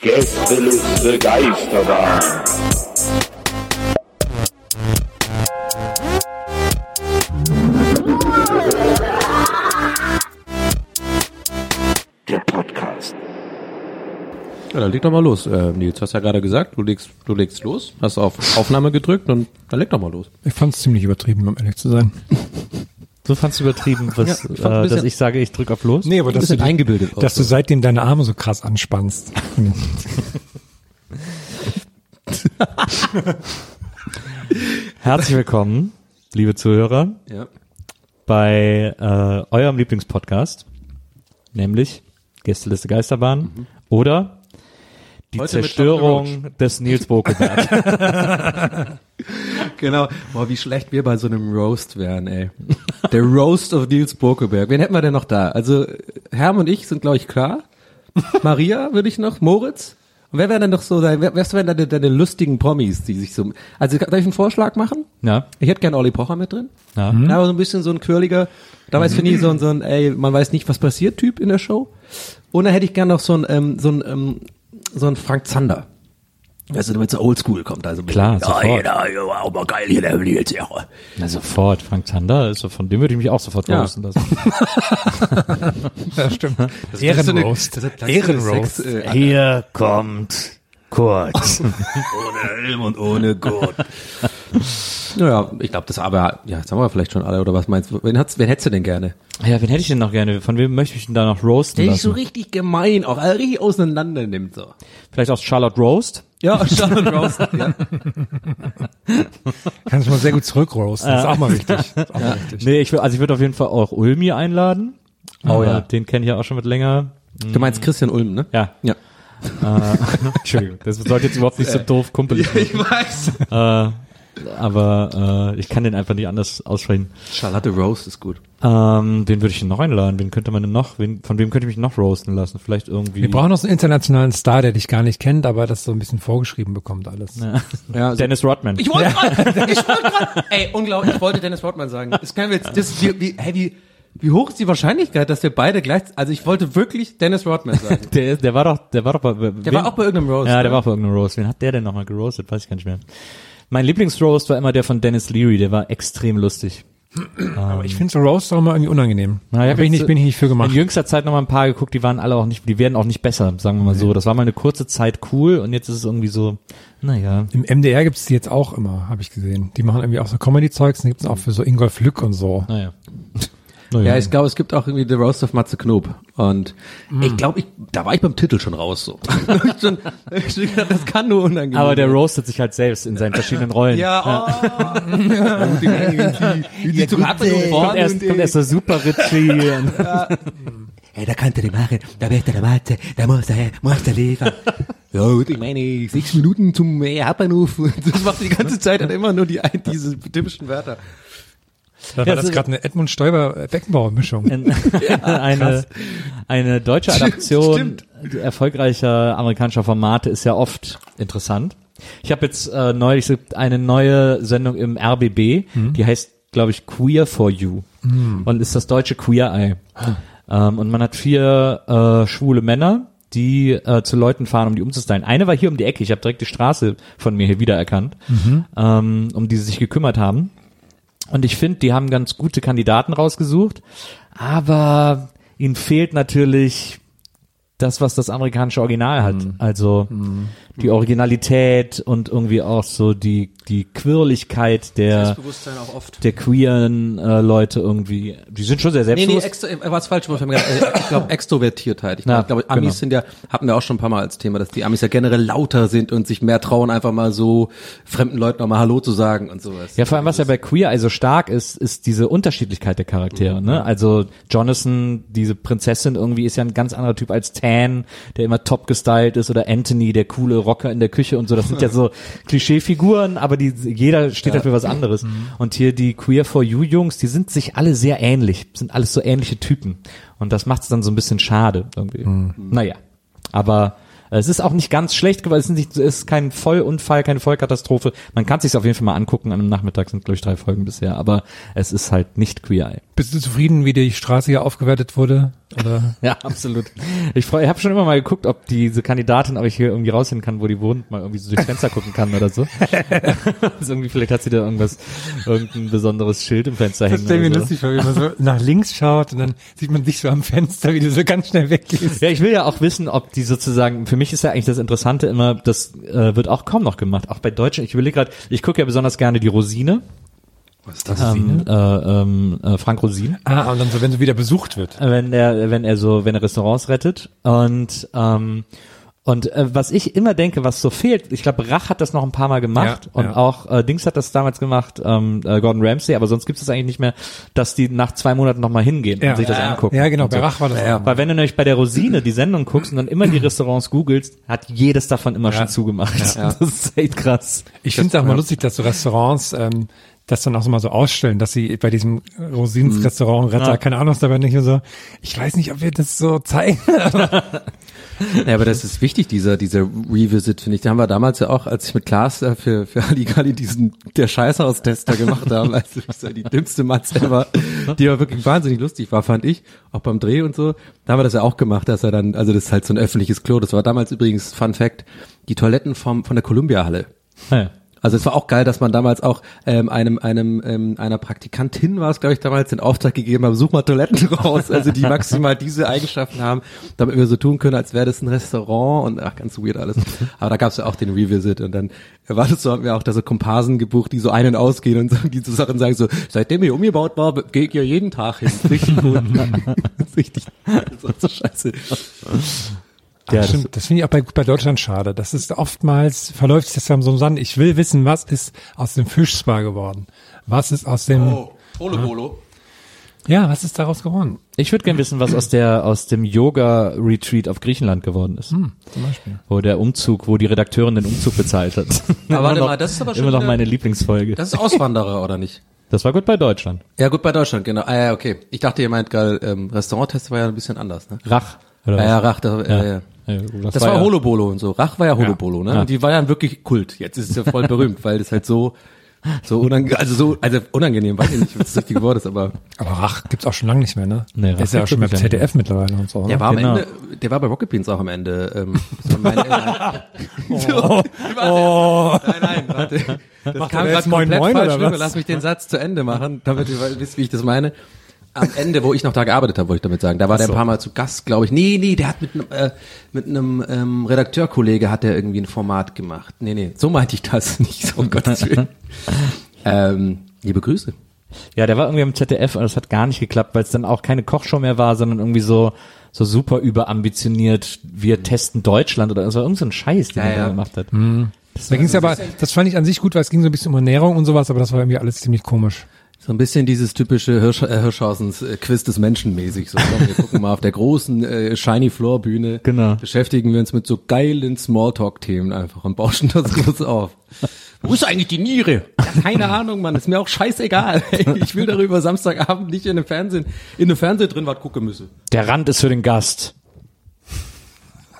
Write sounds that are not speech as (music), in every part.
Gästeliste Geisterbahn. Der Podcast. Ja, dann leg doch mal los. Äh, Nils, hast ja gerade gesagt, du legst, du legst los, hast auf Aufnahme gedrückt und dann leg doch mal los. Ich fand es ziemlich übertrieben, um ehrlich zu sein. (laughs) Du fandst übertrieben, was, Ja, ich fand ein äh, dass ich sage, ich drück auf los? Nee, aber dass bisschen du, eingebildet auch dass du so. seitdem deine Arme so krass anspannst. (laughs) Herzlich willkommen, liebe Zuhörer, Ja. bei äh, eurem Lieblingspodcast, nämlich Gästeliste Geisterbahn oder die Mhm. Heute Zerstörung des Nils Bokeberg. (laughs) Genau. Boah, wie schlecht wir bei so einem Roast wären, ey. Der Roast of Nils Burkeberg. Wen hätten wir denn noch da? Also, Herm und ich sind, glaube ich, klar. Maria würde ich noch, Moritz. Und wer wäre denn noch so, wer, wer wären deine, deine lustigen Promis, die sich so, also, darf ich einen Vorschlag machen? ja, Ich hätte gern Olli Pocher mit drin. ja. Ja, aber so ein bisschen so ein quirliger, da weiß finde ich so ein, so ein, ey, man weiß nicht, was passiert Typ in der Show. Und dann hätte ich gern noch so ein, ähm, so ein, ähm, so ein Frank Zander. Weißt du, damit so oldschool kommt, also. Klar, ja, sofort. jeder, ja, auch mal geil hier, der Nils, ja. Na, sofort. Frank Zander, ist so, von dem würde ich mich auch sofort Ja. roasten lassen. (laughs) Ja, stimmt. Das Ehrenroast. Ehrenroast. Sex, äh, Hier kommt Kurt. (laughs) ohne Helm und ohne Gurt. (laughs) (laughs) Naja, ich glaube, das aber, ja, jetzt haben wir vielleicht schon alle, oder was meinst du? Wen, hat's, wen hättest du denn gerne? ja, wen hätte ich denn noch gerne? Von wem möchte ich denn da noch roasten Der dich so richtig gemein, auch äh, richtig auseinander nimmt, so. Vielleicht aus Charlotte Roast? Ja, (laughs) Charlotte Roast, (laughs) ja. Kannst du mal sehr gut zurückroasten. Das ist auch mal wichtig. Das ist auch mal wichtig. Nee, ich will, also ich würde auf jeden Fall auch Ulmi einladen. Oh Äh, ja. Den kenne ich ja auch schon mit länger. Du meinst Christian Ulm, ne? Ja. Ja. Äh, Entschuldigung, das sollte jetzt überhaupt nicht so doof kumpelig ich weiß. äh, Aber äh, ich kann den einfach nicht anders aussprechen. Charlotte Roast ist gut. Ähm, wen würde ich denn noch einladen? Wen könnte man denn noch? Wen, von wem könnte ich mich noch roasten lassen? Vielleicht irgendwie. Wir brauchen noch so einen internationalen Star, der dich gar nicht kennt, aber das so ein bisschen vorgeschrieben bekommt alles. ja. (laughs) Ja, also Dennis Rodman. Ich wollte gerade, (laughs) ich wollte gerade, ey, unglaublich, ich wollte Dennis Rodman sagen. Das kann jetzt, das, wie, wie, hey, wie, wie hoch ist die Wahrscheinlichkeit, dass wir beide gleich, also ich wollte wirklich Dennis Rodman sagen. (laughs) der, der war doch, der war doch bei, Der war auch bei irgendeinem Roast. Ja, der ne? war auch bei irgendeinem Roast. Wen hat der denn nochmal geroastet? Weiß ich gar nicht mehr. Mein Lieblingsroast war immer der von Dennis Leary, der war extrem lustig. Aber ich finde so Roast auch immer irgendwie unangenehm. Na, ich hab bin, ich nicht, bin ich nicht für gemacht. In jüngster Zeit noch mal ein paar geguckt, die waren alle auch nicht, die werden auch nicht besser, sagen wir mal so. Das war mal eine kurze Zeit cool und jetzt ist es irgendwie so, naja. Im MDR gibt's die jetzt auch immer, habe ich gesehen. Die machen irgendwie auch so Comedy-Zeugs, und gibt's auch für so Ingolf Lück und so. Naja. Ja, ich glaube, es gibt auch irgendwie The Roast of Matze Knob. Und Mm. ich glaube, ich, da war ich beim Titel schon raus, so. ich (laughs) schon, ich schon gedacht, das kann nur unangenehm Aber der roastet sich halt selbst in seinen verschiedenen Rollen. Ja, oh. (laughs) ja. Apfel Kommt erst, und kommt erst so super Ritchie. (laughs) und- Hey, da kannst du nicht machen, da wird der Matze, da muss er, muss er liefern. ja, gut, ich meine, sechs Minuten zum äh, Hauptbahnhof. Das macht die ganze Zeit dann immer nur die, diese typischen Wörter. Da war Ja, das so- gerade eine Edmund Stoiber-Beckenbauer-Mischung. (laughs) eine, eine deutsche Adaption erfolgreicher amerikanischer Formate ist ja oft interessant. Ich habe jetzt äh, neulich eine neue Sendung im RBB, die heißt, glaube ich, Queer for You und ist das deutsche Queer Eye. Ähm, und man hat vier äh, schwule Männer, die äh, zu Leuten fahren, um die umzustylen. Eine war hier um die Ecke, ich habe direkt die Straße von mir hier wiedererkannt, ähm, um die sie sich gekümmert haben. Und ich finde, die haben ganz gute Kandidaten rausgesucht, aber ihnen fehlt natürlich das, was das amerikanische Original hat. Also die Originalität und irgendwie auch so die, die Quirligkeit der, Selbstbewusstsein auch oft. der queeren äh, Leute irgendwie. Die sind schon sehr Nee, nee, selbstbewusst. extra, äh, was falsch, ich äh, ich glaube (laughs) Extrovertiertheit. Ich glaube, Amis genau. sind ja, hatten wir auch schon ein paar Mal als Thema, dass die Amis ja generell lauter sind und sich mehr trauen, einfach mal so fremden Leuten auch mal Hallo zu sagen und sowas. Ja, vor allem, was ja bei Queer Eye so stark ist, ist diese Unterschiedlichkeit der Charaktere, ne? Also Jonathan, diese Prinzessin irgendwie ist ja ein ganz anderer Typ als Tan, der immer top gestylt ist, oder Anthony, der coole Rocker in der Küche und so. Das sind ja so (laughs) Klischeefiguren, aber die, jeder steht halt für was anderes. Und hier die Queer for You Jungs, die sind sich alle sehr ähnlich, sind alles so ähnliche Typen. Und das macht es dann so ein bisschen schade irgendwie. Naja. Aber es ist auch nicht ganz schlecht, weil es ist, nicht, es ist kein Vollunfall, keine Vollkatastrophe. Man kann es sich auf jeden Fall mal angucken. An einem Nachmittag sind, glaube ich, drei Folgen bisher. Aber es ist halt nicht Queer Eye. Bist du zufrieden, wie die Straße hier aufgewertet wurde? Oder? (laughs) Ja, absolut. Ich freu, ich habe schon immer mal geguckt, ob diese Kandidatin, ob ich hier irgendwie rausfinden kann, wo die wohnt, mal irgendwie so durchs Fenster gucken kann oder so. (laughs) (laughs) also irgendwie, vielleicht hat sie da irgendwas, irgendein besonderes Schild im Fenster Das hängen. mir oder so. lustig wie man so nach links schaut und dann sieht man dich so am Fenster, wie du so ganz schnell weggehst. Ja, ich will ja auch wissen, ob die sozusagen, für mich ist ja eigentlich das Interessante immer, das äh, wird auch kaum noch gemacht, auch bei Deutschen. Ich will gerade, ich gucke ja besonders gerne die Rosine, Was ist das? ähm, äh, ähm, äh, Frank Rosin, Ah, und dann so, wenn so wieder besucht wird. wenn er, wenn er so, wenn er Restaurants rettet und ähm, und äh, was ich immer denke, was so fehlt, ich glaube, Rach hat das noch ein paar Mal gemacht Ja, und ja. auch äh, Dings hat das damals gemacht, ähm, äh, Gordon Ramsay, aber sonst gibt es das eigentlich nicht mehr, dass die nach zwei Monaten nochmal hingehen und sich das angucken. Ja, genau, bei so. Rach war das auch. Weil wenn du nämlich bei der Rosine die Sendung guckst und dann immer die Restaurants googelst, hat jedes davon immer schon zugemacht. (laughs) Das ist echt krass. Ich finde es auch mal lustig, dass so Restaurants ähm, das dann auch so mal so ausstellen, dass sie bei diesem Rosins Restaurant Retter, Ja. keine Ahnung, was dabei nicht so, ich weiß nicht, ob wir das so zeigen. (laughs) Ja, aber das ist wichtig, dieser, dieser Revisit, finde ich. Den haben wir damals ja auch, als ich mit Klaas äh, für, für Halligalli diesen, der Scheißhaus-Tester gemacht haben, (laughs) also das war die dümmste Matz ever, die aber wirklich wahnsinnig lustig war, fand ich, auch beim Dreh und so. Da haben wir das ja auch gemacht, dass er dann, also das ist halt so ein öffentliches Klo, das war damals übrigens, Fun Fact, die Toiletten vom, von der Columbia-Halle. Ja. Also es war auch geil, dass man damals auch ähm, einem einem ähm, einer Praktikantin war es glaube ich damals den Auftrag gegeben hat, such mal Toiletten (laughs) raus, also die maximal diese Eigenschaften haben, damit wir so tun können, als wäre das ein Restaurant und ach ganz weird alles. Aber da gab es ja auch den Revisit und dann war das so haben wir auch da so Komparsen gebucht, die so ein- und ausgehen und sagen die so Sachen sagen so, seitdem ihr umgebaut war, gehe ich ja jeden Tag hin. Richtig gut. (laughs) Richtig. Das so scheiße. Ja, das stimmt, das finde ich auch bei, bei Deutschland schade. Das ist oftmals, verläuft sich das ja so im Sand. Ich will wissen, was ist aus dem Fischspa geworden? Was ist aus dem, Bolo Bolo. ja, was ist daraus geworden? Ich würde gerne wissen, was aus der aus dem Yoga Retreat auf Griechenland geworden ist. Zum Beispiel. Wo der Umzug, wo die Redakteurin den Umzug bezahlt hat. (laughs) Aber warte Immer mal, das ist aber schon immer noch meine Lieblingsfolge. Das, Das ist Auswanderer oder nicht? war gut bei Deutschland. Ja, gut, bei Deutschland, genau. Ah, ja, okay. Ich dachte, ihr meint gerade, ähm, Restauranttest war ja ein bisschen anders, ne? Rach. Oder Ja, was? ja, Rach, das, ja. Ja, Ja, Das, war, ja- Holobolo und so. Rach war ja Holobolo, ne? Ja. Und die war ja wirklich Kult. Jetzt ist es ja voll berühmt, weil das halt so, so unangenehm, also so, also unangenehm, weiß ich nicht, was das richtige Wort ist, aber Aber Rach gibt's auch schon lange nicht mehr, ne? Nee, der Rach ist ja auch schon beim ZDF mittlerweile und so. der ne? war am Genau. Ende, der war bei Rocket Beans auch am Ende. Ähm, das war meine, oh, oh. Nein, nein, warte. Das Macht kam er jetzt gerade Moin komplett Moin falsch oder rüber. Lass mich den Satz zu Ende machen, damit ihr wisst, wie ich das meine. Am Ende, wo ich noch da gearbeitet habe, wollte ich damit sagen. Da war der ein paar Mal zu Gast, glaube ich. Nee, nee, der hat mit einem äh, mit einem ähm, Redakteurkollege hat der irgendwie ein Format gemacht. Nee, nee, so meinte ich das (laughs) nicht, so um Gottes Willen. (laughs) ähm, liebe Grüße. Ja, der war irgendwie am ZDF und das hat gar nicht geklappt, weil es dann auch keine Kochshow mehr war, sondern irgendwie so so super überambitioniert, wir testen Deutschland oder das war irgend so ein Scheiß, den Ja, er da ja. gemacht hat. Da ging's aber, das fand ich an sich gut, weil es ging so ein bisschen um Ernährung und sowas, aber das war irgendwie alles ziemlich komisch. So ein bisschen dieses typische Hirsch, äh, Hirschhausens äh, Quiz des Menschen mäßig. So, komm, wir gucken mal auf der großen äh, Shiny Floor Bühne. Genau. Beschäftigen wir uns mit so geilen Smalltalk-Themen einfach und bauschen das (laughs) groß auf. Wo ist eigentlich die Niere? Keine Ahnung, Mann. Ist mir auch scheißegal. (laughs) Ich will darüber Samstagabend nicht in einem Fernsehen, in einem Fernseher drin was gucken müssen. Der Rand ist für den Gast.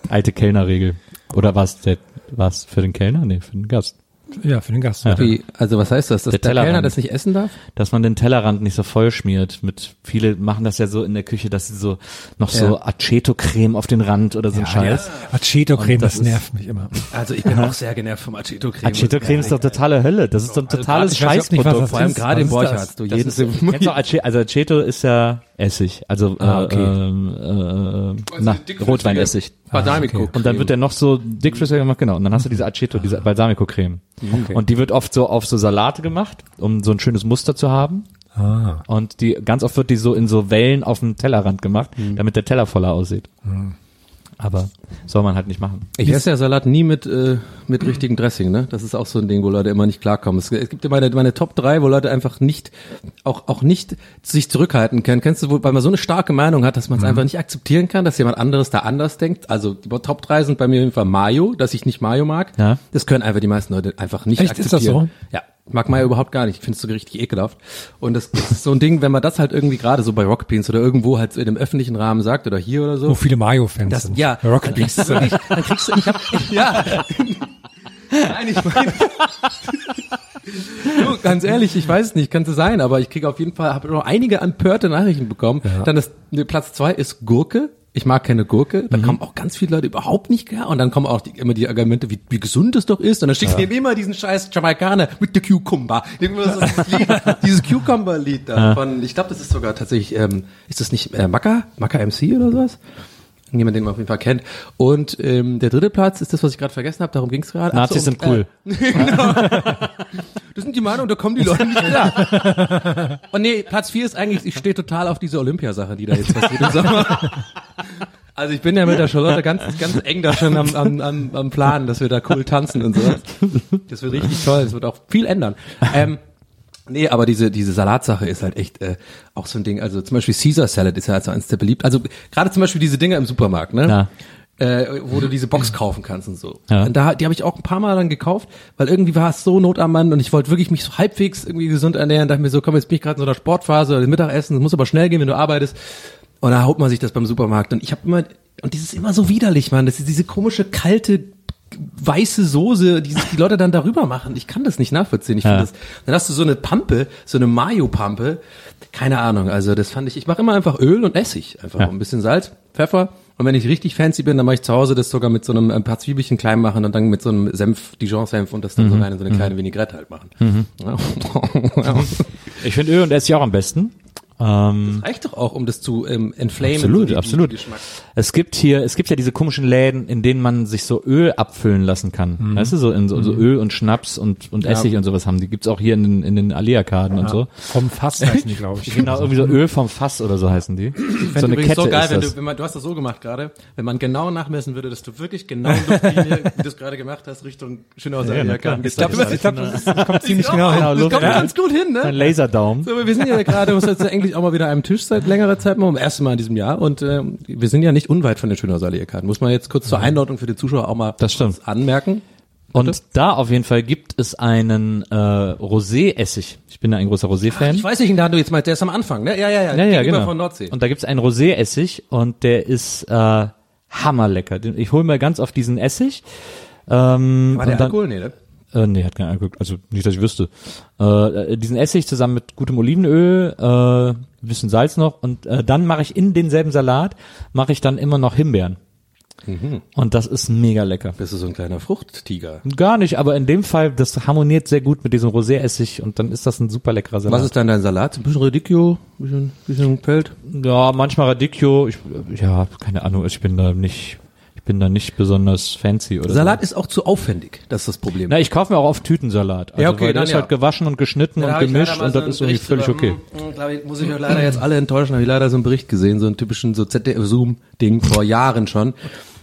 Alte Kellnerregel. Oder was der was für den Kellner? Nee, für den Gast. Ja, für den Gast. Wie, also was heißt das? Dass Der der, Tellerrand. Kellner das nicht essen darf? dass man den Tellerrand nicht so voll schmiert mit viele machen das ja so in der Küche, dass sie so noch so Ja. Aceto-Creme auf den Rand oder so ein Scheiß. Aceto-Creme, das das, nervt mich immer. Also ich bin auch sehr genervt vom Aceto-Creme. Aceto-Creme ist doch totale Hölle. Das ist so ein totales auch nicht, was Scheißprodukt. das Vor allem gerade im? Borchardt. Du Das jeden ist, kennst du Ace- also Aceto ist ja Essig, also Ah, äh, okay. ähm, äh, na, Rotweinessig. Balsamico. Und dann wird der noch so dickflüssiger gemacht, genau. Und dann hast du diese Aceto, diese Balsamico-Creme. Und die wird oft so auf so Salate gemacht, um so ein schönes Muster zu haben. Ah. Und die, ganz oft wird die so in so Wellen auf dem Tellerrand gemacht, damit der Teller voller aussieht. Aber soll man halt nicht machen. Ich esse ja Salat nie mit, äh, mit richtigem Dressing, ne? Das ist auch so ein Ding, wo Leute immer nicht klarkommen. Es, es gibt ja meine, meine Top 3, wo Leute einfach nicht, auch, auch nicht sich zurückhalten können. Kennst du, wo, weil man so eine starke Meinung hat, dass man es einfach nicht akzeptieren kann, dass jemand anderes da anders denkt? Also, die Top 3 sind bei mir auf jeden Fall Mayo, dass ich nicht Mayo mag. Ja. Das können einfach die meisten Leute einfach nicht Echt? Ist akzeptieren. das so? Ja. Ich mag Mayo überhaupt gar nicht. Ich finde es so richtig ekelhaft. Und das, das ist so ein Ding, wenn man das halt irgendwie gerade so bei Rocket Beans oder irgendwo halt in einem öffentlichen Rahmen sagt oder hier oder so. Wo viele Mayo-Fans Das, sind. ja, Rocket dann Beans. du wirklich, dann kriegst du, ich hab, (laughs) ja. Nein, ich meine, du, ganz ehrlich, ich weiß es nicht, könnte sein, aber ich kriege auf jeden Fall, habe noch einige empörte Nachrichten bekommen. Dann das, ne, Platz zwei ist Gurke. Ich mag keine Gurke. Da kommen auch ganz viele Leute überhaupt nicht klar. Und dann kommen auch die, immer die Argumente, wie, wie gesund es doch ist. Und dann schickst du ihm immer diesen scheiß Jamaikaner mit der Cucumber. Immer so dieses, (laughs) Lied, dieses Cucumber-Lied da von, ich glaube, das ist sogar tatsächlich, ähm, ist das nicht äh, Macker? Macker MC oder sowas? Jemand, den man auf jeden Fall kennt. Und ähm, der dritte Platz ist das, was ich gerade vergessen habe, darum ging es gerade. Nazis so, sind cool. Äh, (laughs) genau. (laughs) Das sind die Meinung, da kommen die Leute nicht klar. (laughs) Und nee, Platz vier ist eigentlich, ich stehe total auf diese Olympiasache, die da jetzt passiert im Sommer. Also ich bin ja mit der Charlotte ganz, ganz eng da schon am, am, am, am Plan, dass wir da cool tanzen und so. Das wird richtig toll, das wird auch viel ändern. Ähm, Nee, aber diese, diese Salatsache ist halt echt äh, auch so ein Ding. Also zum Beispiel Caesar Salad ist ja also eins der beliebt. Also gerade zum Beispiel diese Dinger im Supermarkt, ne? Ja. Äh, wo du diese Box kaufen kannst und so. Ja. Und da, die habe ich auch ein paar Mal dann gekauft, weil irgendwie war es so Not am Mann und ich wollte wirklich mich so halbwegs irgendwie gesund ernähren. Dachte mir so, komm, jetzt bin ich gerade in so einer Sportphase oder Mittagessen, es muss aber schnell gehen, wenn du arbeitest. Und da haut man sich das beim Supermarkt. Und ich habe immer, und das ist immer so widerlich, Mann. Das ist diese komische, kalte, weiße Soße, die sich die Leute dann darüber machen. Ich kann das nicht nachvollziehen. Ich Ja. finde das, dann hast du so eine Pampe, so eine Mayo-Pampe. Keine Ahnung. Also das fand ich, ich mache immer einfach Öl und Essig. Einfach Ja. ein bisschen Salz, Pfeffer. Und wenn ich richtig fancy bin, dann mache ich zu Hause das sogar mit so einem ein paar Zwiebelchen klein machen und dann mit so einem Senf, Dijon-Senf und das dann so rein in so eine kleine Vinaigrette halt machen. Ja. (laughs) Ich finde Öl und Essig auch am besten. Ähm, Reicht doch auch, um das zu ähm, entflamen. Absolut, so absolut. Es gibt hier, es gibt ja diese komischen Läden, in denen man sich so Öl abfüllen lassen kann. Mhm. Weißt du, so in so, so Öl und Schnaps und, und Essig und sowas haben. Die gibt's auch hier in den, in den Allee-Arkaden und so. Vom Fass (laughs) heißen die, glaube ich. Genau, irgendwie so Öl vom Fass oder so heißen die. So eine Kette so geil, ist wenn das. du, wenn man, du hast das so gemacht gerade, wenn man genau nachmessen würde, dass du wirklich genau wie (laughs) du es gerade gemacht hast, Richtung Schönhauser Ja, ja, kann. Ich glaub, das- glaube, das kommt (laughs) ziemlich genau hin. Das kommt ganz gut hin, Ein ne? Laserdaum. So, wir sind ja gerade, uns jetzt eigentlich auch mal wieder an einem Tisch seit längerer Zeit, mal, um ersten Mal in diesem Jahr und ähm, wir sind ja nicht unweit von den Schönhauser Allee-Arkaden. Muss man jetzt kurz zur Einordnung für die Zuschauer auch mal Das stimmt. anmerken. Und da auf jeden Fall gibt es einen äh, Rosé-Essig. Ich bin ja ein großer Rosé-Fan. Ich weiß nicht, da du jetzt meinst, der ist am Anfang, ne? Ja, ja, ja. Ja, ja, genau. von Nordsee. Und da gibt's einen Rosé-Essig und der ist äh, hammerlecker. Ich hole mir ganz oft diesen Essig. Ähm, War der dann, Alkohol? Nee, ne? Äh, nee, hat keinen Alkohol. Also nicht, dass ich wüsste. Äh, diesen Essig zusammen mit gutem Olivenöl, äh, ein bisschen Salz noch und äh, dann mache ich in denselben Salat, mache ich dann immer noch Himbeeren. Mhm. Und das ist mega lecker. Bist du so ein kleiner Fruchttiger? Gar nicht, aber in dem Fall, das harmoniert sehr gut mit diesem Rosé-Essig und dann ist das ein super leckerer Salat. Was ist dann dein Salat? Ein bisschen Radicchio, ein bisschen, bisschen Feld? Ja, manchmal Radicchio. Ich, ja, keine Ahnung. Ich bin da nicht, ich bin da nicht besonders fancy oder Salat so. ist auch zu aufwendig, das ist das Problem. Na, ich kaufe mir auch oft Tütensalat. Also, Ja, okay, weil der ist ja. halt gewaschen und geschnitten Da und gemischt und so das ist irgendwie Bericht völlig über- okay. Hm, hm, glaub ich, muss ich euch leider jetzt alle enttäuschen, habe ich leider so einen Bericht gesehen, so einen typischen so ZDF-Zoom-Ding vor Jahren schon.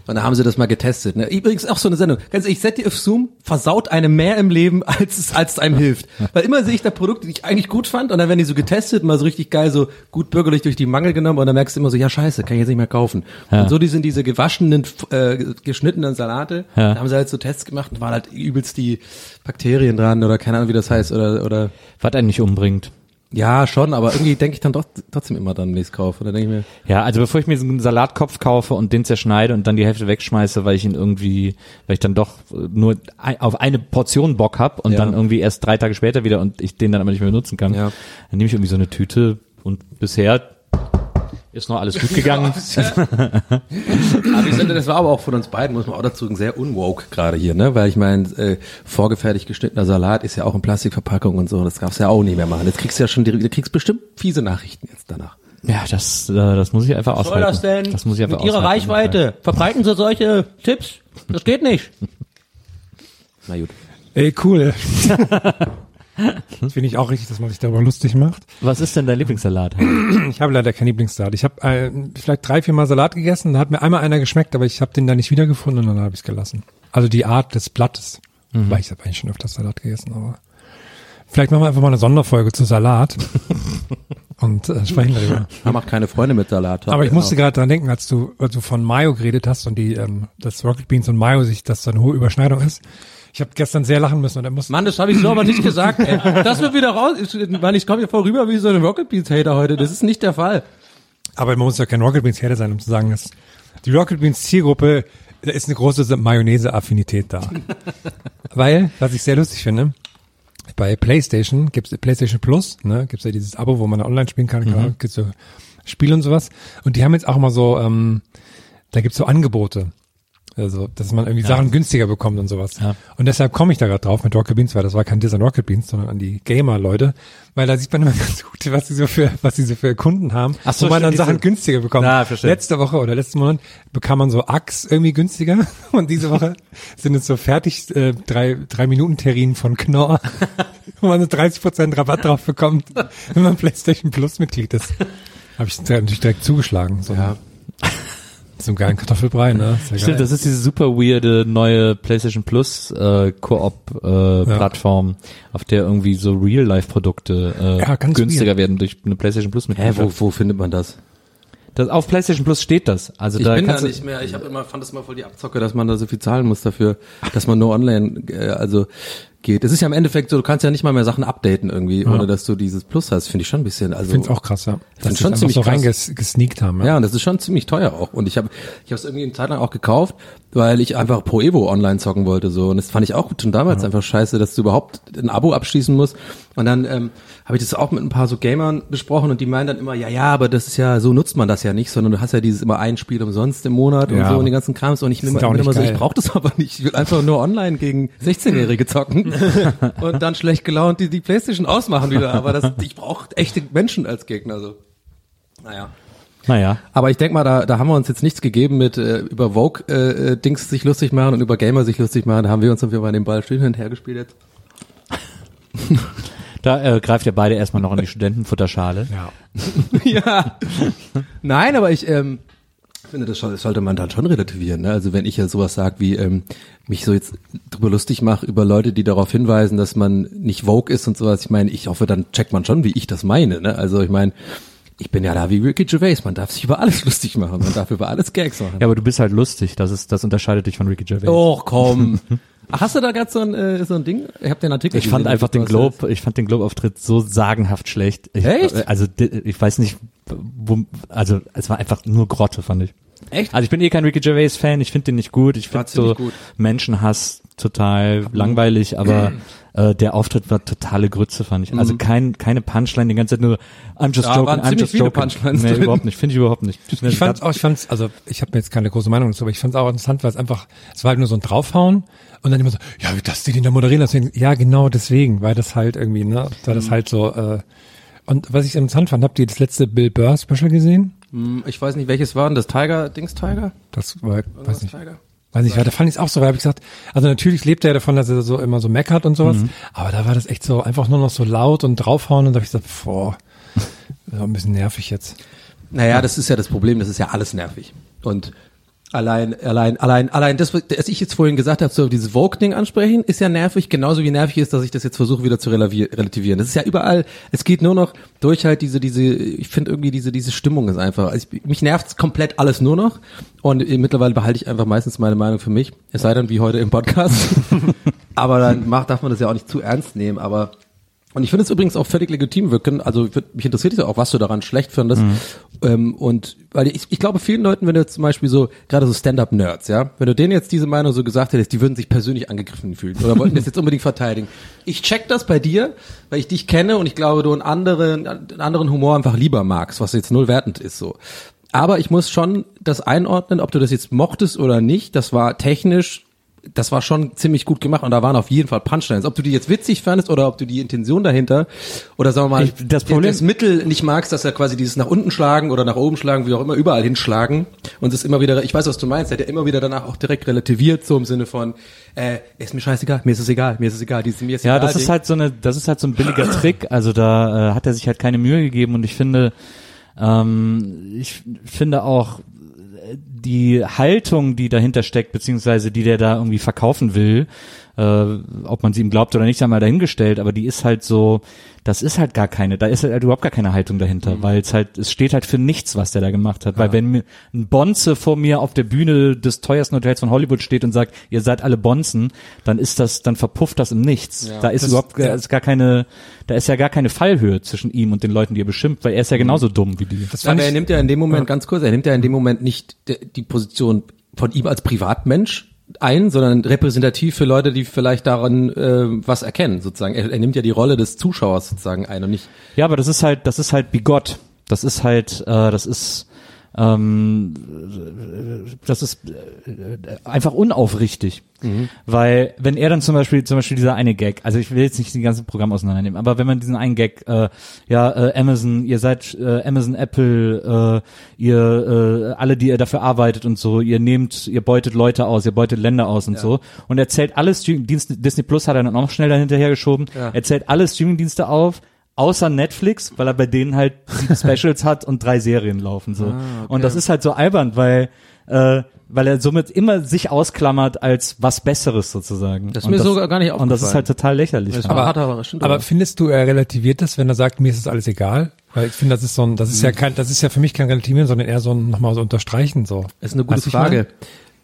Und da haben sie das mal getestet. Ne? Übrigens auch so eine Sendung. Ganz ehrlich, ZDF Zoom versaut einem mehr im Leben, als es, als es einem hilft. Weil immer sehe ich da Produkte, die ich eigentlich gut fand, und dann werden die so getestet, mal so richtig geil, so gut bürgerlich durch die Mangel genommen, und dann merkst du immer so, ja scheiße, kann ich jetzt nicht mehr kaufen. Ja. Und so die sind diese gewaschenen, äh, geschnittenen Salate, Ja. da haben sie halt so Tests gemacht und waren halt übelst die Bakterien dran, oder keine Ahnung, wie das heißt, oder, oder Was einen nicht umbringt. Ja, schon, aber irgendwie denke ich dann doch, trotzdem immer dann, wenn ich es kaufe. Oder denke ich mir, Ja, also bevor ich mir so einen Salatkopf kaufe und den zerschneide und dann die Hälfte wegschmeiße, weil ich ihn irgendwie, weil ich dann doch äh, nur auf eine Portion Bock hab und Ja. dann irgendwie erst drei Tage später wieder und ich den dann aber nicht mehr benutzen kann, Ja. dann nehme ich irgendwie so eine Tüte und bisher ist noch alles gut gegangen. Aber ich finde, das war aber auch von uns beiden, muss man auch dazu sagen, sehr unwoke gerade hier, ne? Weil ich meine, äh, vorgefertigt geschnittener Salat ist ja auch in Plastikverpackung und so, das darfst du ja auch nicht mehr machen. Jetzt kriegst du ja schon, die, du kriegst bestimmt fiese Nachrichten jetzt danach. Ja, das, äh, das muss ich einfach aushalten. Das muss ich einfach aushalten. Verbreiten Sie solche Tipps? Das geht nicht. Na gut. Ey, cool. (laughs) (laughs) Finde ich auch richtig, dass man sich darüber lustig macht. Was ist denn dein Lieblingssalat? (clears throat) Ich habe leider keinen Lieblingssalat. Ich habe äh, vielleicht drei, vier Mal Salat gegessen, da hat mir einmal einer geschmeckt, aber ich habe den da nicht wiedergefunden und dann habe ich es gelassen. Also die Art des Blattes. Weil ich habe eigentlich schon öfters Salat gegessen, aber vielleicht machen wir einfach mal eine Sonderfolge zu Salat (laughs) und äh, sprechen darüber. Man macht keine Freunde mit Salat. Aber ich musste Genau. gerade dran denken, als du, als du von Mayo geredet hast und die, ähm, dass Rocket Beans und Mayo sich, dass da eine hohe Überschneidung ist. Ich habe gestern sehr lachen müssen und er muss Mann, das habe ich so aber nicht gesagt. (laughs) Ey. Das wird wieder raus. Ich, Mann, ich komme hier voll rüber wie so ein Rocket Beans Hater heute. Das ist nicht der Fall. Aber man muss ja kein Rocket Beans Hater sein, um zu sagen, dass die Rocket Beans Zielgruppe, da ist eine große Mayonnaise-Affinität da. (laughs) Weil, was ich sehr lustig finde, bei PlayStation gibt's PlayStation Plus, ne, gibt's ja dieses Abo, wo man online spielen kann, klar, gibt's so Spiele und sowas. Und die haben jetzt auch mal so, ähm, da gibt's so Angebote. Also, dass man irgendwie Sachen günstiger bekommt und sowas. Ja. Und deshalb komme ich da gerade drauf mit Rocket Beans, weil das war kein Diss an Rocket Beans, sondern an die Gamer-Leute. Weil da sieht man immer (laughs) ganz gut, was sie so für, was sie so für Kunden haben. Ach so, wo man dann Sachen günstiger bekommt. Ah, verstehe. Letzte Woche oder letzten Monat bekam man so Axe irgendwie günstiger. (laughs) Und diese Woche (laughs) sind es so fertig, äh, drei, drei Minuten Terrinen von Knorr, wo man so 30 Prozent Rabatt drauf bekommt, wenn man PlayStation Plus Mitglied ist. Habe ich natürlich direkt zugeschlagen. So, ja. So einen geilen Kartoffelbrei, ne? Ja Stimmt, geil. das ist diese super weirde neue PlayStation Plus äh, Koop äh, Plattform, auf der irgendwie so Real-Life-Produkte äh, Ja, günstiger weird. werden durch eine PlayStation Plus mit Hä, wo, wo findet man das? das, Auf PlayStation Plus steht das. Also Ich da bin da nicht mehr. Ich habe immer fand es immer voll die Abzocke, dass man da so viel zahlen muss dafür, dass man nur online äh, also geht. Es ist ja im Endeffekt so, du kannst ja nicht mal mehr Sachen updaten irgendwie, ohne dass du dieses Plus hast. Finde ich schon ein bisschen. Also finde es auch krass, ja. Dass sie schon ziemlich so reingesneakt haben. Ja, und das ist schon ziemlich teuer auch. Und ich habe ich habe es irgendwie eine Zeit lang auch gekauft, weil ich einfach Pro Evo online zocken wollte so. Und das fand ich auch schon damals einfach scheiße, dass du überhaupt ein Abo abschließen musst. Und dann ähm, habe ich das auch mit ein paar so Gamern besprochen und die meinen dann immer, ja, ja, aber das ist ja, so nutzt man das ja nicht, sondern du hast ja dieses immer ein Spiel umsonst im Monat und Ja, so und den ganzen Krams. Und ich bin immer, immer so, ich brauche das (laughs) aber nicht. Ich will einfach nur online gegen 16-Jährige zocken (laughs) (laughs) und dann schlecht gelaunt die, die Playstation ausmachen wieder. Aber das, ich brauche echte Menschen als Gegner. So. Naja. naja. Aber ich denk mal, da, da haben wir uns jetzt nichts gegeben mit äh, über Vogue äh, äh, Dings sich lustig machen und über Gamer sich lustig machen. Da haben wir uns jeden Fall den Ball schön hin und her gespielt jetzt. (laughs) Da äh, greift ihr beide erstmal noch in die Studentenfutterschale. Ja. (laughs) ja. Nein, aber ich ähm, finde, das soll- sollte man dann schon relativieren. Ne? Also wenn ich ja sowas sage wie ähm, mich so jetzt drüber lustig mache über Leute, die darauf hinweisen, dass man nicht Vogue ist und sowas. Ich meine, ich hoffe, dann checkt man schon, wie ich das meine. Ne? Also ich meine, ich bin ja da wie Ricky Gervais. Man darf sich über alles (laughs) lustig machen. Man darf über alles Gags machen. Ja, aber du bist halt lustig. Das ist, das unterscheidet dich von Ricky Gervais. Och, komm. (laughs) Ach, Hast du da gerade so ein, äh, so ein Ding? Ich habe den Artikel Ich fand gesehen, einfach du den Globe, ich fand den Globe-Auftritt so sagenhaft schlecht. Ich, Echt? Also ich weiß nicht, wo, also es war einfach nur Grotte, fand ich. Echt? Also ich bin eh kein Ricky Gervais Fan, ich finde den nicht gut. Ich War finde so gut. Menschenhass total langweilig, aber (clears throat) äh, der Auftritt war totale Grütze, fand ich. Also kein, keine Punchline, die ganze Zeit nur I'm just Ja, joking, I'm just joking. Punchlines nee, drin. überhaupt nicht, finde ich überhaupt nicht. Ich fand's auch, ich fand's, also ich habe mir jetzt keine große Meinung dazu, aber ich fand's auch interessant, weil es einfach, es war halt nur so ein Draufhauen und dann immer so, ja, wie das die da moderieren, deswegen, ja, genau deswegen, weil das halt irgendwie, ne, weil Mhm. das halt so, äh, und was ich interessant fand, habt ihr das letzte Bill Burr Special gesehen? Hm, Ich weiß nicht, welches war denn das Tiger, Dings Tiger? Das war, weiß nicht. Tiger? Weiß nicht, weil da fand ich es auch so, weil hab ich gesagt, also natürlich lebt er davon, dass er so immer so meckert und sowas, Mhm. aber da war das echt so einfach nur noch so laut und draufhauen und da hab ich gesagt, boah, das war ein bisschen nervig jetzt. Naja, das ist ja das Problem, das ist ja alles nervig. Und allein, allein, allein, allein das, was ich jetzt vorhin gesagt habe, so dieses Vogue-Ding ansprechen, ist ja nervig, genauso wie nervig ist, dass ich das jetzt versuche wieder zu relativieren. Das ist ja überall, es geht nur noch durch halt diese, diese, ich finde irgendwie diese, diese Stimmung ist einfach, also ich, mich nervt komplett alles nur noch und mittlerweile behalte ich einfach meistens meine Meinung für mich, es sei denn wie heute im Podcast. (laughs) aber dann macht, darf man das ja auch nicht zu ernst nehmen, aber Und ich finde es übrigens auch völlig legitim. Wir können, also mich interessiert ja auch, was du daran schlecht findest. Ähm, und weil ich, ich glaube, vielen Leuten, wenn du jetzt zum Beispiel so, gerade so Stand-up-Nerds, ja, wenn du denen jetzt diese Meinung so gesagt hättest, die würden sich persönlich angegriffen fühlen oder wollten das jetzt unbedingt verteidigen. Ich check das bei dir, weil ich dich kenne und ich glaube, du einen anderen, einen anderen Humor einfach lieber magst, was jetzt null wertend ist so. Aber ich muss schon das einordnen, ob du das jetzt mochtest oder nicht. Das war technisch das war schon ziemlich gut gemacht und da waren auf jeden Fall Punchlines. Ob du die jetzt witzig fandest oder ob du die Intention dahinter oder sagen wir mal Ich- das Problem- das Mittel nicht magst, dass er quasi dieses nach unten schlagen oder nach oben schlagen, wie auch immer, überall hinschlagen und es immer wieder, ich weiß, was du meinst, er hat ja immer wieder danach auch direkt relativiert, so im Sinne von, äh, ist mir scheißegal, mir ist es egal, mir ist es egal, dieses mir ist Ja, egal. das ist Ding. halt so eine, das ist halt so ein billiger (clears throat) Trick. Also da äh, hat er sich halt keine Mühe gegeben und ich finde, ähm, ich finde auch die Haltung, die dahinter steckt, beziehungsweise die der da irgendwie verkaufen will, äh, ob man sie ihm glaubt oder nicht, haben wir dahingestellt, aber die ist halt so, das ist halt gar keine, da ist halt überhaupt gar keine Haltung dahinter, Mhm. weil es halt, es steht halt für nichts, was der da gemacht hat, weil wenn mir ein Bonze vor mir auf der Bühne des teuersten Hotels von Hollywood steht und sagt, ihr seid alle Bonzen, dann ist das, dann verpufft das im Nichts. da ist das- überhaupt, ja. ist gar keine, da ist ja gar keine Fallhöhe zwischen ihm und den Leuten, die er beschimpft, weil er ist ja genauso dumm wie die. Das Ja, aber er ich, nimmt ja in dem Moment, ganz kurz, er nimmt ja in dem Moment nicht die Position von ihm als Privatmensch ein, sondern repräsentativ für Leute, die vielleicht daran äh, was erkennen, sozusagen. Er, er nimmt ja die Rolle des Zuschauers sozusagen ein und nicht. Ja, aber das ist halt, das ist halt bigott. Das ist halt, äh, das ist, ähm, das ist äh, einfach unaufrichtig. Weil, wenn er dann zum Beispiel, zum Beispiel dieser eine Gag, also ich will jetzt nicht die ganze Programm auseinandernehmen, aber wenn man diesen einen Gag, äh, ja, äh, Amazon, ihr seid äh, Amazon, Apple, äh, ihr, äh, alle, die ihr dafür arbeitet und so, ihr nehmt, ihr beutet Leute aus, ihr beutet Länder aus und so. Und er zählt alle Streaming-Dienste, Disney Plus hat er dann auch noch schnell dahinterher geschoben, er zählt alle Streaming-Dienste auf, außer Netflix, weil er bei denen halt sieben (laughs) Specials hat und drei Serien laufen so. Und das ist halt so albern, weil äh, weil er somit immer sich ausklammert als was Besseres sozusagen. Das ist Und mir sogar gar nicht Und das ist aufgefallen. halt total lächerlich. Das Aber, aber aber findest du, er relativiert das, wenn er sagt, mir ist das alles egal? Weil ich finde, das ist so ein, das ist ja kein, das ist ja für mich kein Relativieren, sondern eher so ein nochmal so unterstreichen so. Das ist eine gute Weißt du, ich Frage.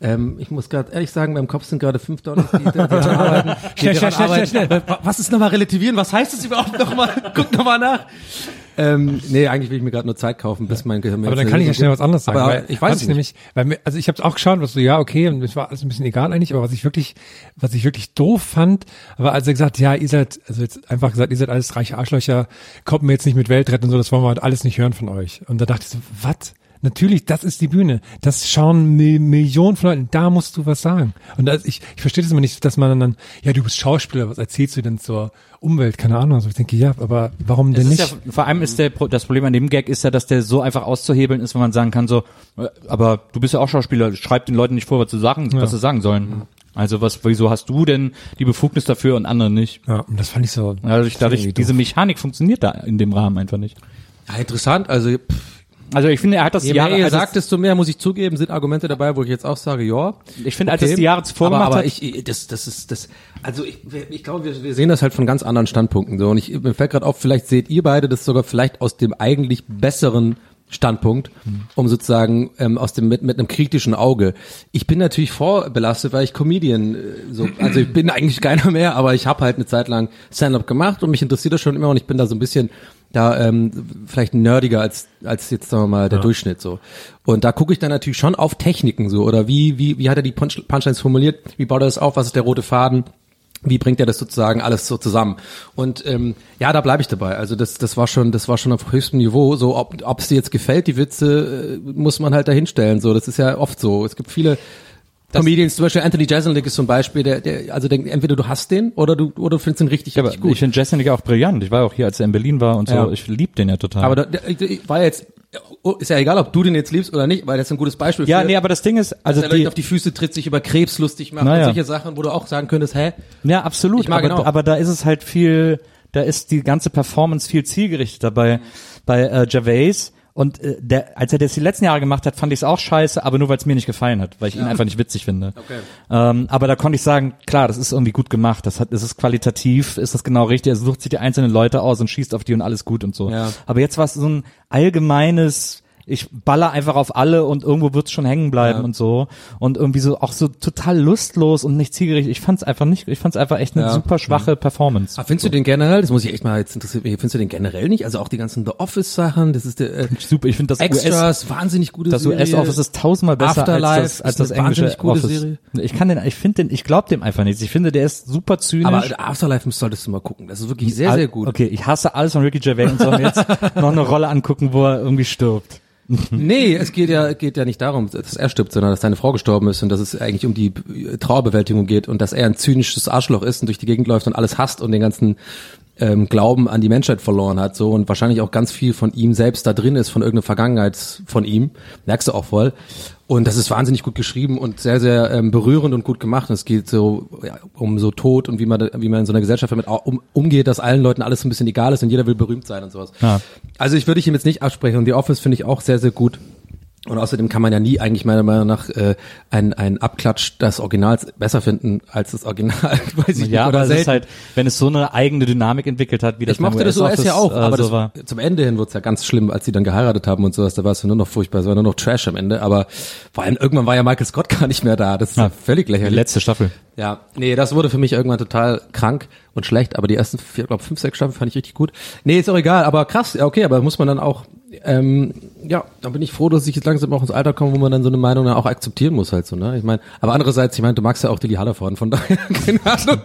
Ähm, ich muss gerade ehrlich sagen, beim Kopf sind gerade fünf Dollars, die, die daran arbeiten. die (laughs) Schnell, schnell, schnell, arbeiten. Wa- Was ist nochmal relativieren? Was heißt das überhaupt nochmal? Guck nochmal nach. Ähm, nee, eigentlich will ich mir gerade nur Zeit kaufen, bis mein Gehirn Aber dann kann ich ja schnell was anderes sagen. Aber ich weiß es nicht. nämlich, weil mir, also ich habe auch geschaut, was so, ja, okay, und es war alles ein bisschen egal eigentlich, aber was ich wirklich, was ich wirklich doof fand, war, als er gesagt, ja, ihr seid, also jetzt einfach gesagt, ihr seid alles reiche Arschlöcher, kommt mir jetzt nicht mit Weltretten und so, das wollen wir halt alles nicht hören von euch. Und da dachte ich so, was? Natürlich, das ist die Bühne. Das schauen Mi- Millionen von Leuten. Da musst du was sagen. Und das, ich, ich verstehe das immer nicht, dass man dann, ja, du bist Schauspieler, was erzählst du denn zur Umwelt? Keine Ahnung. Also ich denke, ja, aber warum es denn nicht? ja, vor allem ist der, Pro- das Problem an dem Gag ist ja, dass der so einfach auszuhebeln ist, wenn man sagen kann so, äh, aber du bist ja auch Schauspieler, schreib den Leuten nicht vor, was sie sagen, was sie sagen sollen. Also was, wieso hast du denn die Befugnis dafür und andere nicht? ja, und das fand ich so. Dadurch, dadurch, irgendwie diese. Mechanik funktioniert da in dem Rahmen einfach nicht. Ja, interessant. Also pff, Also ich finde, er hat das je die mehr Jahre, ihr sagt, desto mehr muss ich zugeben, sind Argumente dabei, wo ich jetzt auch sage, ja. ich finde, als es die Jahre zuvor aber, gemacht aber hat, ich, das, das ist das. Also ich, ich glaube, wir, wir sehen das halt von ganz anderen Standpunkten so. Und ich mir fällt gerade auf, vielleicht seht ihr beide das sogar vielleicht aus dem eigentlich besseren Standpunkt, um sozusagen ähm, aus dem mit, mit einem kritischen Auge. Ich bin natürlich vorbelastet, weil ich Comedian äh, so, also ich bin eigentlich keiner mehr, aber ich habe halt eine Zeit lang Stand-up gemacht und mich interessiert das schon immer und ich bin da so ein bisschen da ähm, vielleicht nerdiger als als jetzt sagen wir mal der Durchschnitt so. Und da gucke ich dann natürlich schon auf Techniken so oder wie wie wie hat er die Punch Punchlines formuliert? Wie baut er das auf? Was ist der rote Faden? Wie bringt er das sozusagen alles so zusammen? Und ähm, ja, da bleibe ich dabei. Also das, das war schon, das war schon auf höchstem Niveau. So, ob ob es dir jetzt gefällt, die Witze, äh, muss man halt dahinstellen. So, das ist ja oft so. Es gibt viele Comedians, zum Beispiel Anthony Jeselnik ist so ein Beispiel, der, der, also der, entweder du hast den oder du oder du findest ihn richtig, ja, aber richtig gut. ich finde Jeselnik auch brillant. Ich war auch hier, als er in Berlin war und so. Ja. Ich lieb den ja total. aber da, war jetzt, oh, ist ja egal, ob du den jetzt liebst oder nicht, weil das ist ein gutes Beispiel. ja, für, nee, aber das Ding ist, also dass er die, auf die Füße tritt, sich über Krebs lustig macht Naja. und solche Sachen, wo du auch sagen könntest, hä? Ja, absolut. Ich mag aber, auch. aber da ist es halt viel, da ist die ganze Performance viel zielgerichteter bei, bei äh, Gervais. Und äh, der, als er das die letzten Jahre gemacht hat, fand ich es auch scheiße, aber nur weil es mir nicht gefallen hat, weil ich ihn einfach nicht witzig finde. Okay. Ähm, aber da konnte ich sagen, klar, das ist irgendwie gut gemacht, das hat, das ist qualitativ, ist das genau richtig, er sucht sich die einzelnen Leute aus und schießt auf die und alles gut und so. Ja. Aber jetzt war es so ein allgemeines ich baller einfach auf alle und irgendwo wird's schon hängen bleiben Ja. und so und irgendwie so auch so total lustlos und nicht zielgerichtet. Ich fand's einfach nicht, ich fand's einfach echt eine Ja. super schwache Performance. Aber findest du den generell, das muss ich echt mal jetzt interessieren, findest du den generell nicht? Also auch die ganzen The Office Sachen, das ist der äh, Super, ich finde das US Extras, wahnsinnig gute das Serie. US-Office ist tausendmal besser Afterlife als das, als das englische Office. Serie. Ich kann den, ich finde den, ich glaube dem einfach nicht. Ich finde, der ist super zynisch. Aber Afterlife solltest du mal gucken. Das ist wirklich sehr, sehr gut. Okay, ich hasse alles von Ricky Gervais und soll mir jetzt (laughs) noch eine Rolle angucken, wo er irgendwie stirbt. (laughs) Nee, es geht ja, geht ja nicht darum, dass er stirbt, sondern dass seine Frau gestorben ist und dass es eigentlich um die Trauerbewältigung geht und dass er ein zynisches Arschloch ist und durch die Gegend läuft und alles hasst und den ganzen ähm, Glauben an die Menschheit verloren hat, so und wahrscheinlich auch ganz viel von ihm selbst da drin ist, von irgendeiner Vergangenheit von ihm, merkst du auch voll. Und das ist wahnsinnig gut geschrieben und sehr, sehr ähm, berührend und gut gemacht. Und es geht so ja, um so Tod und wie man, wie man in so einer Gesellschaft damit um, umgeht, dass allen Leuten alles so ein bisschen egal ist und jeder will berühmt sein und sowas. Ja. Also ich würde ich ihm jetzt nicht absprechen und The Office finde ich auch sehr, sehr gut. Und außerdem kann man ja nie eigentlich meiner Meinung nach äh, ein, ein Abklatsch des Originals besser finden als das Original. (laughs) Weiß ich Ja, nicht. Oder aber es ist halt, wenn es so eine eigene Dynamik entwickelt hat, wie das ich mochte das US ja auch, aber so das, war. zum Ende hin wurde es ja ganz schlimm, als sie dann geheiratet haben und sowas. Da war es ja nur noch furchtbar, es war nur noch Trash am Ende. Aber vor allem irgendwann war ja Michael Scott (laughs) gar nicht mehr da. Das ist ja, Ja. völlig Die lächerlich. letzte Staffel. Ja, nee, das wurde für mich irgendwann total krank und schlecht, aber die ersten vier, glaube fünf, sechs Staffeln fand ich richtig gut. Nee, ist auch egal, aber krass, ja, okay, aber muss man dann auch, ähm, ja, da bin ich froh, dass ich jetzt langsam auch ins Alter komme, wo man dann so eine Meinung auch akzeptieren muss halt so, ne? Ich meine, aber andererseits, ich meine, du magst ja auch Lily Hallervorden, von daher, (laughs) keine Ahnung,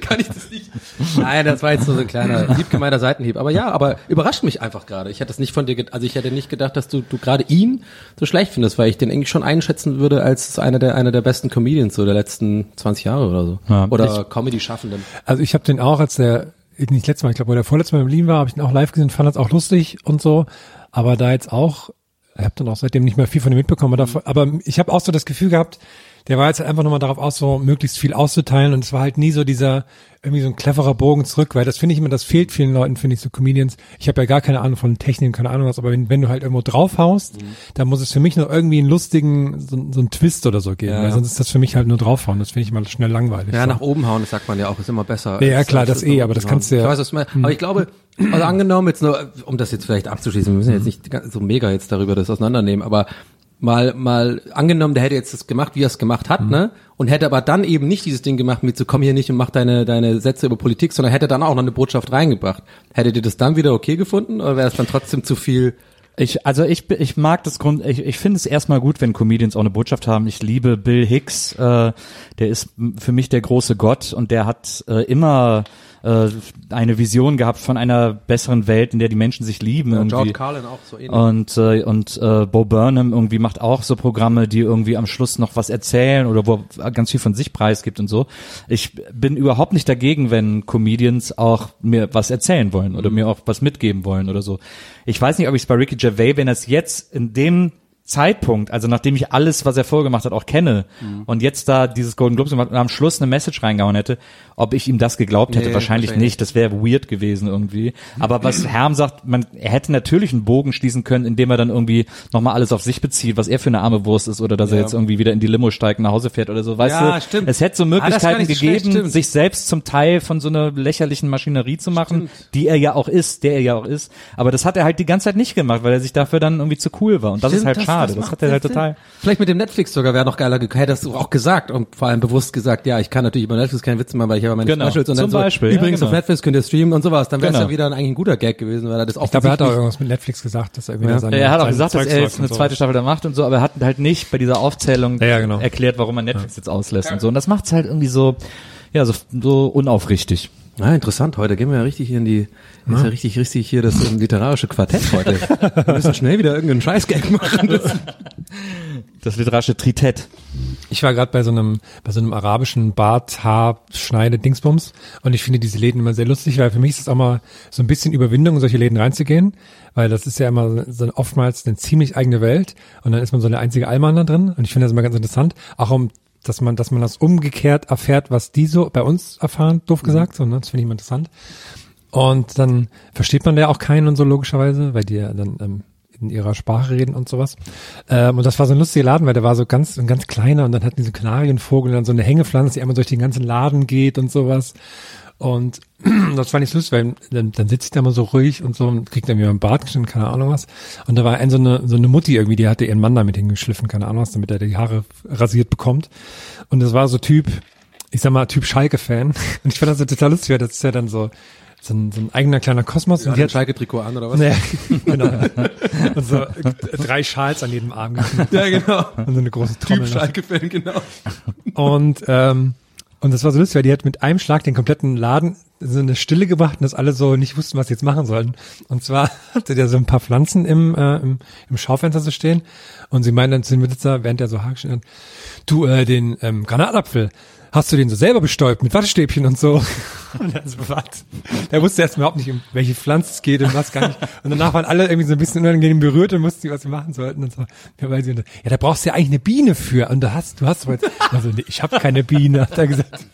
kann ich das nicht. Nein, das war jetzt so ein kleiner, liebgemeinter Seitenhieb. Aber ja, aber überrascht mich einfach gerade. Ich hätte es nicht von dir, also ich hätte nicht gedacht, dass du, du gerade ihn so schlecht findest, weil ich den eigentlich schon einschätzen würde als einer der, einer der besten Comedians so der letzten 20 Jahre oder so. Ja, oder Comedy-Schaffenden. Also ich habe den auch, als der, nicht letztes Mal, ich glaube, wo der vorletzte Mal in Berlin war, habe ich ihn auch live gesehen, fand das auch lustig und so. Aber da jetzt auch, ich habe dann auch seitdem nicht mehr viel von ihm mitbekommen. Aber, davon, aber ich habe auch so das Gefühl gehabt, der war jetzt einfach nochmal darauf aus, so möglichst viel auszuteilen und es war halt nie so dieser, irgendwie so ein cleverer Bogen zurück, weil das finde ich immer, das fehlt vielen Leuten, finde ich, so Comedians. Ich habe ja gar keine Ahnung von Technik, keine Ahnung was, aber wenn, wenn du halt irgendwo draufhaust, dann muss es für mich noch irgendwie einen lustigen, so, so einen Twist oder so geben, Ja. weil sonst ist das für mich halt nur draufhauen. Das finde ich immer schnell langweilig. Ja, so. nach oben hauen, das sagt man ja auch, ist immer besser. Ja, klar, das eh, aber das kannst du ja-. Ich weiß, was du meinst. Aber ich glaube, also angenommen jetzt nur, um das jetzt vielleicht abzuschließen, wir müssen jetzt nicht ganz- so mega jetzt darüber das auseinandernehmen, aber mal, mal angenommen, der hätte jetzt das gemacht, wie er es gemacht hat, ne? Und hätte aber dann eben nicht dieses Ding gemacht mit so, komm hier nicht und mach deine, deine Sätze über Politik, sondern hätte dann auch noch eine Botschaft reingebracht. Hättet ihr das dann wieder okay gefunden oder wäre es dann trotzdem zu viel? Ich, also ich, ich mag das Grund, ich, ich finde es erstmal gut, wenn Comedians auch eine Botschaft haben. Ich liebe Bill Hicks, äh, der ist für mich der große Gott und der hat äh, immer äh, eine Vision gehabt von einer besseren Welt, in der die Menschen sich lieben. irgendwie. George Carlin auch so ähnlich. Und, äh, und äh, Bo Burnham irgendwie macht auch so Programme, die irgendwie am Schluss noch was erzählen oder wo er ganz viel von sich preisgibt und so. Ich bin überhaupt nicht dagegen, wenn Comedians auch mir was erzählen wollen oder mir auch was mitgeben wollen oder so. Ich weiß nicht, ob ich es bei Ricky Gervais, wenn er es jetzt in dem Zeitpunkt, also nachdem ich alles, was er vorgemacht hat, auch kenne Mhm. und jetzt da dieses Golden Globes gemacht und am Schluss eine Message reingehauen hätte, ob ich ihm das geglaubt hätte, Nee, wahrscheinlich nicht. Das wäre weird gewesen irgendwie. Aber was Herm sagt, man, er hätte natürlich einen Bogen schließen können, indem er dann irgendwie nochmal alles auf sich bezieht, was er für eine arme Wurst ist oder dass er Ja. jetzt irgendwie wieder in die Limo steigt nach Hause fährt oder so. Weißt Ja, du, stimmt. es hätte so Ah, Möglichkeiten so schlecht, gegeben, stimmt. sich selbst zum Teil von so einer lächerlichen Maschinerie zu machen, die er ja auch ist, der er ja auch ist. Aber das hat er halt die ganze Zeit nicht gemacht, weil er sich dafür dann irgendwie zu cool war. Und das ist Stimmt, halt schade. Das, macht hat er halt Sinn. total. Vielleicht mit dem Netflix sogar wäre noch geiler, ge- hättest du auch gesagt und vor allem bewusst gesagt, ja, ich kann natürlich über Netflix keine Witze machen, weil ich habe meine Genau, Specials und dann zum so, Beispiel, ja, übrigens auf genau. Netflix könnt ihr streamen und sowas, dann wäre es Genau. ja wieder ein, eigentlich ein guter Gag gewesen, weil er das auch Ich glaube, er hat auch irgendwas mit Netflix gesagt, dass er irgendwie Ja. seine, Er hat auch gesagt, dass er jetzt eine zweite Staffel da macht und so, aber er hat halt nicht bei dieser Aufzählung Ja, ja, genau. erklärt, warum man Netflix jetzt auslässt und so. Und das macht's halt irgendwie so, ja, so, so unaufrichtig. Ja, interessant. Heute gehen wir ja richtig hier in die, ist ja richtig, richtig hier das ähm, literarische Quartett heute. wir müssen schnell wieder irgendeinen Scheißgag machen. Das, (laughs) Das literarische Tritett. Ich war gerade bei so einem bei so einem arabischen Bart Haar Schneide Dingsbums und ich finde diese Läden immer sehr lustig, weil für mich ist es auch mal so ein bisschen Überwindung in solche Läden reinzugehen, weil das ist ja immer so oftmals eine ziemlich eigene Welt und dann ist man so eine einzige Allmann da drin und ich finde das immer ganz interessant, auch um dass man dass man das umgekehrt erfährt, was die so bei uns erfahren, doof gesagt, so, ne? das finde ich immer interessant. Und dann versteht man ja auch keinen und so logischerweise, weil die ja dann ähm, in ihrer Sprache reden und sowas. Ähm, und das war so ein lustiger Laden, weil der war so ganz, ein ganz kleiner und dann hatten diese Kanarienvogel dann so eine Hängepflanze, die einmal durch den ganzen Laden geht und sowas. Und (clears throat) das fand ich lustig, weil dann, dann sitzt er immer so ruhig und so und kriegt dann wieder ein Bart geschnitten, keine Ahnung was. Und da war ein so eine, so eine Mutti irgendwie, die hatte ihren Mann damit hingeschliffen, keine Ahnung was, damit er die Haare rasiert bekommt. Und das war so Typ, ich sag mal, Typ Schalke-Fan. (laughs) Und ich fand das so total lustig, weil das ist ja dann so, so ein, so ein eigener kleiner Kosmos. Ja, und die hat Schalke-Trikot an oder was? Nee, (laughs) genau. Und so drei Schals an jedem Arm. (laughs) Ja, genau. Und so eine große Trommel. Typ. Schalke-Fan, genau. Und, ähm, und das war so lustig, weil die hat mit einem Schlag den kompletten Laden so eine Stille gebracht und dass alle so nicht wussten, was sie jetzt machen sollten. Und zwar (laughs) hatte der so ein paar Pflanzen im, äh, im, im Schaufenster so stehen und sie meinen dann zu dem Besitzer, während der so geschnitten hat, du, äh, den ähm, Granatapfel, hast du den so selber bestäubt mit Wattestäbchen und so? (laughs) Und dann so, was? Der wusste erst überhaupt nicht, um welche Pflanze es geht und was gar nicht. Und danach waren alle irgendwie so ein bisschen unangenehm berührt und wussten, was sie machen sollten und so. Ja, weil sie, ja, da brauchst du ja eigentlich eine Biene für. Und da hast, du hast heute, also, nee, ich habe keine Biene, hat er gesagt.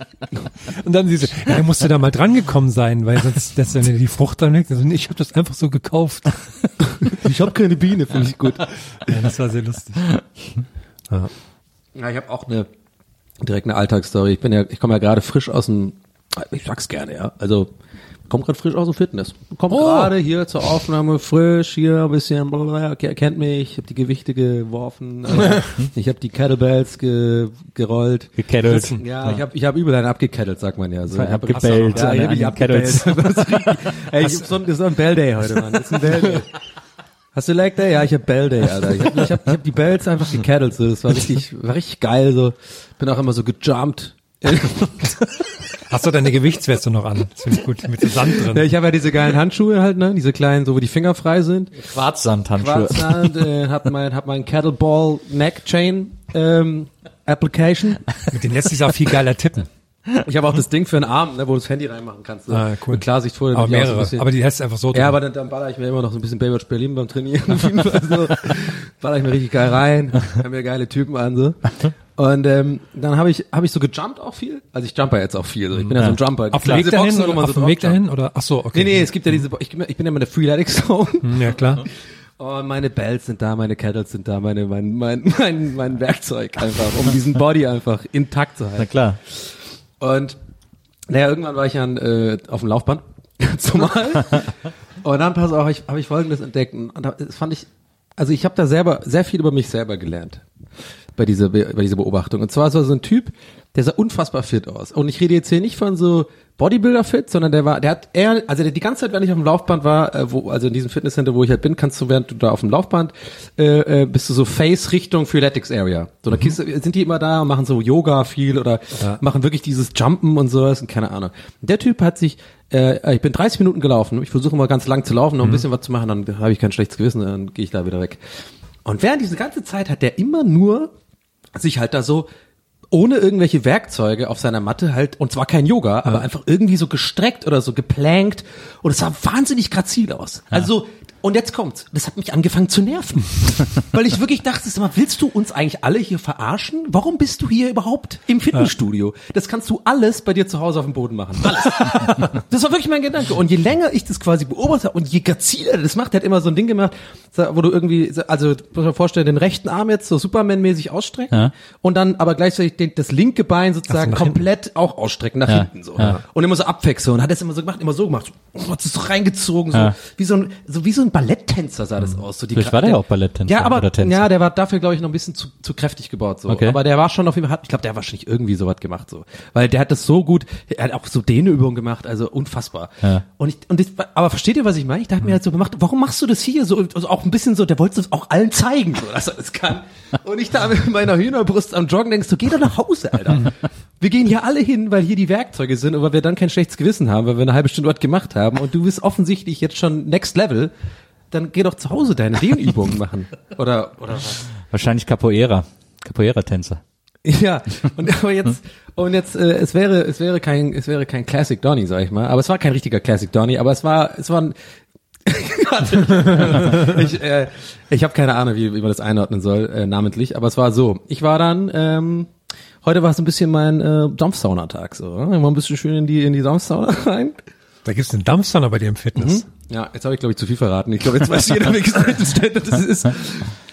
Und dann sie so, ja, da musst du da mal dran gekommen sein, weil sonst, dass dann die Frucht dann liegt. Also, nee, ich habe das einfach so gekauft. Ich habe keine Biene, finde ich gut. Ja, das war sehr lustig. Ja. Ja, ich habe auch eine direkt eine Alltagsstory. Ich bin ja, ich komme ja gerade frisch aus dem, ich sag's gerne, ja. Also komme gerade frisch aus dem Fitness. Komme gerade hier zur Aufnahme frisch, hier ein bisschen, blablabla, okay, kennt mich, ich habe die Gewichte geworfen, äh, (laughs) ich habe die Kettlebells ge, gerollt. Gekettelt. Ja, ich habe ich hab übel einen abgekettelt, sagt man ja. So, ich hab Abgebellt, Ja, ich hab mich abgebellt. (laughs) Ey, ich hab so ein, so ein Bell Day heute, Mann. Das ist ein Bell Day. (laughs) Hast du Leg Day? Ja, ich hab Bell Day, (laughs) Alter. Ich hab, ich hab, ich hab die Bells einfach gekettelt, so. Das war richtig, war richtig geil, so. Bin auch immer so gejumpt. (laughs) Hast du deine Gewichtsweste noch an? Das finde ich gut, mit so Sand drin. Ja, ich habe ja diese geilen Handschuhe halt, ne? Diese kleinen, so wo die Finger frei sind. Quarzsandhandschuhe. Quarzsand, äh, hab mein, hab mein Kettleball Neck Chain ähm, Application. Mit denen lässt sich auch viel geiler tippen. Ich habe auch das Ding für einen Arm, ne, wo du das Handy reinmachen kannst. So. Ah, cool. Mit Klarsicht vorher. Aber ich so mehrere. bisschen- Aber die lässt einfach so drin. Ja, aber dann, dann baller ich mir immer noch so ein bisschen Baywatch Berlin beim Trainieren. (laughs) Auf jeden Fall so. Baller ich mir richtig geil rein, haben mir geile Typen an so. Und ähm, dann habe ich habe ich so gejumpt auch viel. Also ich jumper jetzt auch viel. So. Ich bin ja, so ein Jumper. auf dem Weg dahin, Boxen, wo oder man auf so dem Weg dahin, oder? Ach so, okay. Nee, nee, es gibt ja diese, ich, bin- ich bin ja immer in der Freeletics Zone. Hm, Ja, klar. Und meine Bells sind da, meine Kettles sind da, meine, mein, mein, mein, mein Werkzeug einfach, um diesen Body einfach intakt zu Na halten. klar. Und naja, irgendwann war ich dann äh, auf dem Laufband, (laughs) zumal. Und dann pass auf, habe ich Folgendes entdeckt. Und da- das fand ich, also ich habe da selber sehr viel über mich selber gelernt bei dieser, Be- bei dieser Beobachtung. Und zwar so ein Typ, der sah unfassbar fit aus. Und ich rede jetzt hier nicht von so Bodybuilder-fit, sondern der war, der hat eher, also der die ganze Zeit, wenn ich auf dem Laufband war, äh, wo, also in diesem Fitnesscenter, wo ich halt bin, kannst du, während du da auf dem Laufband äh, äh, bist du so Face Richtung Freeletics Area. So, da du- sind die immer da und machen so Yoga viel oder machen wirklich dieses Jumpen und sowas und keine Ahnung. Der Typ hat sich, äh, ich bin 30 Minuten gelaufen, ich versuche mal ganz lang zu laufen, noch ein bisschen was zu machen, dann habe ich kein schlechtes Gewissen, dann gehe ich da wieder weg. Und während diese ganze Zeit hat der immer nur sich halt da so ohne irgendwelche Werkzeuge auf seiner Matte halt, und zwar kein Yoga, aber einfach irgendwie so gestreckt oder so geplankt. Und es sah wahnsinnig grazil aus. Also, und jetzt kommt's, das hat mich angefangen zu nerven. (laughs) Weil ich wirklich dachte, sag mal, willst du uns eigentlich alle hier verarschen? Warum bist du hier überhaupt im Fitnessstudio? Das kannst du alles bei dir zu Hause auf dem Boden machen. Alles. (laughs) Das war wirklich mein Gedanke. Und je länger ich das quasi beobachtet habe und je graziler er das macht, der hat immer so ein Ding gemacht, wo du irgendwie, also muss man vorstellen, den rechten Arm jetzt so Superman-mäßig ausstrecken Ja. und dann aber gleichzeitig den, das linke Bein sozusagen nach komplett auch ausstrecken nach Ja. hinten so Ja. und immer so abwechseln und hat das immer so gemacht, immer so gemacht, so, hat es so reingezogen, so wie so ein so wie so ein Balletttänzer sah das aus. So die Vielleicht war der ja auch Balletttänzer Ja, aber oder Tänzer. ja, der war dafür glaube ich noch ein bisschen zu, zu kräftig gebaut so. Okay. Aber der war schon auf jeden Fall, ich glaube, der hat wahrscheinlich irgendwie sowas gemacht so, weil der hat das so gut, er hat auch so Dehnübungen gemacht, also unfassbar. Ja. Und ich und ich, aber versteht ihr, was ich meine? Ich dachte mir halt so, gemacht, warum machst du das hier so also auch ein bisschen so, der wollte es auch allen zeigen, so, dass er das kann. (laughs) Und ich da mit meiner Hühnerbrust am Joggen denkst, du geh doch nach Hause, Alter. Wir gehen hier alle hin, weil hier die Werkzeuge sind und weil wir dann kein schlechtes Gewissen haben, weil wir eine halbe Stunde was gemacht haben und du bist offensichtlich jetzt schon next level. Dann geh doch zu Hause deine Dehnübungen machen. Oder, oder was? Wahrscheinlich Capoeira. Capoeira-Tänzer. Ja, und aber jetzt und jetzt äh, es wäre es wäre kein es wäre kein Classic Donny, sag ich mal, aber es war kein richtiger Classic Donny, aber es war es war ein (laughs) ich äh, ich habe keine Ahnung, wie, wie man das einordnen soll äh, namentlich, aber es war so. Ich war dann ähm, heute war es ein bisschen mein äh, Dampfsaunatag so, immer ein bisschen schön in die in die Dampfsauna (laughs) rein. Da gibt's einen Dampfsauna bei dir im Fitness. Ja, jetzt habe ich glaube ich zu viel verraten. Ich glaube, jetzt weiß jeder, welches Fitnesscenter das ist.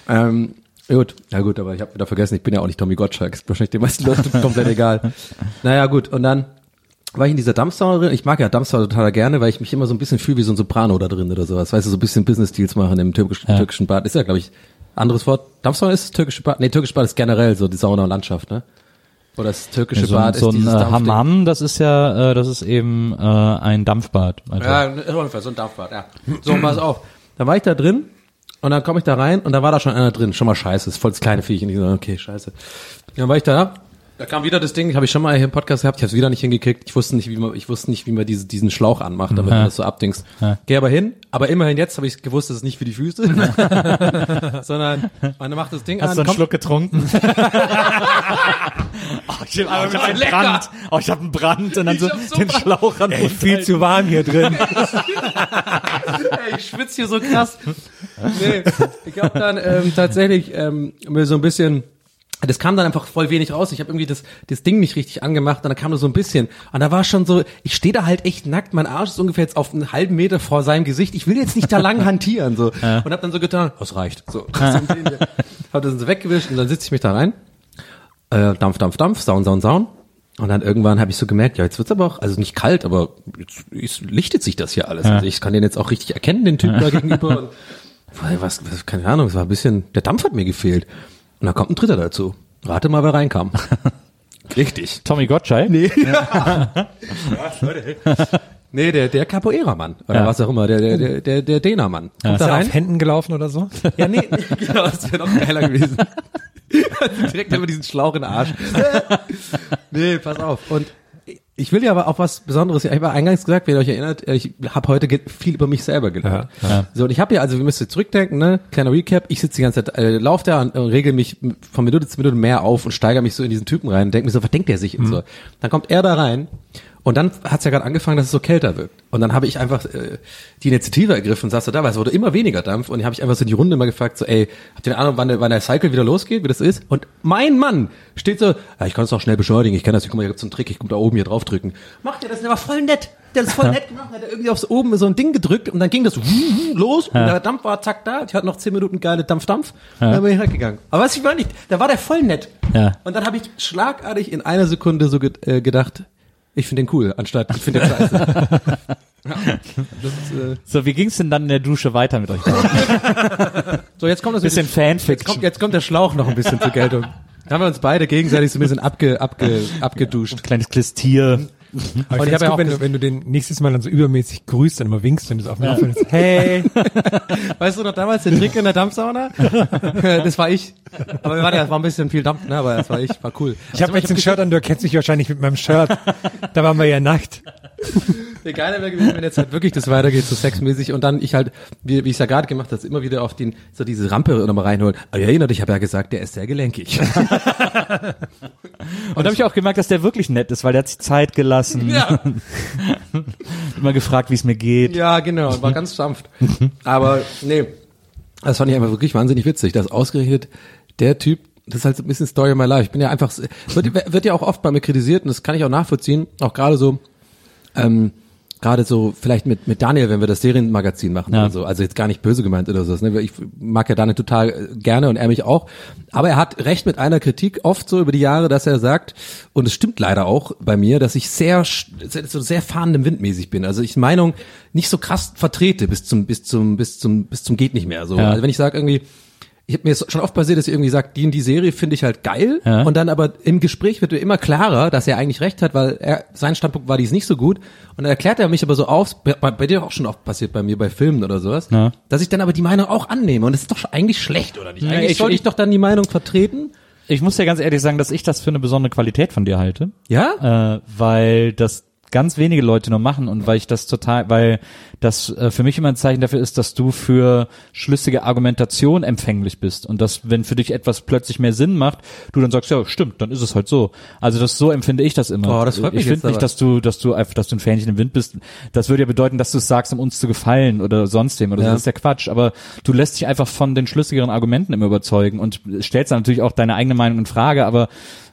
Ähm, gut, ja gut, aber ich habe wieder vergessen, ich bin ja auch nicht Tommy Gottschalk. Ist wahrscheinlich den meisten Leuten (laughs) komplett egal. Naja, gut, und dann war ich in dieser Dampfsauna drin. Ich mag ja Dampfsauna total gerne, weil ich mich immer so ein bisschen fühle wie so ein Soprano da drin oder sowas. Weißt du, so ein bisschen Business-Deals machen im türkisch, Ja. türkischen Bad. Ist ja, glaube ich, anderes Wort. Dampfsauna ist türkische Bad. Nee, türkische Bad ist generell so die Sauna-Landschaft, ne? Oder das türkische so, Bad so ist ein dieses äh, Dampfding. Hammam, das ist ja, äh, das ist eben äh, ein Dampfbad. Also, Ja, ungefähr so ein Dampfbad, ja. So, pass auf. Da war ich da drin und dann komme ich da rein und da war da schon einer drin. Schon mal scheiße, ist voll das kleine Viech. Und ich so, okay, scheiße. Dann war ich da, da kam wieder das Ding, habe ich schon mal hier im Podcast gehabt, ich habe es wieder nicht hingekriegt. Ich wusste nicht, wie man, ich wusste nicht, wie man diese, diesen Schlauch anmacht, damit man das so abdingst. Ja. Geh aber hin, aber immerhin jetzt habe ich gewusst, das ist nicht für die Füße, (laughs) (laughs) sondern man macht das Ding Hast an. du einen kommt- Schluck getrunken? (laughs) oh, ich habe hab einen. Brand. Oh, ich habe einen Brand und dann so, so den. Schlauch an Ey, viel zu warm hier drin. Ey, ich schwitze hier so krass. Nee, ich habe dann ähm, tatsächlich ähm, mir so ein bisschen das kam dann einfach voll wenig raus. Ich habe irgendwie das, das Ding nicht richtig angemacht und dann kam nur so ein bisschen. Und da war schon so, ich stehe da halt echt nackt, mein Arsch ist ungefähr jetzt auf einen halben Meter vor seinem Gesicht. Ich will jetzt nicht da lang (laughs) hantieren. so Und habe dann so getan, das reicht. So, (laughs) so Hab das so weggewischt und dann sitze ich mich da rein. Äh, Dampf, Dampf, Dampf, Saun, Saun, Saun. Und dann irgendwann habe ich so gemerkt, ja, jetzt wird's aber auch, also nicht kalt, aber jetzt, jetzt lichtet sich das hier alles. Also ich kann den jetzt auch richtig erkennen, den Typen da (laughs) gegenüber. Und, was, was, keine Ahnung, es war ein bisschen, der Dampf hat mir gefehlt. Und dann kommt ein Dritter dazu. Rate mal, wer reinkam. (laughs) Richtig. Tommy Gottschalk? Nee. (laughs) nee, der, der Capoeira-Mann. Oder Ja. was auch immer, der, der, der, der, der Dena-Mann. Kommt Ist da er rein. auf Händen gelaufen oder so? Ja, nee, nee (laughs) genau, das wäre noch geiler gewesen. Direkt über diesen Schlauch in den Arsch. nee, pass auf. Und ich will ja aber auch was Besonderes. Ich habe eingangs gesagt, wenn ihr euch erinnert, ich habe heute viel über mich selber gelernt. Ja, ja. So, und ich habe ja, also wir müssen zurückdenken, ne? Kleiner Recap. Ich sitze die ganze Zeit, äh, lauf da und äh, regel mich von Minute zu Minute mehr auf und steigere mich so in diesen Typen rein und denke mir so, was denkt der sich und so. Dann kommt er da rein und dann hat's ja gerade angefangen, dass es so kälter wirkt. Und dann habe ich einfach äh, die Initiative ergriffen und saß da, weil es wurde immer weniger Dampf. Und ich habe ich einfach so in die Runde immer gefragt, so, ey, habt ihr eine Ahnung, wann der, wann der Cycle wieder losgeht, wie das ist? Und mein Mann steht so, ja, ich kann es auch schnell beschleunigen, ich kann das, guck mal, hier gibt's so einen Trick, ich guck da oben hier drauf drücken. Macht der das, der war voll nett. Der ist voll (laughs) nett gemacht, hat er irgendwie aufs oben so ein Ding gedrückt und dann ging das (laughs) los und der Dampf war zack da. Ich hatte noch zehn Minuten geile Dampf-Dampf. Dann bin ich weggegangen. Aber was ich meine, da war der voll nett. Ja. Und dann habe ich schlagartig in einer Sekunde so ge äh, gedacht, ich finde den cool, anstatt ich finde den scheiße. (laughs) ja, ist, äh, So, wie ging's denn dann in der Dusche weiter mit euch? (laughs) so, jetzt kommt das Bisschen jetzt kommt, Fanfiction. jetzt kommt der Schlauch noch ein bisschen zur Geltung. Da haben wir uns beide gegenseitig so ein bisschen abge, abge, abgeduscht. Kleines Klistier. Aber Und ich ich hab habe ja auch wenn, du, wenn du den nächstes Mal dann so übermäßig grüßt, dann immer winkst, wenn du so auf mir ja. hey. (laughs) Weißt du noch damals den Trick in der Dampfsauna? (laughs) das war ich. Aber wir waren ja, es war ein bisschen viel Dampf, ne? Aber das war ich, war cool. Ich habe jetzt ein Shirt an, du erkennst mich wahrscheinlich mit meinem Shirt. Da waren wir ja nackt. (laughs) Der Geile wäre gewesen, wenn jetzt halt wirklich das weitergeht, so sexmäßig und dann ich halt, wie, wie ich es ja gerade gemacht habe, immer wieder auf den, so diese Rampe nochmal reinholen. Aber ihr erinnert, ich habe ja gesagt, der ist sehr gelenkig. (laughs) (laughs) Und da habe ich auch gemerkt, dass der wirklich nett ist, weil der hat sich Zeit gelassen. ja. Immer gefragt, wie es mir geht. ja, genau, war ganz sanft. Aber nee, das fand ich einfach wirklich wahnsinnig witzig, dass ausgerechnet der Typ, das ist halt so ein bisschen Story of my life. Ich bin ja einfach, wird, wird ja auch oft bei mir kritisiert und das kann ich auch nachvollziehen, auch gerade so, ähm, gerade so vielleicht mit mit Daniel, wenn wir das Serienmagazin machen Ja. so. Also jetzt gar nicht böse gemeint oder so. Ne? Ich mag ja Daniel total äh, gerne und er mich auch. Aber er hat recht mit einer Kritik oft so über die Jahre, dass er sagt, und es stimmt leider auch bei mir, dass ich sehr- so sehr fahrendem Windmäßig bin. Also ich Meinung nicht so krass vertrete bis zum bis zum bis zum bis zum geht nicht mehr. So. Ja. Also wenn ich sage irgendwie ich habe mir schon oft passiert, dass ich irgendwie sagt, die in die Serie finde ich halt geil Ja. und dann aber im Gespräch wird mir immer klarer, dass er eigentlich recht hat, weil er sein Standpunkt war dies nicht so gut und dann erklärt er mich aber so auf, bei, bei dir auch schon oft passiert bei mir bei Filmen oder sowas, Ja. dass ich dann aber die Meinung auch annehme und das ist doch eigentlich schlecht oder nicht? Eigentlich ich- sollte ich, ich- doch dann die Meinung vertreten. Ich muss dir ganz ehrlich sagen, dass ich das für eine besondere Qualität von dir halte. Ja? äh, weil das ganz wenige Leute nur machen und weil ich das total, weil das äh, für mich immer ein Zeichen dafür ist, dass du für schlüssige Argumentation empfänglich bist und dass, wenn für dich etwas plötzlich mehr Sinn macht, du dann sagst, ja, stimmt, dann ist es halt so. Also das so empfinde ich das immer. Oh, das freut mich ich finde nicht, dass du, dass du einfach, dass du ein Fähnchen im Wind bist. Das würde ja bedeuten, dass du es sagst, um uns zu gefallen oder sonst dem oder. Ja. Das ist ja Quatsch. Aber du lässt dich einfach von den schlüssigeren Argumenten immer überzeugen und stellst dann natürlich auch deine eigene Meinung in Frage. Aber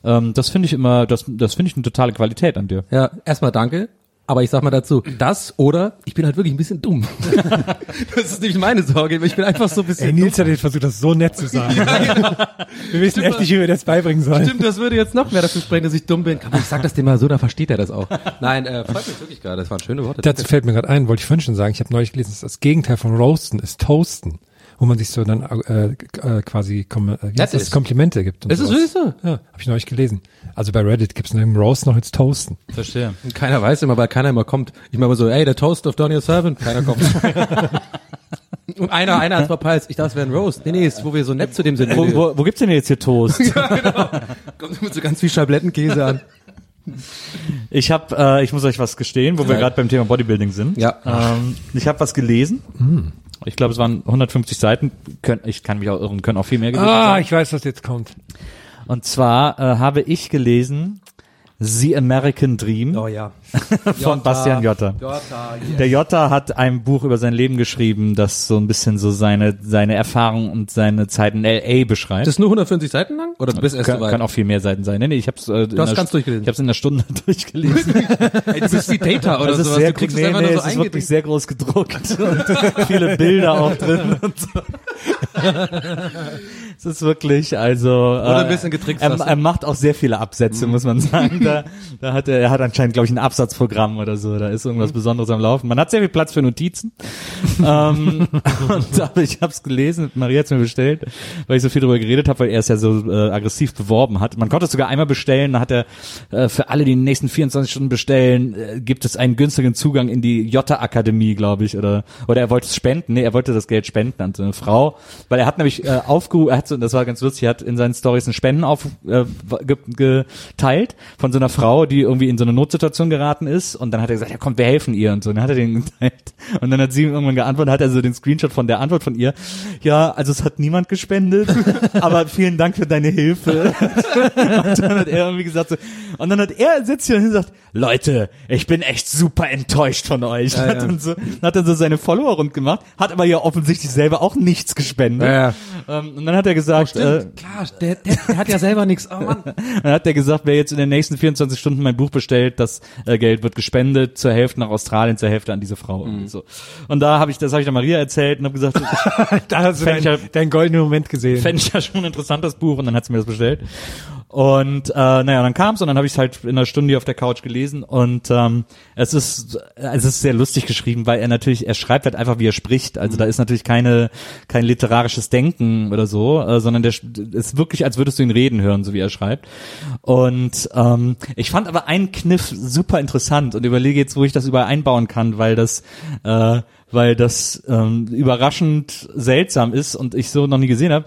ähm, das finde ich immer, das, das finde ich eine totale Qualität an dir. Ja, erstmal danke. Aber ich sag mal dazu, das oder ich bin halt wirklich ein bisschen dumm. (laughs) das ist nicht meine Sorge, ich bin einfach so ein bisschen Ey, Nils hat jetzt versucht, das so nett zu sagen. (laughs) Wir wissen echt nicht, wie wir das beibringen sollen. Stimmt, das würde jetzt noch mehr dafür sprechen, dass ich dumm bin. Komm, ich sag das dem mal so, dann versteht er das auch. Nein, äh, freut mich wirklich gerade. Das waren schöne Worte. Dazu fällt mir gerade ein, wollte ich vorhin schon sagen, ich habe neulich gelesen, dass das Gegenteil von Roasten ist Toasten. Wo man sich so dann äh, äh, quasi kom äh, das? ist. Komplimente gibt. und Ist es wirklich so? Ja, habe ich neulich gelesen. Also bei Reddit gibt's neben Roast noch jetzt Toasten. Verstehe. Und Keiner weiß immer, weil keiner immer kommt. Ich mache mal so, ey, der Toast of Donny Servant. Keiner kommt. (laughs) Und einer, einer hat verpeilt. Ich dachte, es wäre ein Roast. Nee, nee, ist, wo wir so nett zu dem sind. Wo, wo, wo gibt's denn jetzt hier Toast? (laughs) Kommt mit so ganz viel Schablettenkäse an. Ich habe, äh, ich muss euch was gestehen, wo wir gerade beim Thema Bodybuilding sind. Ja. Ähm, ich habe was gelesen. Ich glaube, es waren 150 Seiten. Können, ich kann mich auch irren, können auch viel mehr gewesen Ah, sein. ich weiß, was jetzt kommt. Und zwar äh, habe ich gelesen The American Dream Oh ja. (laughs) von Bastian Jotta. Der Jotta hat ein Buch über sein Leben geschrieben, das so ein bisschen so seine seine Erfahrung und seine Zeit in LA beschreibt. Das ist nur 150 Seiten lang? Oder du bist erst kann, kann auch viel mehr Seiten sein. Nee, nee, ich hab's äh, du hast ganz durchgelesen. Ich hab's in einer Stunde (laughs) durchgelesen. (laughs) Ey, du bist die Data oder Das ist sowas. sehr, du kriegst nee, es einfach nee, nur es so ist wirklich sehr groß gedruckt und viele Bilder auch drin und so. Es ist wirklich, also Oder ein äh, bisschen getrickst er, er macht auch sehr viele Absätze, muss man sagen. Da, da hat er, er hat anscheinend, glaube ich, ein Absatzprogramm oder so. Da ist irgendwas Besonderes am Laufen. Man hat sehr viel Platz für Notizen. (laughs) ähm, und aber ich habe es gelesen. Maria hat's mir bestellt, weil ich so viel darüber geredet habe, weil er es ja so äh, aggressiv beworben hat. Man konnte es sogar einmal bestellen. Da hat er äh, für alle, die in den nächsten 24 Stunden bestellen, äh, gibt es einen günstigen Zugang in die Jota Akademie, glaube ich, oder oder er wollte es spenden. Nee, er wollte das Geld spenden an so eine Frau, weil er hat nämlich äh, aufgerufen, er hat so, das war ganz lustig, er hat in seinen Stories einen Spenden auf äh, ge, geteilt von so einer Frau, die irgendwie in so eine Notsituation geraten ist und dann hat er gesagt, ja komm, wir helfen ihr und so. Und dann hat er den geteilt und dann hat sie irgendwann geantwortet, hat er so den Screenshot von der Antwort von ihr. Ja, also es hat niemand gespendet, (laughs) aber vielen Dank für deine Hilfe. (laughs) und dann hat er irgendwie gesagt so, und dann hat er sitzt hier und sagt, Leute, ich bin echt super enttäuscht von euch. Ja, (laughs) hat, ja. Dann so, hat dann so seine Follower rund gemacht, hat aber ja offensichtlich selber auch nichts gespendet. Ja, Ähm, und dann hat er gesagt, äh, Klar, der, der, der hat ja selber nichts. Oh Mann. dann hat er gesagt, wer jetzt in den nächsten 24 Stunden mein Buch bestellt, das äh, Geld wird gespendet, zur Hälfte nach Australien, zur Hälfte an diese Frau. Mhm. Und, so. und da habe ich, das habe ich der Maria erzählt und habe gesagt, (laughs) Da hast du deinen, ja- deinen goldenen Moment gesehen. fände ich ja schon ein interessantes Buch und dann hat sie mir das bestellt. Und äh, naja, dann kam's und dann habe ich es halt in einer Stunde hier auf der Couch gelesen und ähm, es ist es ist sehr lustig geschrieben, weil er natürlich er schreibt halt einfach wie er spricht. Also da ist natürlich keine kein literarisches Denken oder so, äh, sondern der ist wirklich als würdest du ihn reden hören, so wie er schreibt. Und ähm, ich fand aber einen Kniff super interessant und überlege jetzt, wo ich das überall einbauen kann, weil das äh, weil das ähm, überraschend seltsam ist und ich so noch nie gesehen habe.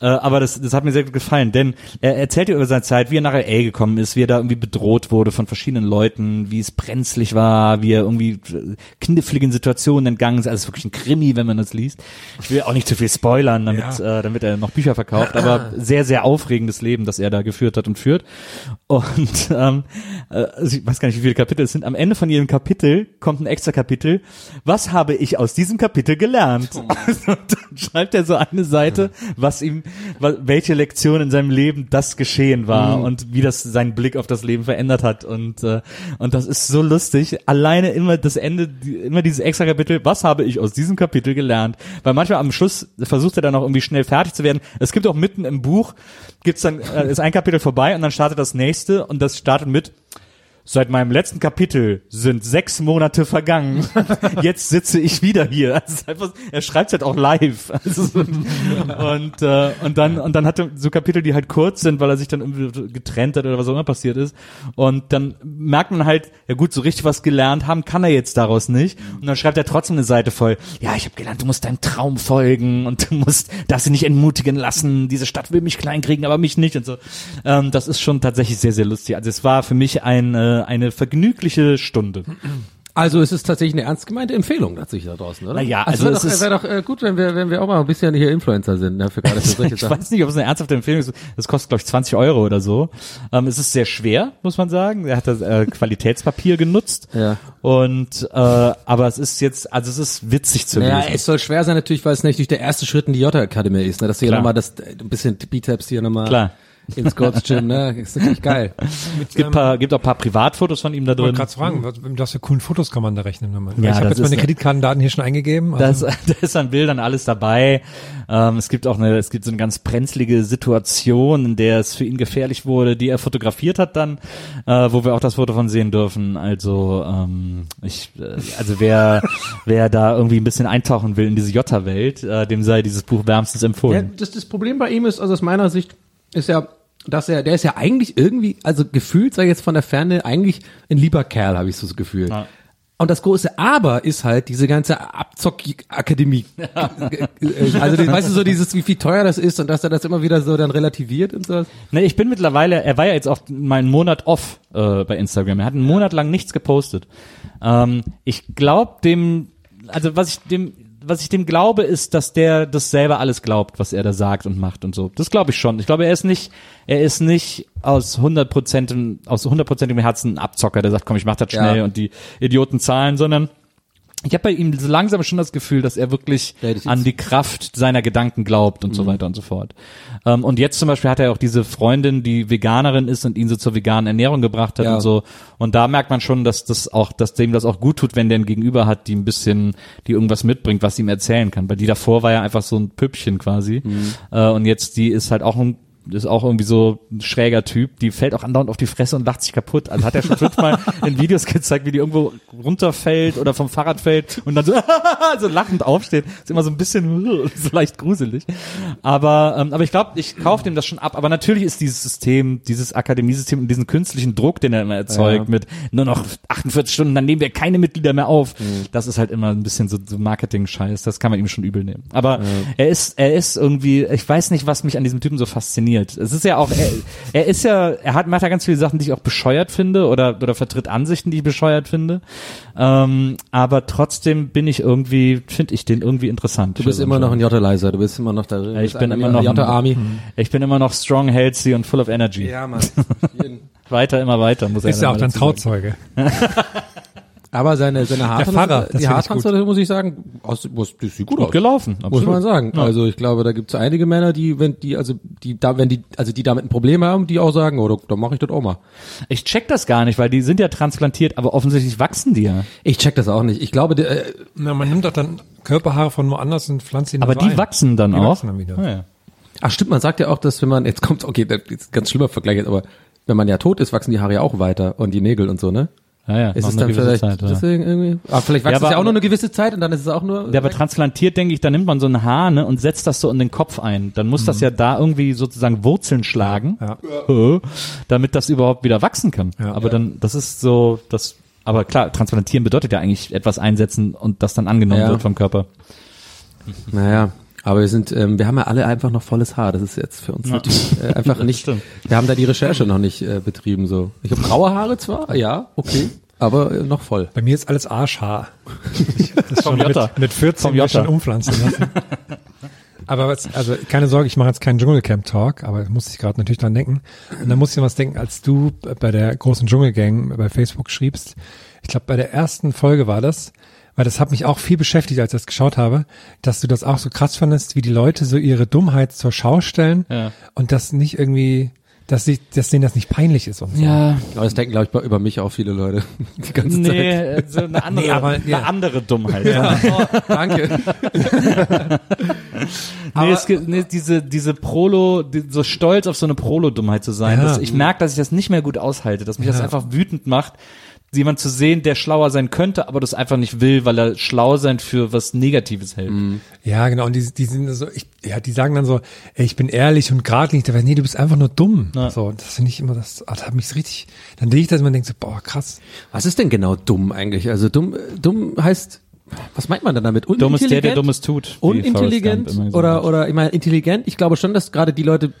Äh, aber das, das hat mir sehr gut gefallen, denn er erzählt ja über seine Zeit, wie er nach LA gekommen ist, wie er da irgendwie bedroht wurde von verschiedenen Leuten, wie es brenzlig war, wie er irgendwie äh, kniffligen Situationen entgangen ist. Also ist wirklich ein Krimi, wenn man das liest. Ich will auch nicht zu viel spoilern, damit, äh, damit er noch Bücher verkauft, aber (laughs) sehr, sehr aufregendes Leben, das er da geführt hat und führt. Und ähm, äh, also ich weiß gar nicht, wie viele Kapitel es sind. Am Ende von jedem Kapitel kommt ein extra Kapitel. Was habe ich aus diesem Kapitel gelernt? Also, (laughs) dann schreibt er so eine Seite, was ihm, welche Lektion in seinem Leben das geschehen war und wie das seinen Blick auf das Leben verändert hat. Und äh, und das ist so lustig. Alleine immer das Ende, immer dieses extra Kapitel. Was habe ich aus diesem Kapitel gelernt? Weil manchmal am Schluss versucht er dann auch irgendwie schnell fertig zu werden. Es gibt auch mitten im Buch gibt's dann äh, ist ein Kapitel vorbei und dann startet das nächste und das startet mit Seit meinem letzten Kapitel sind sechs Monate vergangen. (laughs) Jetzt sitze ich wieder hier. (laughs) Einfach, er schreibt halt auch live. (laughs) Also so, und äh, und dann und dann hat er so Kapitel, die halt kurz sind, weil er sich dann irgendwie getrennt hat oder was auch immer passiert ist. Und dann merkt man halt, ja gut, so richtig was gelernt haben kann er jetzt daraus nicht. Und dann schreibt er trotzdem eine Seite voll. Ja, ich habe gelernt, du musst deinem Traum folgen und du musst, darfst dich nicht entmutigen lassen. Diese Stadt will mich kleinkriegen, aber mich nicht und so. Ähm, das ist schon tatsächlich sehr sehr lustig. Also es war für mich ein, äh, eine vergnügliche Stunde. Also es ist tatsächlich eine ernst gemeinte Empfehlung tatsächlich da draußen, oder? Na ja, also, also wäre es doch, ist- wär doch äh, gut, wenn wir, wenn wir auch mal ein bisschen hier Influencer sind, ne, für gerade für (laughs) solche Ich Sachen. weiß nicht, ob es eine ernsthafte Empfehlung ist. Das kostet, glaube ich, 20 Euro oder so. Ähm, es ist sehr schwer, muss man sagen. Er hat das äh, Qualitätspapier genutzt. Ja. Und äh, aber es ist jetzt, also es ist witzig zu Ja, lesen. es soll schwer sein natürlich, weil es natürlich der erste Schritt in die Jota-Akademie ist, ne, dass du hier Klar. nochmal das, ein bisschen Bizeps hier nochmal. Klar. Ins Gold's Gym, ne? Ist natürlich geil. Es gibt, paar, gibt auch ein paar Privatfotos von ihm da Ich wollte drin. gerade fragen, was, mit was für coolen Fotos kann man da rechnen? Wenn man, Ja, ich habe das jetzt meine ist- Kreditkartendaten hier schon eingegeben. (laughs) Da ist, Also, da ist an Bildern alles dabei. Ähm, es gibt auch eine, es gibt so eine ganz brenzlige Situation, in der es für ihn gefährlich wurde, die er fotografiert hat dann, äh, wo wir auch das Foto von sehen dürfen. Also ähm, ich, äh, also wer, (laughs) wer da irgendwie ein bisschen eintauchen will in diese Jota-Welt, äh, dem sei dieses Buch wärmstens Ja, empfohlen. das, das Problem bei ihm ist, also aus meiner Sicht, ist ja, dass er, der ist ja eigentlich irgendwie, also gefühlt, sag ich jetzt von der Ferne, eigentlich ein lieber Kerl, habe ich so das Gefühl. Ja. Und das große Aber ist halt diese ganze Abzock-Akademie. (laughs) Also, die, weißt du, so dieses, wie viel teuer das ist und dass er das immer wieder so dann relativiert und sowas. Ne, ich bin mittlerweile, er war ja jetzt auch mal einen Monat off äh, bei Instagram. Er hat einen Monat lang nichts gepostet. Ähm, ich glaube dem, also was ich dem, was ich dem glaube, ist, dass der das selber alles glaubt, was er da sagt und macht und so. Das glaube ich schon. Ich glaube, er ist nicht, er ist nicht aus 100 Prozent, aus 100 Herzen ein Abzocker, der sagt, komm, ich mach das Ja. schnell und die Idioten zahlen, sondern ich habe bei ihm so langsam schon das Gefühl, dass er wirklich Ja, an die Kraft seiner Gedanken glaubt und so weiter und so fort. Ähm, und jetzt zum Beispiel hat er auch diese Freundin, die Veganerin ist und ihn so zur veganen Ernährung gebracht hat Ja. und so. Und da merkt man schon, dass das auch, dass dem das auch gut tut, wenn der ein Gegenüber hat, die ein bisschen, die irgendwas mitbringt, was ihm erzählen kann. Weil die davor war ja einfach so ein Püppchen quasi. Äh, und jetzt die ist halt auch ein ist auch irgendwie so ein schräger Typ, die fällt auch andauernd auf die Fresse und lacht sich kaputt. Also hat er schon fünfmal in Videos gezeigt, wie die irgendwo runterfällt oder vom Fahrrad fällt und dann so, (laughs) so lachend aufsteht. Ist immer so ein bisschen (laughs) so leicht gruselig. Aber, ähm, aber ich glaube, ich kaufe dem das schon ab. Aber natürlich ist dieses System, dieses Akademiesystem und diesen künstlichen Druck, den er immer erzeugt, mit nur noch 48 Stunden, dann nehmen wir keine Mitglieder mehr auf. Das ist halt immer ein bisschen so, so Marketing-Scheiß. Das kann man ihm schon übel nehmen. Aber er ist, er ist irgendwie, ich weiß nicht, was mich an diesem Typen so fasziniert. Es ist ja auch, er, er ist ja, er hat, macht ja ganz viele Sachen, die ich auch bescheuert finde oder, oder vertritt Ansichten, die ich bescheuert finde. Ähm, aber trotzdem bin ich irgendwie, finde ich den irgendwie interessant. Du bist immer noch ein Jottelizer, du bist immer noch da drin. Ja, ich bin immer noch Jotta Army. Ich bin immer noch strong, healthy und full of energy. Ja, Mann. (laughs) Weiter, immer weiter, muss er ist ja auch dein. Trauzeuge. (laughs) Aber seine, seine Haartrans Pfarrer, das die Haartransplantation, muss ich sagen, aus, muss, das sieht gut, Gut aus. gelaufen, Muss absolut. man sagen. Also ich glaube, da gibt es einige Männer, die, wenn die, also die da, wenn die, also die damit ein Problem haben, die auch sagen, oh, da, da mache ich das auch mal. Ich check das gar nicht, weil die sind ja transplantiert, aber offensichtlich wachsen die ja. Ich check das auch nicht. Ich glaube, der, äh, Na, man nimmt doch dann Körperhaare von woanders und pflanzt ihn Aber die ein. wachsen dann Die auch. wachsen dann wieder. Ah, ja. ach stimmt, man sagt ja auch, dass wenn man, jetzt kommt, okay, das ist ein ganz schlimmer Vergleich jetzt, aber wenn man ja tot ist, wachsen die Haare ja auch weiter und die Nägel und so, ne? Ja, ja, Ist es dann vielleicht Zeit, ja. deswegen irgendwie? Ah, vielleicht wächst Ja, es aber- ja auch nur eine gewisse Zeit und dann ist es auch nur. Ja, aber transplantiert, denke ich, da nimmt man so ein Haar ne, und setzt das so in den Kopf ein. Dann muss das ja da irgendwie sozusagen Wurzeln schlagen, Ja. äh, damit das überhaupt wieder wachsen kann. Ja. aber dann, das ist so, das, aber klar, transplantieren bedeutet ja eigentlich etwas einsetzen und das dann angenommen Ja. wird vom Körper. Naja, aber wir sind, ähm, wir haben ja alle einfach noch volles Haar. Das ist jetzt für uns natürlich äh, einfach (laughs) nicht. stimmt. Wir haben da die Recherche noch nicht äh, betrieben. So, ich habe graue Haare zwar, ja, okay, aber äh, noch voll. Bei mir ist alles Arschhaar. (laughs) Das Vom schon mit, mit 14 Vom mir Jota. schon umpflanzen lassen. aber was, also keine Sorge, ich mache jetzt keinen Dschungelcamp-Talk, aber da musste ich gerade natürlich dran denken. Und da musste ich was denken, als du bei der großen Dschungelgang bei Facebook schriebst, ich glaube bei der ersten Folge war das, weil das hat mich auch viel beschäftigt, als ich das geschaut habe, dass du das auch so krass fandest, wie die Leute so ihre Dummheit zur Schau stellen Ja. und das nicht irgendwie, dass, sie, dass denen das nicht peinlich ist und so. Ja, Aber das denken, glaube ich, über mich auch viele Leute (laughs) die ganze nee, Zeit. so eine andere, (laughs) Nee, aber, ja. eine andere Dummheit. Danke. Nee, es gibt, nee, diese, diese Prolo, die, so stolz auf so eine Prolo-Dummheit zu sein. Ja. Dass ich merke, dass ich das nicht mehr gut aushalte, dass mich das Ja. einfach wütend macht, jemand zu sehen, der schlauer sein könnte, aber das einfach nicht will, weil er schlau sein für was Negatives hält. Ja, genau. Und die, die sind so, ich, ja, die sagen dann so, ey, ich bin ehrlich und geradlinig. Dabei, nee, du bist einfach nur dumm. Ja. So, das finde ich immer, das, ah, das hat mich richtig, dann sehe ich das und man denkt so, boah, krass. Was ist denn genau dumm eigentlich? Also dumm, dumm heißt, was meint man denn damit? Dumm ist der, der Unintelligent? Dummes tut. Unintelligent oder oder ich meine intelligent. Ich glaube schon, dass gerade die Leute,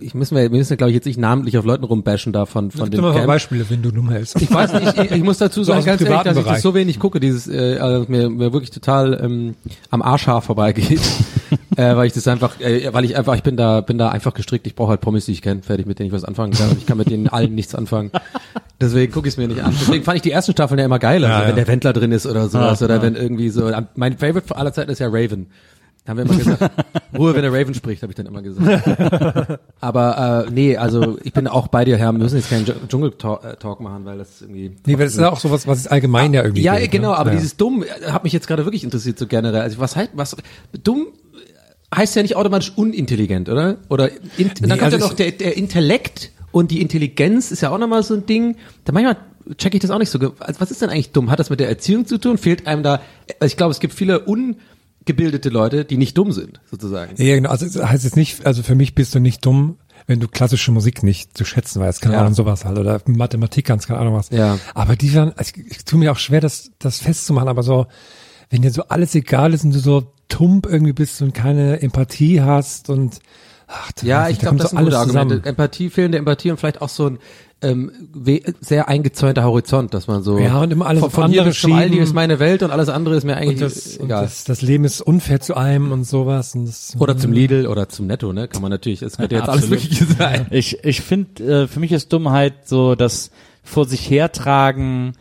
ich müssen wir, wir müssen ja, glaube ich jetzt nicht namentlich auf Leuten rumbashen da von von dem Camp. Beispiele, wenn du dumm hältst. Ich weiß nicht, ich, ich muss dazu (laughs) So sagen, ganz ehrlich, dass ich Bereich. das so wenig gucke, dieses äh, also mir, mir wirklich total ähm, am Arschhaar vorbeigeht, (laughs) äh, weil ich das einfach, äh, weil ich einfach, ich bin da, bin da einfach gestrickt. Ich brauche halt Promis, die ich kenne, fertig mit denen ich was anfangen kann. Ich kann mit denen allen nichts anfangen. Deswegen gucke ich es mir nicht an. Deswegen fand ich die ersten Staffeln ja immer geiler, Ja, ja. wenn der Wendler drin ist oder sowas Ja, oder ja. wenn irgendwie so. Mein Favorite aller Zeiten ist ja Raven. Haben wir immer gesagt. Ruhe, wenn der Raven spricht, habe ich dann immer gesagt. Aber äh, nee, also ich bin auch bei dir, Herr. Wir müssen jetzt keinen Dschung- Dschungel-Talk machen, weil das irgendwie. Nee, weil das ist ja auch sowas, was es allgemein ja irgendwie Ja, gilt, genau, ne? aber ja. dieses dumm hat mich jetzt gerade wirklich interessiert, so generell. Also was heißt, was, dumm heißt ja nicht automatisch unintelligent, oder? Oder in, dann kommt also ja noch der, der Intellekt und die Intelligenz ist ja auch nochmal so ein Ding. Da manchmal check ich das auch nicht so. Also was ist denn eigentlich dumm? Hat das mit der Erziehung zu tun? Fehlt einem da, also ich glaube, es gibt viele ungebildete Leute, die nicht dumm sind, sozusagen. Ja, genau. Also heißt jetzt nicht, also für mich bist du nicht dumm, wenn du klassische Musik nicht zu schätzen weißt, keine Ja. Ahnung, sowas halt, oder Mathematik kannst, keine Ahnung was. Ja. Aber die dann, also ich, ich tue mir auch schwer, das, das festzumachen, aber so, wenn dir so alles egal ist und du so tump irgendwie bist und keine Empathie hast und ach, Ja, weiß ich da glaube, das so sind alles Argumente. Empathie, fehlende Empathie und vielleicht auch so ein ähm, sehr eingezäunter Horizont, dass man so Ja, und immer alles von, von hier andere zum Aldi ist meine Welt und alles andere ist mir eigentlich Und das, und egal. das, das Leben ist unfair zu einem und sowas. Und das, oder zum Lidl oder zum Netto, ne? Kann man natürlich. Es könnte jetzt alles Absolut. Mögliche sein. (laughs) Ich, ich finde, äh, für mich ist Dummheit so das vor sich hertragen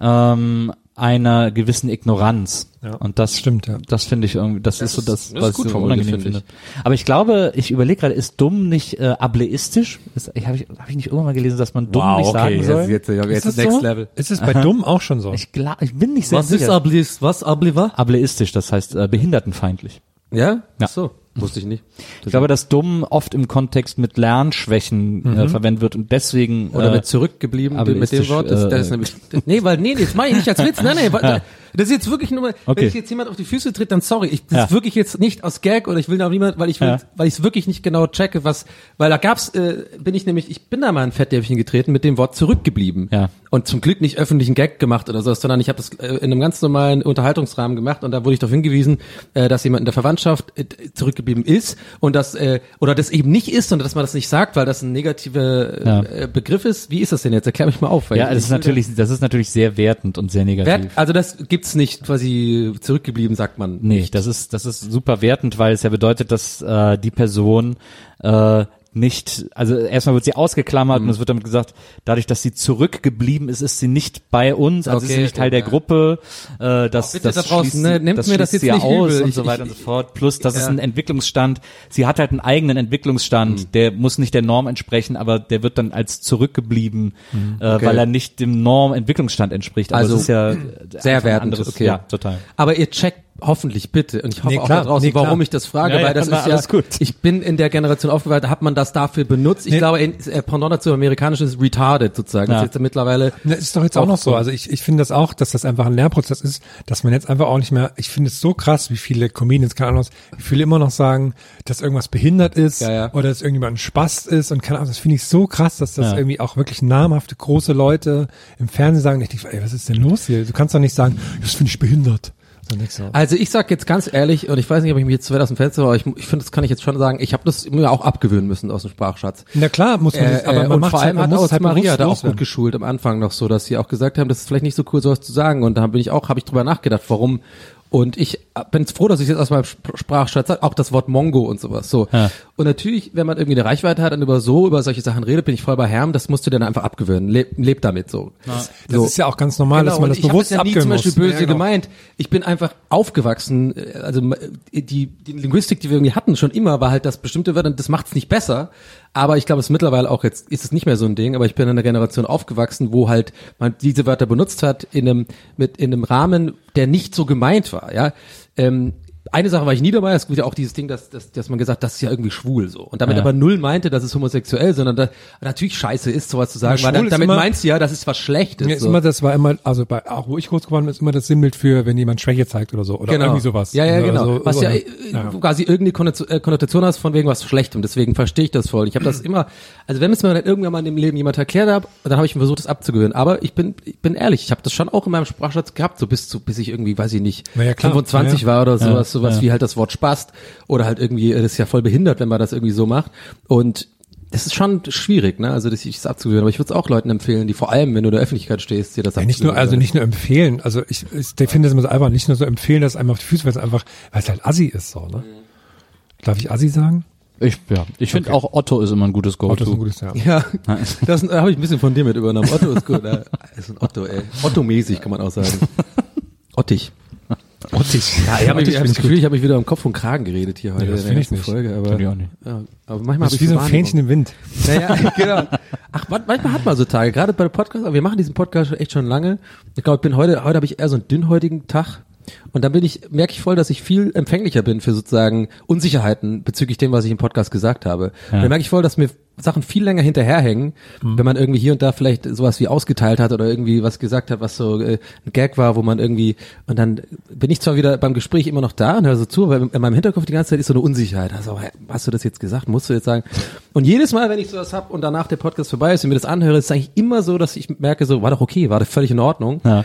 ähm, einer gewissen Ignoranz. Ja, Und das stimmt, ja. Das finde ich irgendwie, das, ist so ist- das, das ist was gut ich so unangenehm finde. Aber ich glaube, ich überlege gerade, ist dumm nicht äh, ableistisch? Ist, ich habe ich, hab ich nicht irgendwann mal gelesen, dass man dumm nicht sagen soll? jetzt, jetzt, jetzt Ist das Next so? Level. Ist es bei dumm auch schon so? Ich, glaub, ich bin nicht sehr Was ist sicher. ablis? Was abliva? Ableistisch, das heißt äh, behindertenfeindlich. Ja? Ja. Ach so, wusste ich nicht. Ich glaube, dass dumm oft im Kontext mit Lernschwächen äh, verwendet wird und deswegen Oder äh, mit zurückgeblieben aber mit dem ist Wort. das, Das, das äh, ist nämlich, nee, weil, nee, das mache ich nicht als Witz. Nein, nein, (laughs) weil- das ist jetzt wirklich nur mal, Okay. wenn ich jetzt jemand auf die Füße tritt, dann sorry. Ich, das Ja. ist wirklich jetzt nicht aus Gag oder ich will da auch niemand, weil ich will, Ja. weil ich es wirklich nicht genau checke, was, weil da gab's, äh, bin ich nämlich, ich bin da mal ein Fettnäpfchen getreten mit dem Wort zurückgeblieben. Ja. Und zum Glück nicht öffentlichen Gag gemacht oder so, sondern ich habe das äh, in einem ganz normalen Unterhaltungsrahmen gemacht und da wurde ich darauf hingewiesen, äh, dass jemand in der Verwandtschaft äh, zurückgeblieben ist und das äh, oder das eben nicht ist und dass man das nicht sagt, weil das ein negativer Ja. äh, Begriff ist. Wie ist das denn jetzt? Erklär mich mal auf. weil ja, das ist natürlich, das ist natürlich sehr wertend und sehr negativ. Wert, also das gibt's nicht quasi zurückgeblieben, sagt man. Nee, das ist, das ist super wertend, weil es ja bedeutet, dass äh, die Person äh, nicht, also erstmal wird sie ausgeklammert Mhm. und es wird damit gesagt, dadurch, dass sie zurückgeblieben ist, ist sie nicht bei uns, also ist sie Okay, nicht Teil der ja. Gruppe. Äh, das, bitte das da draußen, ne, sie- nehmt das mir das jetzt nicht aus übel. und Ich- so weiter ich- und so fort. Plus, das ist Ja. ein Entwicklungsstand. Sie hat halt einen eigenen Entwicklungsstand, Mhm. der muss nicht der Norm entsprechen, aber der wird dann als zurückgeblieben, äh, Mhm. Okay. weil er nicht dem Norm-Entwicklungsstand entspricht. Aber Also, ist ja äh, sehr wertend, anderes, okay. Ja, total. Aber ihr checkt hoffentlich bitte und ich hoffe Nee, auch da draußen, nee, warum ich das frage, Ja, ja, weil das war ist ja, gut. ich bin in der Generation aufgewachsen, hat man das dafür benutzt. Ich Nee. glaube, in, äh, Pendant dazu amerikanisch ist retarded sozusagen. Ja. Das ist jetzt mittlerweile Das ist doch jetzt auch noch so. Also ich, ich finde das auch, dass das einfach ein Lernprozess ist, dass man jetzt einfach auch nicht mehr, ich finde es so krass, wie viele Comedians, keine Ahnung, wie viele immer noch sagen, dass irgendwas behindert ist Ja, ja. oder dass irgendjemand ein Spast ist und keine Ahnung, das finde ich so krass, dass das Ja. irgendwie auch wirklich namhafte große Leute im Fernsehen sagen, ich denke, ey, was ist denn los hier? Du kannst doch nicht sagen, das finde ich behindert. Also ich sag jetzt ganz ehrlich, und ich weiß nicht, ob ich mich jetzt zu weit aus dem Fenster, aber ich, ich finde, das kann ich jetzt schon sagen, ich habe das mir auch abgewöhnen müssen aus dem Sprachschatz. Na klar, muss man Äh, das, aber äh, man und macht vor halt, allem man hat auch es halt Maria da auch gut geschult am Anfang noch so, dass sie auch gesagt haben, das ist vielleicht nicht so cool, sowas zu sagen. Und da bin ich auch, habe ich drüber nachgedacht, warum. Und ich bin froh, dass ich jetzt aus meinem Sp- Sprachschatz auch das Wort Mongo und sowas. So. Ja. Und natürlich, wenn man irgendwie eine Reichweite hat und über so, über solche Sachen redet, bin ich voll bei Herm, das musst du dir dann einfach abgewöhnen. Leb, leb damit so. Das so. ist ja auch ganz normal, dass Genau, man und das ich hab bewusst das ja nie zum Beispiel böse Ja, genau. gemeint. Ich bin einfach aufgewachsen, äh, also die, die Linguistik, die wir irgendwie hatten, schon immer, war halt das bestimmte Wörter, und das macht's nicht besser. Aber ich glaube, es ist mittlerweile auch jetzt, ist es nicht mehr so ein Ding, aber ich bin in einer Generation aufgewachsen, wo halt man diese Wörter benutzt hat in einem, mit, in einem Rahmen, der nicht so gemeint war, ja. Ähm, eine Sache war ich nie dabei, es gibt ja auch dieses Ding, dass, dass, dass man gesagt, das ist ja irgendwie schwul so. Und damit Ja. aber null meinte, das ist homosexuell, sondern da, natürlich scheiße ist, sowas zu sagen, Ja, weil ist damit immer- meinst du ja, das ist was Schlechtes. Ja, ist so. immer, das war immer, also bei, auch wo ich groß geworden bin, ist immer das Sinnbild für, wenn jemand Schwäche zeigt oder so, oder irgendwie sowas. Genau. Ja, ja, Oder genau. so- was ja, oder- äh, ja. quasi irgendeine Konnotation äh, Konnotation hast von wegen was Schlechtem. Deswegen verstehe ich das voll. Ich habe das immer, also wenn es mir dann irgendwann mal im Leben jemand erklärt hat, dann habe ich versucht, das abzugewöhnen. Aber ich bin, ich bin ehrlich, ich habe das schon auch in meinem Sprachschatz gehabt, so bis zu, bis ich irgendwie, weiß ich nicht, ja, klar. 25 Ja, war oder sowas, sowas ja. wie halt das Wort Spast oder halt irgendwie, äh, das ist ja voll behindert, wenn man das irgendwie so macht. Und das ist schon schwierig, ne? Also das, das abzugewöhnen. Aber ich würde es auch Leuten empfehlen, die vor allem, wenn du in der Öffentlichkeit stehst, dir das Ja, nicht nur, also nicht nur empfehlen, also ich, ich finde das immer so einfach, nicht nur so empfehlen, dass einem auf die Füße, weil es einfach, weil es halt assi ist, so, ne? Darf ich assi sagen? Ich, ja, ich finde auch Otto ist immer ein gutes Go-To. Otto ist ein gutes, ja. Ja, (laughs) das äh, habe ich ein bisschen von dir mit übernommen. Otto ist gut. Äh, ist ein Otto, ey. Otto-mäßig kann man auch sagen. (laughs) Ottig. Ottis. Ja, ich habe das Gefühl, ich habe mich wieder um Kopf und Kragen geredet hier heute Nee, das in der finde ich nicht. Folge. Aber, ich auch nicht. Ja, aber manchmal Das ist ich wie so ein Wahrnehmung. Fähnchen im Wind. Naja, (laughs) genau. Ach, man- manchmal hat man so Tage, gerade bei Podcast, aber wir machen diesen Podcast schon echt schon lange. Ich glaube, ich bin heute, heute habe ich eher so einen dünnhäutigen Tag. Und dann bin ich, merke ich voll, dass ich viel empfänglicher bin für sozusagen Unsicherheiten bezüglich dem, was ich im Podcast gesagt habe. Und dann merke ich voll, dass mir Sachen viel länger hinterherhängen, wenn man irgendwie hier und da vielleicht sowas wie ausgeteilt hat oder irgendwie was gesagt hat, was so äh, ein Gag war, wo man irgendwie, und dann bin ich zwar wieder beim Gespräch immer noch da und höre so zu, aber in meinem Hinterkopf die ganze Zeit ist so eine Unsicherheit. Also, hast du das jetzt gesagt? Musst du jetzt sagen? Und jedes Mal, wenn ich sowas hab und danach der Podcast vorbei ist und mir das anhöre, ist es eigentlich immer so, dass ich merke, so, war doch okay, war doch völlig in Ordnung. Ja.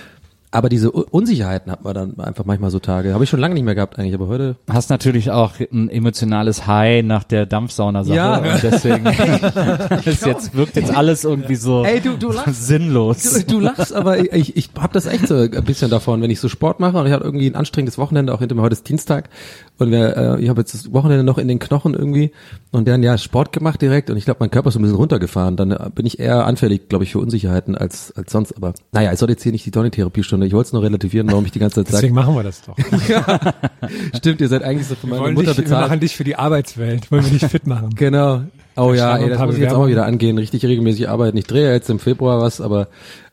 Aber diese Unsicherheiten hat man dann einfach manchmal so Tage. Habe ich schon lange nicht mehr gehabt eigentlich, aber heute. Hast natürlich auch ein emotionales High nach der Dampfsauna-Sache. Ja. Und deswegen (laughs) (laughs) ist jetzt, wirkt jetzt alles irgendwie so Ey, du- du lachst. sinnlos. Du, du lachst, aber ich, ich, ich habe das echt so ein bisschen davon, wenn ich so Sport mache und ich hatte irgendwie ein anstrengendes Wochenende, auch hinter mir heute ist Dienstag und wir, äh, ich habe jetzt das Wochenende noch in den Knochen irgendwie und dann ja Sport gemacht direkt und ich glaube, mein Körper ist so ein bisschen runtergefahren. Dann äh, bin ich eher anfällig, glaube ich, für Unsicherheiten als als sonst. Aber naja, ich soll jetzt hier nicht die Donny-Therapiestunde. Ich wollte es nur relativieren, warum ich die ganze Zeit Deswegen sage. machen wir das doch. (laughs) Stimmt, ihr seid eigentlich so von Wir, meiner wollen Mutter dich, wir bezahlt. machen dich für die Arbeitswelt. Wollen wir dich fit machen. (laughs) Genau. Oh ja, ey, das muss ich jetzt auch mal wieder angehen, richtig regelmäßig arbeiten. Ich drehe ja jetzt im Februar was, aber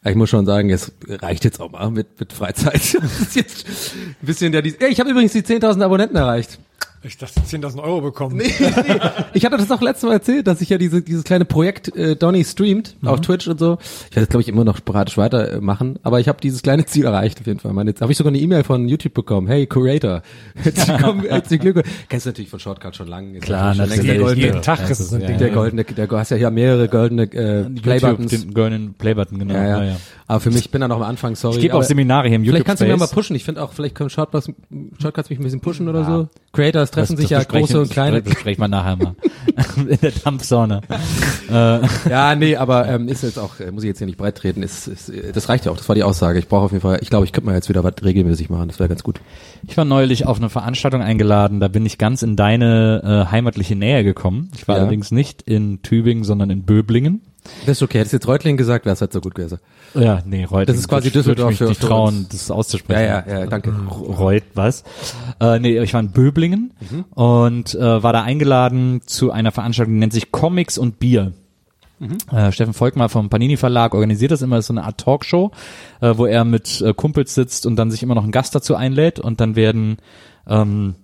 ich muss schon sagen, es reicht jetzt auch mal mit, mit Freizeit. (laughs) Jetzt ein bisschen der, ey, ich habe übrigens die 10.000 Abonnenten erreicht. Ich dachte 10.000 Euro bekommen. (laughs) Ich hatte das auch letztes Mal erzählt, dass ich ja diese, dieses kleine Projekt äh, Donny streamt auf Twitch und so. Ich werde das, glaube ich, immer noch sporadisch weitermachen, aber ich habe dieses kleine Ziel erreicht auf jeden Fall. Meine, jetzt habe ich sogar eine E-Mail von YouTube bekommen. Hey, Curator. (laughs) (laughs) Herzlichen Glückwunsch. Kennst du natürlich von Shortcut schon lange. Klar, schon natürlich. längst der Jeden goldene, Tag ist es ein ja, Ding. der goldene, der, du hast ja hier mehrere goldene äh, Playbuttons. den goldenen Playbutton, genau. Ja, ja. Aber für mich ich bin da noch am Anfang, sorry. Ich gebe auch Seminare hier im Vielleicht kannst du mir mal pushen. Ich finde auch, vielleicht können Shortcuts, Shortcuts mich ein bisschen pushen oder so. Creators treffen sich ja besprechen- große und kleine. Das besprechen wir nachher mal. (laughs) In der Dampfsauna. (laughs) Ja, nee, aber ähm, ist jetzt auch, äh, muss ich jetzt hier nicht breit treten, ist, ist, äh, das reicht ja auch, das war die Aussage. Ich brauche auf jeden Fall, ich glaube, ich könnte mal jetzt wieder was regelmäßig machen, das wäre ganz gut. Ich war neulich auf eine Veranstaltung eingeladen, da bin ich ganz in deine äh, heimatliche Nähe gekommen. Ich war Ja. allerdings nicht in Tübingen, sondern in Böblingen. Das ist okay, hättest jetzt Reutlingen gesagt, wäre es halt so gut gewesen. Ja, nee, Reutlingen. Das ist quasi Würde ich Düsseldorf mich für- nicht trauen, das auszusprechen. Ja, ja, ja, danke. Reut, was? Äh, nee, ich war in Böblingen Mhm. und äh, war da eingeladen zu einer Veranstaltung, die nennt sich Comics und Bier. Mhm. Äh, Steffen Volkmar vom Panini Verlag organisiert das immer, ist so eine Art Talkshow, äh, wo er mit äh, Kumpels sitzt und dann sich immer noch einen Gast dazu einlädt und dann werden ähm,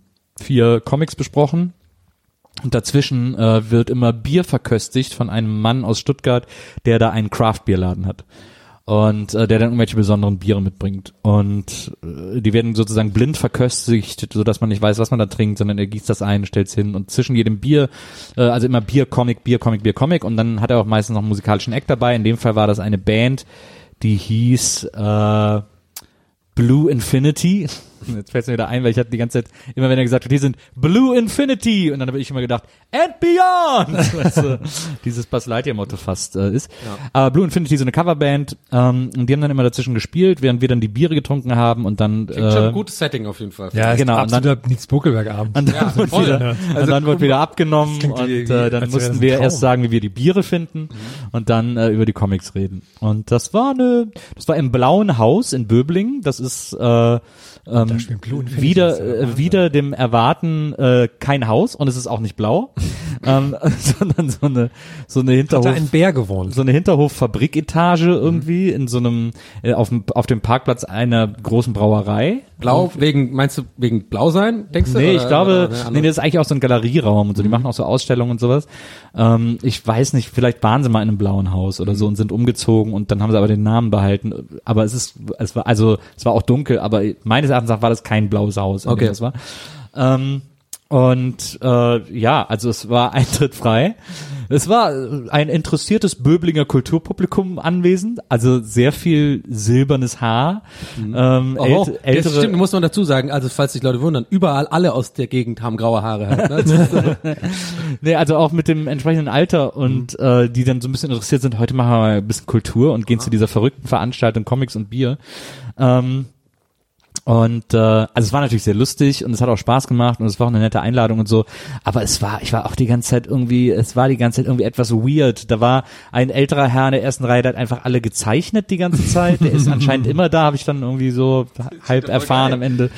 vier Comics besprochen. Und dazwischen äh, wird immer Bier verköstigt von einem Mann aus Stuttgart, der da einen Craft-Bierladen hat. Und äh, der dann irgendwelche besonderen Biere mitbringt. Und äh, die werden sozusagen blind verköstigt, so dass man nicht weiß, was man da trinkt, sondern er gießt das ein, stellt's hin. Und zwischen jedem Bier, äh, also immer Bier, Comic, Bier, Comic, Bier, Comic. Und dann hat er auch meistens noch einen musikalischen Act dabei. In dem Fall war das eine Band, die hieß äh, Blue Infinity. (laughs) Jetzt fällt es mir wieder ein, weil ich hatte die ganze Zeit, immer wenn er gesagt hat, hier sind Blue Infinity, und dann habe ich immer gedacht, and beyond! (laughs) Was so dieses Buzz Lightyear-Motto fast äh, ist. Aber Blue Infinity ist so eine Coverband, ähm, und die haben dann immer dazwischen gespielt, während wir dann die Biere getrunken haben und dann Klingt schon äh, ein gutes Setting auf jeden Fall. Ja, ist Genau, und dann- absoluter Nils Bokelberg-Abend. und dann, (laughs) wurde, voll, wieder, ne? und dann wurde wieder abgenommen und äh, dann mussten wir erst sagen, wie wir die Biere finden und dann äh, über die Comics reden. Und das war eine, das war im Blauen Haus in Böblingen. Das ist äh, ähm, Infinity, wieder ja äh, wieder dem Erwarten äh, kein Haus und es ist auch nicht blau, (laughs) ähm, (laughs) sondern so eine so eine Hat Hinterhof da ein Bär gewohnt. so eine Hinterhof-Fabriketage irgendwie in so einem äh, auf dem auf dem Parkplatz einer großen Brauerei. Blau, wegen, meinst du, wegen Blau sein, denkst du? Nee, Oder- ich glaube, oder nee, das ist eigentlich auch so ein Galerieraum und so. Die machen auch so Ausstellungen und sowas. Ähm, ich weiß nicht, vielleicht waren sie mal in einem blauen Haus oder so und sind umgezogen und dann haben sie aber den Namen behalten. Aber es ist, es war, also, es war auch dunkel, aber meines Erachtens war das kein blaues Haus, Okay. das war. Ähm, und äh, ja, also es war (laughs) Eintritt frei. Es war ein interessiertes Böblinger Kulturpublikum anwesend, also sehr viel silbernes Haar, ähm, Oh, das ältere, stimmt, muss man dazu sagen, also falls sich Leute wundern, überall alle aus der Gegend haben graue Haare. Halt, ne? Das (laughs) Nee, also auch mit dem entsprechenden Alter und Mhm. äh, die dann so ein bisschen interessiert sind, heute machen wir mal ein bisschen Kultur und gehen zu dieser verrückten Veranstaltung Comics und Bier. Ähm, Und äh, also es war natürlich sehr lustig und es hat auch Spaß gemacht und es war auch eine nette Einladung und so. Aber es war, ich war auch die ganze Zeit irgendwie, es war die ganze Zeit irgendwie etwas weird. Da war ein älterer Herr in der ersten Reihe, der hat einfach alle gezeichnet die ganze Zeit. Der ist (laughs) anscheinend immer da, habe ich dann irgendwie so halb erfahren am Ende.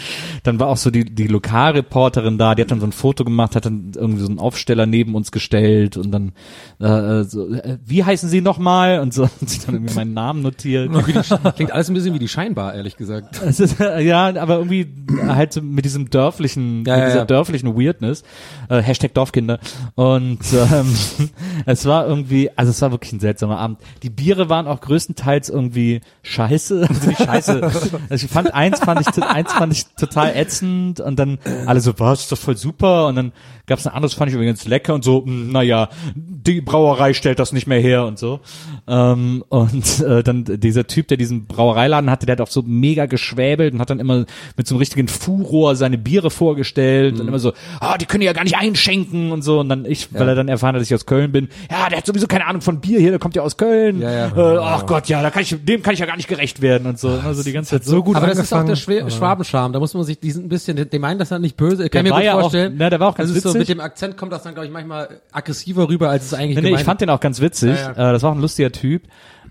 Dann war auch so die, die Lokalreporterin da, die hat dann so ein Foto gemacht, hat dann irgendwie so einen Aufsteller neben uns gestellt und dann äh, so, äh, wie heißen Sie nochmal? Und so hat sich dann irgendwie meinen Namen notiert. (laughs) Klingt alles ein bisschen wie die Scheinbar, ehrlich gesagt. (laughs) Ist, äh, ja, aber irgendwie halt so mit diesem dörflichen, Ja, mit dieser ja. dörflichen Weirdness. Äh, Hashtag Dorfkinder. Und ähm, (laughs) es war irgendwie, also es war wirklich ein seltsamer Abend. Die Biere waren auch größtenteils irgendwie scheiße. (laughs) Also nicht scheiße. Also ich fand eins fand ich eins fand ich total ätzend und dann alle so, was, ist doch voll super. Und dann gab es ein anderes, fand ich übrigens lecker und so, hm, naja, die Brauerei stellt das nicht mehr her und so. Ähm, und äh, dann dieser Typ, der diesen Brauereiladen hatte, der hat auch so mega geschwäbelt und hat dann immer mit so einem richtigen Furor seine Biere vorgestellt Mhm. und immer so, ah, die können ja gar nicht einschenken und so. Und dann ich, weil er dann erfahren hat, dass ich aus Köln bin, ja, der hat sowieso keine Ahnung von Bier hier, der kommt ja aus Köln. Ja, ja. Äh, ach Gott, ja, da kann ich, dem kann ich ja gar nicht gerecht werden und so. Also die ganze Zeit so gut. aber das ist auch der angefangen, Schwe Schwabenscham. Da muss man sich, die sind ein bisschen, die meinen das dann nicht böse. Ich kann Der mir gut ja auch- vorstellen. na, der war auch ganz also so witzig. mit dem Akzent kommt das dann, glaube ich, manchmal aggressiver rüber, als es eigentlich Nee, nee, ich fand den auch ganz witzig. Ja, Äh, das war auch ein lustiger Typ.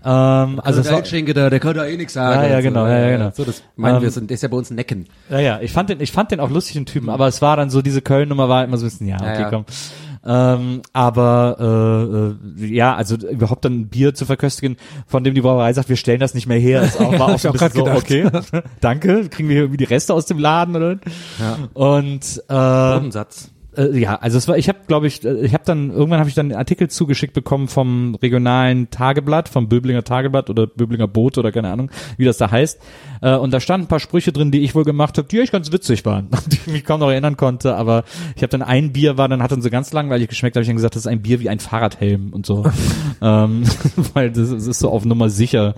Ähm, also der war, Schinke da, der kann da eh nichts sagen. Ja, ja, und so. genau, ja, ja, genau. So, das meinen Ähm, wir, sind, der ist ja bei uns Necken. Ja, ja, ich fand den, ich fand den auch lustig, den Typen, aber es war dann so, diese Köln-Nummer war immer so ein bisschen, ja, okay, Ja, ja. komm. Ähm, aber äh, äh, ja, also überhaupt dann ein Bier zu verköstigen, von dem die Brauerei sagt, wir stellen das nicht mehr her, ist auch, (laughs) war auch so grad okay, (laughs) danke, kriegen wir hier irgendwie die Reste aus dem Laden oder? Ja. Und äh, Bodensatz. Äh, ja, also es war, ich habe, glaube ich, äh, ich habe dann irgendwann habe ich dann einen Artikel zugeschickt bekommen vom regionalen Tageblatt, vom Böblinger Tageblatt oder Böblinger Bote oder keine Ahnung, wie das da heißt. Äh, und da standen ein paar Sprüche drin, die ich wohl gemacht habe, die echt ganz witzig waren, (laughs) die ich mich kaum noch erinnern konnte. Aber ich habe dann ein Bier war, dann hat dann so ganz langweilig geschmeckt, habe ich dann gesagt, das ist ein Bier wie ein Fahrradhelm und so, (laughs) ähm, (laughs) weil das, das ist so auf Nummer sicher,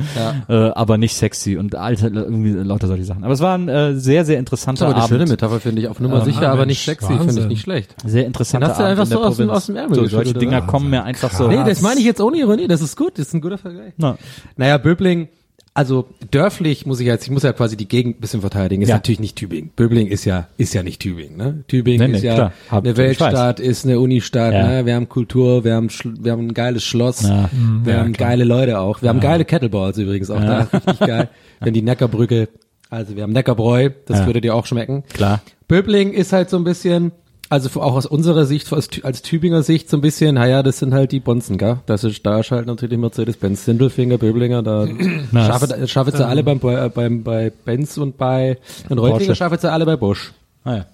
äh, aber nicht sexy und alter irgendwie lauter solche Sachen. Aber es war ein äh, sehr sehr Das interessanter ist aber eine Abend. schöne Metapher, finde ich. Auf Nummer Ähm, sicher, aber Mensch, nicht sexy, finde ich nicht schlecht. Sehr interessant. Hast du einfach so aus dem- aus dem Ärmel So, solche geschüttelt, Dinger oder? kommen mir einfach so. Nee, das meine ich jetzt ohne Ironie, das ist gut, das ist ein guter Vergleich. Na. Naja, Böbling, also dörflich muss ich jetzt, ich muss ja quasi die Gegend ein bisschen verteidigen, ist Ja. natürlich nicht Tübingen. Böbling ist ja, ist ja nicht Tübingen, ne? Tübingen Nee, nee, ist ja klar. Eine Weltstadt, ist eine Unistadt, Ja. ne? Wir haben Kultur, wir haben, wir haben ein geiles Schloss, Ja. wir Ja, haben klar. geile Leute auch, wir haben geile Kettleballs übrigens auch da, richtig geil. (laughs) Haben die Neckarbrücke, also wir haben Neckarbräu, das Ja. würde dir auch schmecken. Klar. Böbling ist halt so ein bisschen, also auch aus unserer Sicht, als, Tü- als Tübinger Sicht so ein bisschen, naja, das sind halt die Bonzen, gell? Das ist, da ist halt natürlich Mercedes-Benz, Sindelfinger, Böblinger, da (clears throat) schaffe, schaffe sie alle beim, bei, beim, bei Benz und bei, und Reutlinger Porsche. schaffe sie alle bei Bosch. Ah, ja.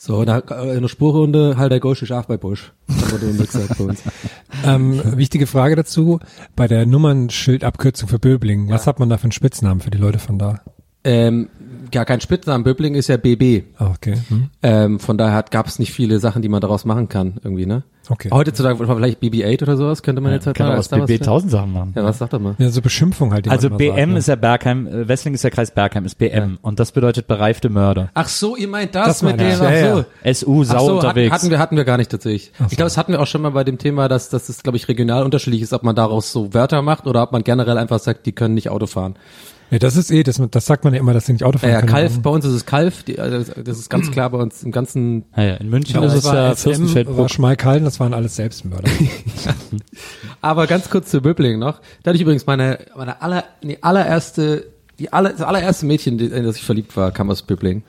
So, da, in der Spurrunde halt der Gosch ist auch bei Bosch. (laughs) Ähm, wichtige Frage dazu. Bei der Nummernschildabkürzung für Böbling, was hat man da für einen Spitznamen für die Leute von da? Ähm, gar kein Spitznamen, Böbling ist ja BB. Ah, okay. Hm. Ähm, von daher gab es nicht viele Sachen, die man daraus machen kann, irgendwie, ne? Okay. Heutzutage vielleicht BB-8 oder sowas, könnte man jetzt halt Kann mal man aus BB tausend Sachen machen. Ja, was sagt er mal? Ja, so Beschimpfung halt. Die Also BM sagt, ne? ist ja Bergheim, äh, Wessling ist der Kreis Bergheim, ist BM. Und das bedeutet bereifte Mörder. Ach so, ihr meint das, Das mit dem, ja, so. ja. SU, sau Ach so, unterwegs. Hatten, hatten wir, hatten wir gar nicht tatsächlich. Ich glaube, das hatten wir auch schon mal bei dem Thema, dass, dass es, glaube ich, regional unterschiedlich ist, ob man daraus so Wörter macht oder ob man generell einfach sagt, die können nicht Auto fahren. Ja, das ist eh, das, das sagt man ja immer, dass sie nicht Auto fahren Äh, können. Kalf, bei uns ist es Kalf, die, also das ist ganz klar bei uns im ganzen, ja, ja, in München Ja, ist das es war ja Fürstenfeldbruck. war Schmalkalden, das waren alles Selbstmörder. (laughs) aber ganz kurz zu Böbling noch. Da hatte ich übrigens meine, meine aller, nee, allererste, die aller, das allererste Mädchen, die- in das ich verliebt war, kam aus Böbling.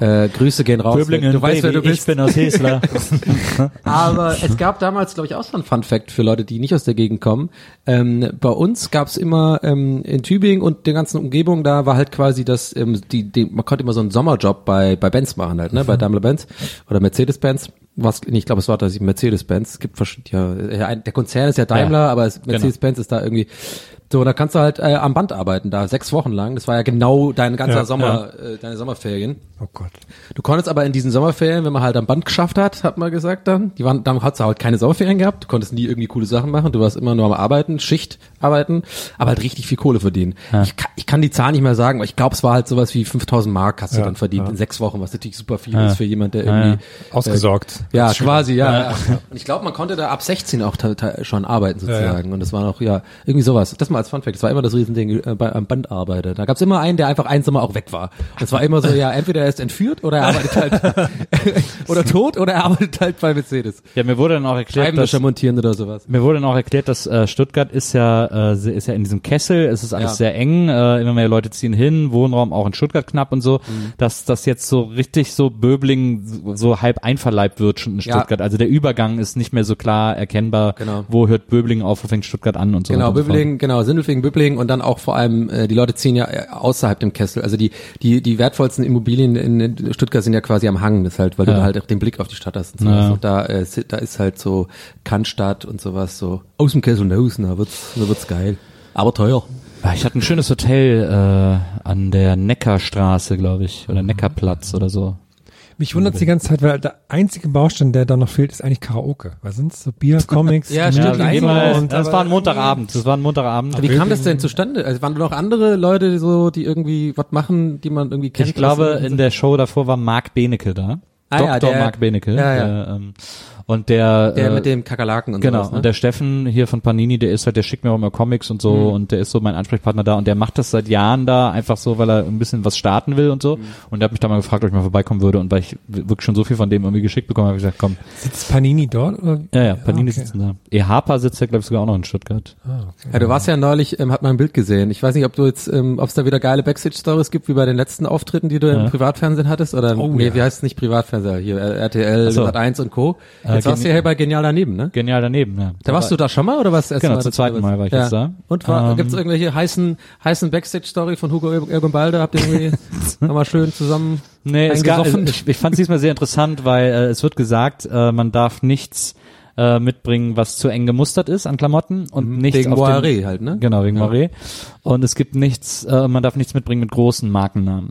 Äh, Grüße gehen raus. Böblingen, du weißt, wer Baby, du bist. ich bin aus Hesler. (laughs) Aber es gab damals, glaube ich, auch so ein Fun Fact für Leute, die nicht aus der Gegend kommen. Ähm, bei uns gab es immer ähm, in Tübingen und der ganzen Umgebung, da war halt quasi das, ähm, die, die, man konnte immer so einen Sommerjob bei, bei Benz machen halt, ne, bei Daimler-Benz oder Mercedes-Benz. Was, nee, ich glaube, es war das Mercedes-Benz. Es gibt verschiedene, ja, ein- der Konzern ist ja Daimler, Ja, aber es- Mercedes-Benz ist da irgendwie. So, da kannst du halt äh, am Band arbeiten, da sechs Wochen lang. Das war ja genau dein ganzer Ja, Sommer, Äh, deine Sommerferien. oh Gott. Du konntest aber in diesen Sommerferien, wenn man halt am Band geschafft hat, hat man gesagt dann, die waren, dann hat du halt keine Sommerferien gehabt, du konntest nie irgendwie coole Sachen machen, du warst immer nur am Arbeiten, Schicht arbeiten, aber halt richtig viel Kohle verdienen. Ich, kann, ich kann die Zahl nicht mehr sagen, aber ich glaube, es war halt sowas wie 5000 Mark hast du Ja, dann verdient ja. in sechs Wochen, was natürlich super viel Ja. ist für jemand, der Ja, irgendwie Ausgesorgt. Ja, quasi, ja. ja. Und ich glaube, man konnte da ab 16 auch schon arbeiten sozusagen. Und das war noch, ja, irgendwie sowas. Das mal als Funfact. Das war immer das Riesending äh, bei, am Bandarbeiter. Da gab's immer einen, der einfach ein Sommer auch weg war. Und es war immer so, ja, entweder er ist entführt oder er arbeitet halt, (laughs) oder tot oder er arbeitet halt bei Mercedes. Ja, mir wurde dann auch erklärt, dass, montieren oder sowas. mir wurde dann auch erklärt, dass äh, Stuttgart ist ja, äh, ist ja in diesem Kessel, es ist alles Ja. sehr eng, äh, immer mehr Leute ziehen hin, Wohnraum auch in Stuttgart knapp und so, Mhm. dass das jetzt so richtig so Böbling so, so halb einverleibt wird schon in Ja. Stuttgart. Also der Übergang ist nicht mehr so klar erkennbar, Genau. wo hört Böbling auf, wo fängt Stuttgart an und so. Genau, weiter und so. Böbling, genau, Sindelfingen, Böbling und dann auch vor allem, äh, die Leute ziehen ja äh, außerhalb dem Kessel. Also die, die, die wertvollsten Immobilien in, Stuttgart sind ja quasi am Hang, das ist halt, weil du Ja. da halt auch den Blick auf die Stadt hast und sowas. Ja. Und da, äh, da ist halt so Cannstatt und sowas so aus dem Kessel raus, da wird's, da wird's geil. Aber teuer. Ah, Ich hatte ein schönes Hotel äh, an der Neckarstraße, glaube ich, oder Neckarplatz oder so. Mich wundert die ganze Zeit, weil der einzige Baustein, der da noch fehlt, ist eigentlich Karaoke. Was sind's? So Bier, (laughs) Comics, Ja, stimmt, mal, und das aber- war ein Montagabend. Das war ein Montagabend. Wie kam das denn zustande? Also waren da noch andere Leute so, die irgendwie was machen, die man irgendwie kennt? Ich glaube, in der Show davor war Marc Benecke da. Ah ja, Dr. der- Marc Benecke. Ja, ja. Der, ähm, und der, der äh, mit dem Kakerlaken und Genau, sowas, ne? und der Steffen hier von Panini, der ist halt, der schickt mir auch immer Comics und so Mhm. und der ist so mein Ansprechpartner da und der macht das seit Jahren da, einfach so, weil er ein bisschen was starten will und so. Mhm. Und der hat mich da mal gefragt, ob ich mal vorbeikommen würde und weil ich wirklich schon so viel von dem irgendwie geschickt bekommen habe, habe ich gesagt, komm. Sitzt Panini dort? Oder? Ja, ja, Panini okay. sitzen da. E. Harper sitzt ja, glaube ich, sogar auch noch in Stuttgart. Ah, okay. Ja, du warst ja neulich, ähm, hat man ein Bild gesehen. Ich weiß nicht, ob du jetzt, ähm, ob es da wieder geile Backstage-Stories gibt, wie bei den letzten Auftritten, die du Ja. im Privatfernsehen hattest, oder Oh, nee, ja. wie heißt es nicht Privatfernseher, hier RTL, so. Sat 1 und Co. Äh, Jetzt warst du ja hier bei Genial daneben, ne? Genial daneben, ja. Da warst du da schon mal oder was? Genau, zum zweiten Mal war ich jetzt da. Und war, Ähm, gibt's irgendwelche heißen, heißen Backstage-Story von Hugo Irgendbalde? Habt ihr irgendwie (laughs) nochmal schön zusammen Nee, es gab, ich, ich fand es diesmal sehr interessant, weil äh, es wird gesagt, äh, man darf nichts äh, mitbringen, was zu eng gemustert ist an Klamotten und nichts Mhm. Wegen auf den- Moiré halt, ne? Genau, wegen Ja. Moiré. Und es gibt nichts, äh, man darf nichts mitbringen mit großen Markennamen.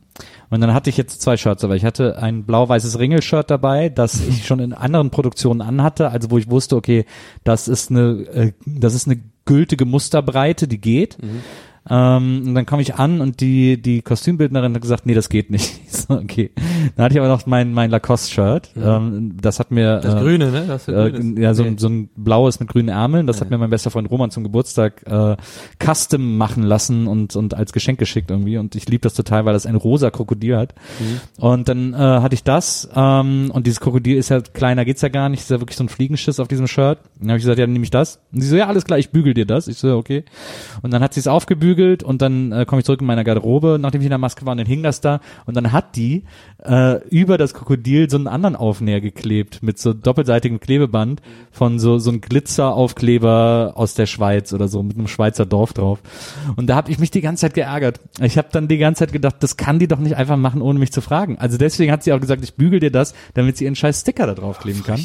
Und dann hatte ich jetzt zwei Shirts, aber ich hatte ein blau-weißes Ringel-Shirt dabei, das (laughs) ich schon in anderen Produktionen anhatte, also wo ich wusste, okay, das ist eine, äh, das ist eine gültige Musterbreite, die geht. Mhm. Ähm, und dann komme ich an und die, die Kostümbildnerin hat gesagt, nee, das geht nicht. (laughs) Ich so, okay. Dann hatte ich aber noch mein, mein Lacoste-Shirt. Ähm, das hat mir das äh, Grüne, ne? Das äh, Grüne. ja, so, Nee. ein so ein blaues mit grünen Ärmeln. Das hat mir mein bester Freund Roman zum Geburtstag äh, custom machen lassen und und als Geschenk geschickt irgendwie. Und ich liebe das total, weil das ein rosa Krokodil hat. Mhm. Und dann äh, hatte ich das ähm, und dieses Krokodil ist ja kleiner, geht's ja gar nicht. Ist ja wirklich so ein Fliegenschiss auf diesem Shirt. Dann habe ich gesagt, ja, dann nehme ich das. Und sie so, ja, alles klar, ich bügel dir das. Ich so, ja, okay. Und dann hat sie es aufgebügelt und dann äh, komme ich zurück in meiner Garderobe, nachdem ich in der Maske war, und dann hing das da und dann hat die äh, über das Krokodil so einen anderen Aufnäher geklebt mit so doppelseitigem Klebeband von so so ein Glitzeraufkleber aus der Schweiz oder so mit einem Schweizer Dorf drauf. Und da habe ich mich die ganze Zeit geärgert. Ich habe dann die ganze Zeit gedacht, das kann die doch nicht einfach machen, ohne mich zu fragen. Also deswegen hat sie auch gesagt, ich bügel dir das, damit sie ihren scheiß Sticker da drauf kleben kann.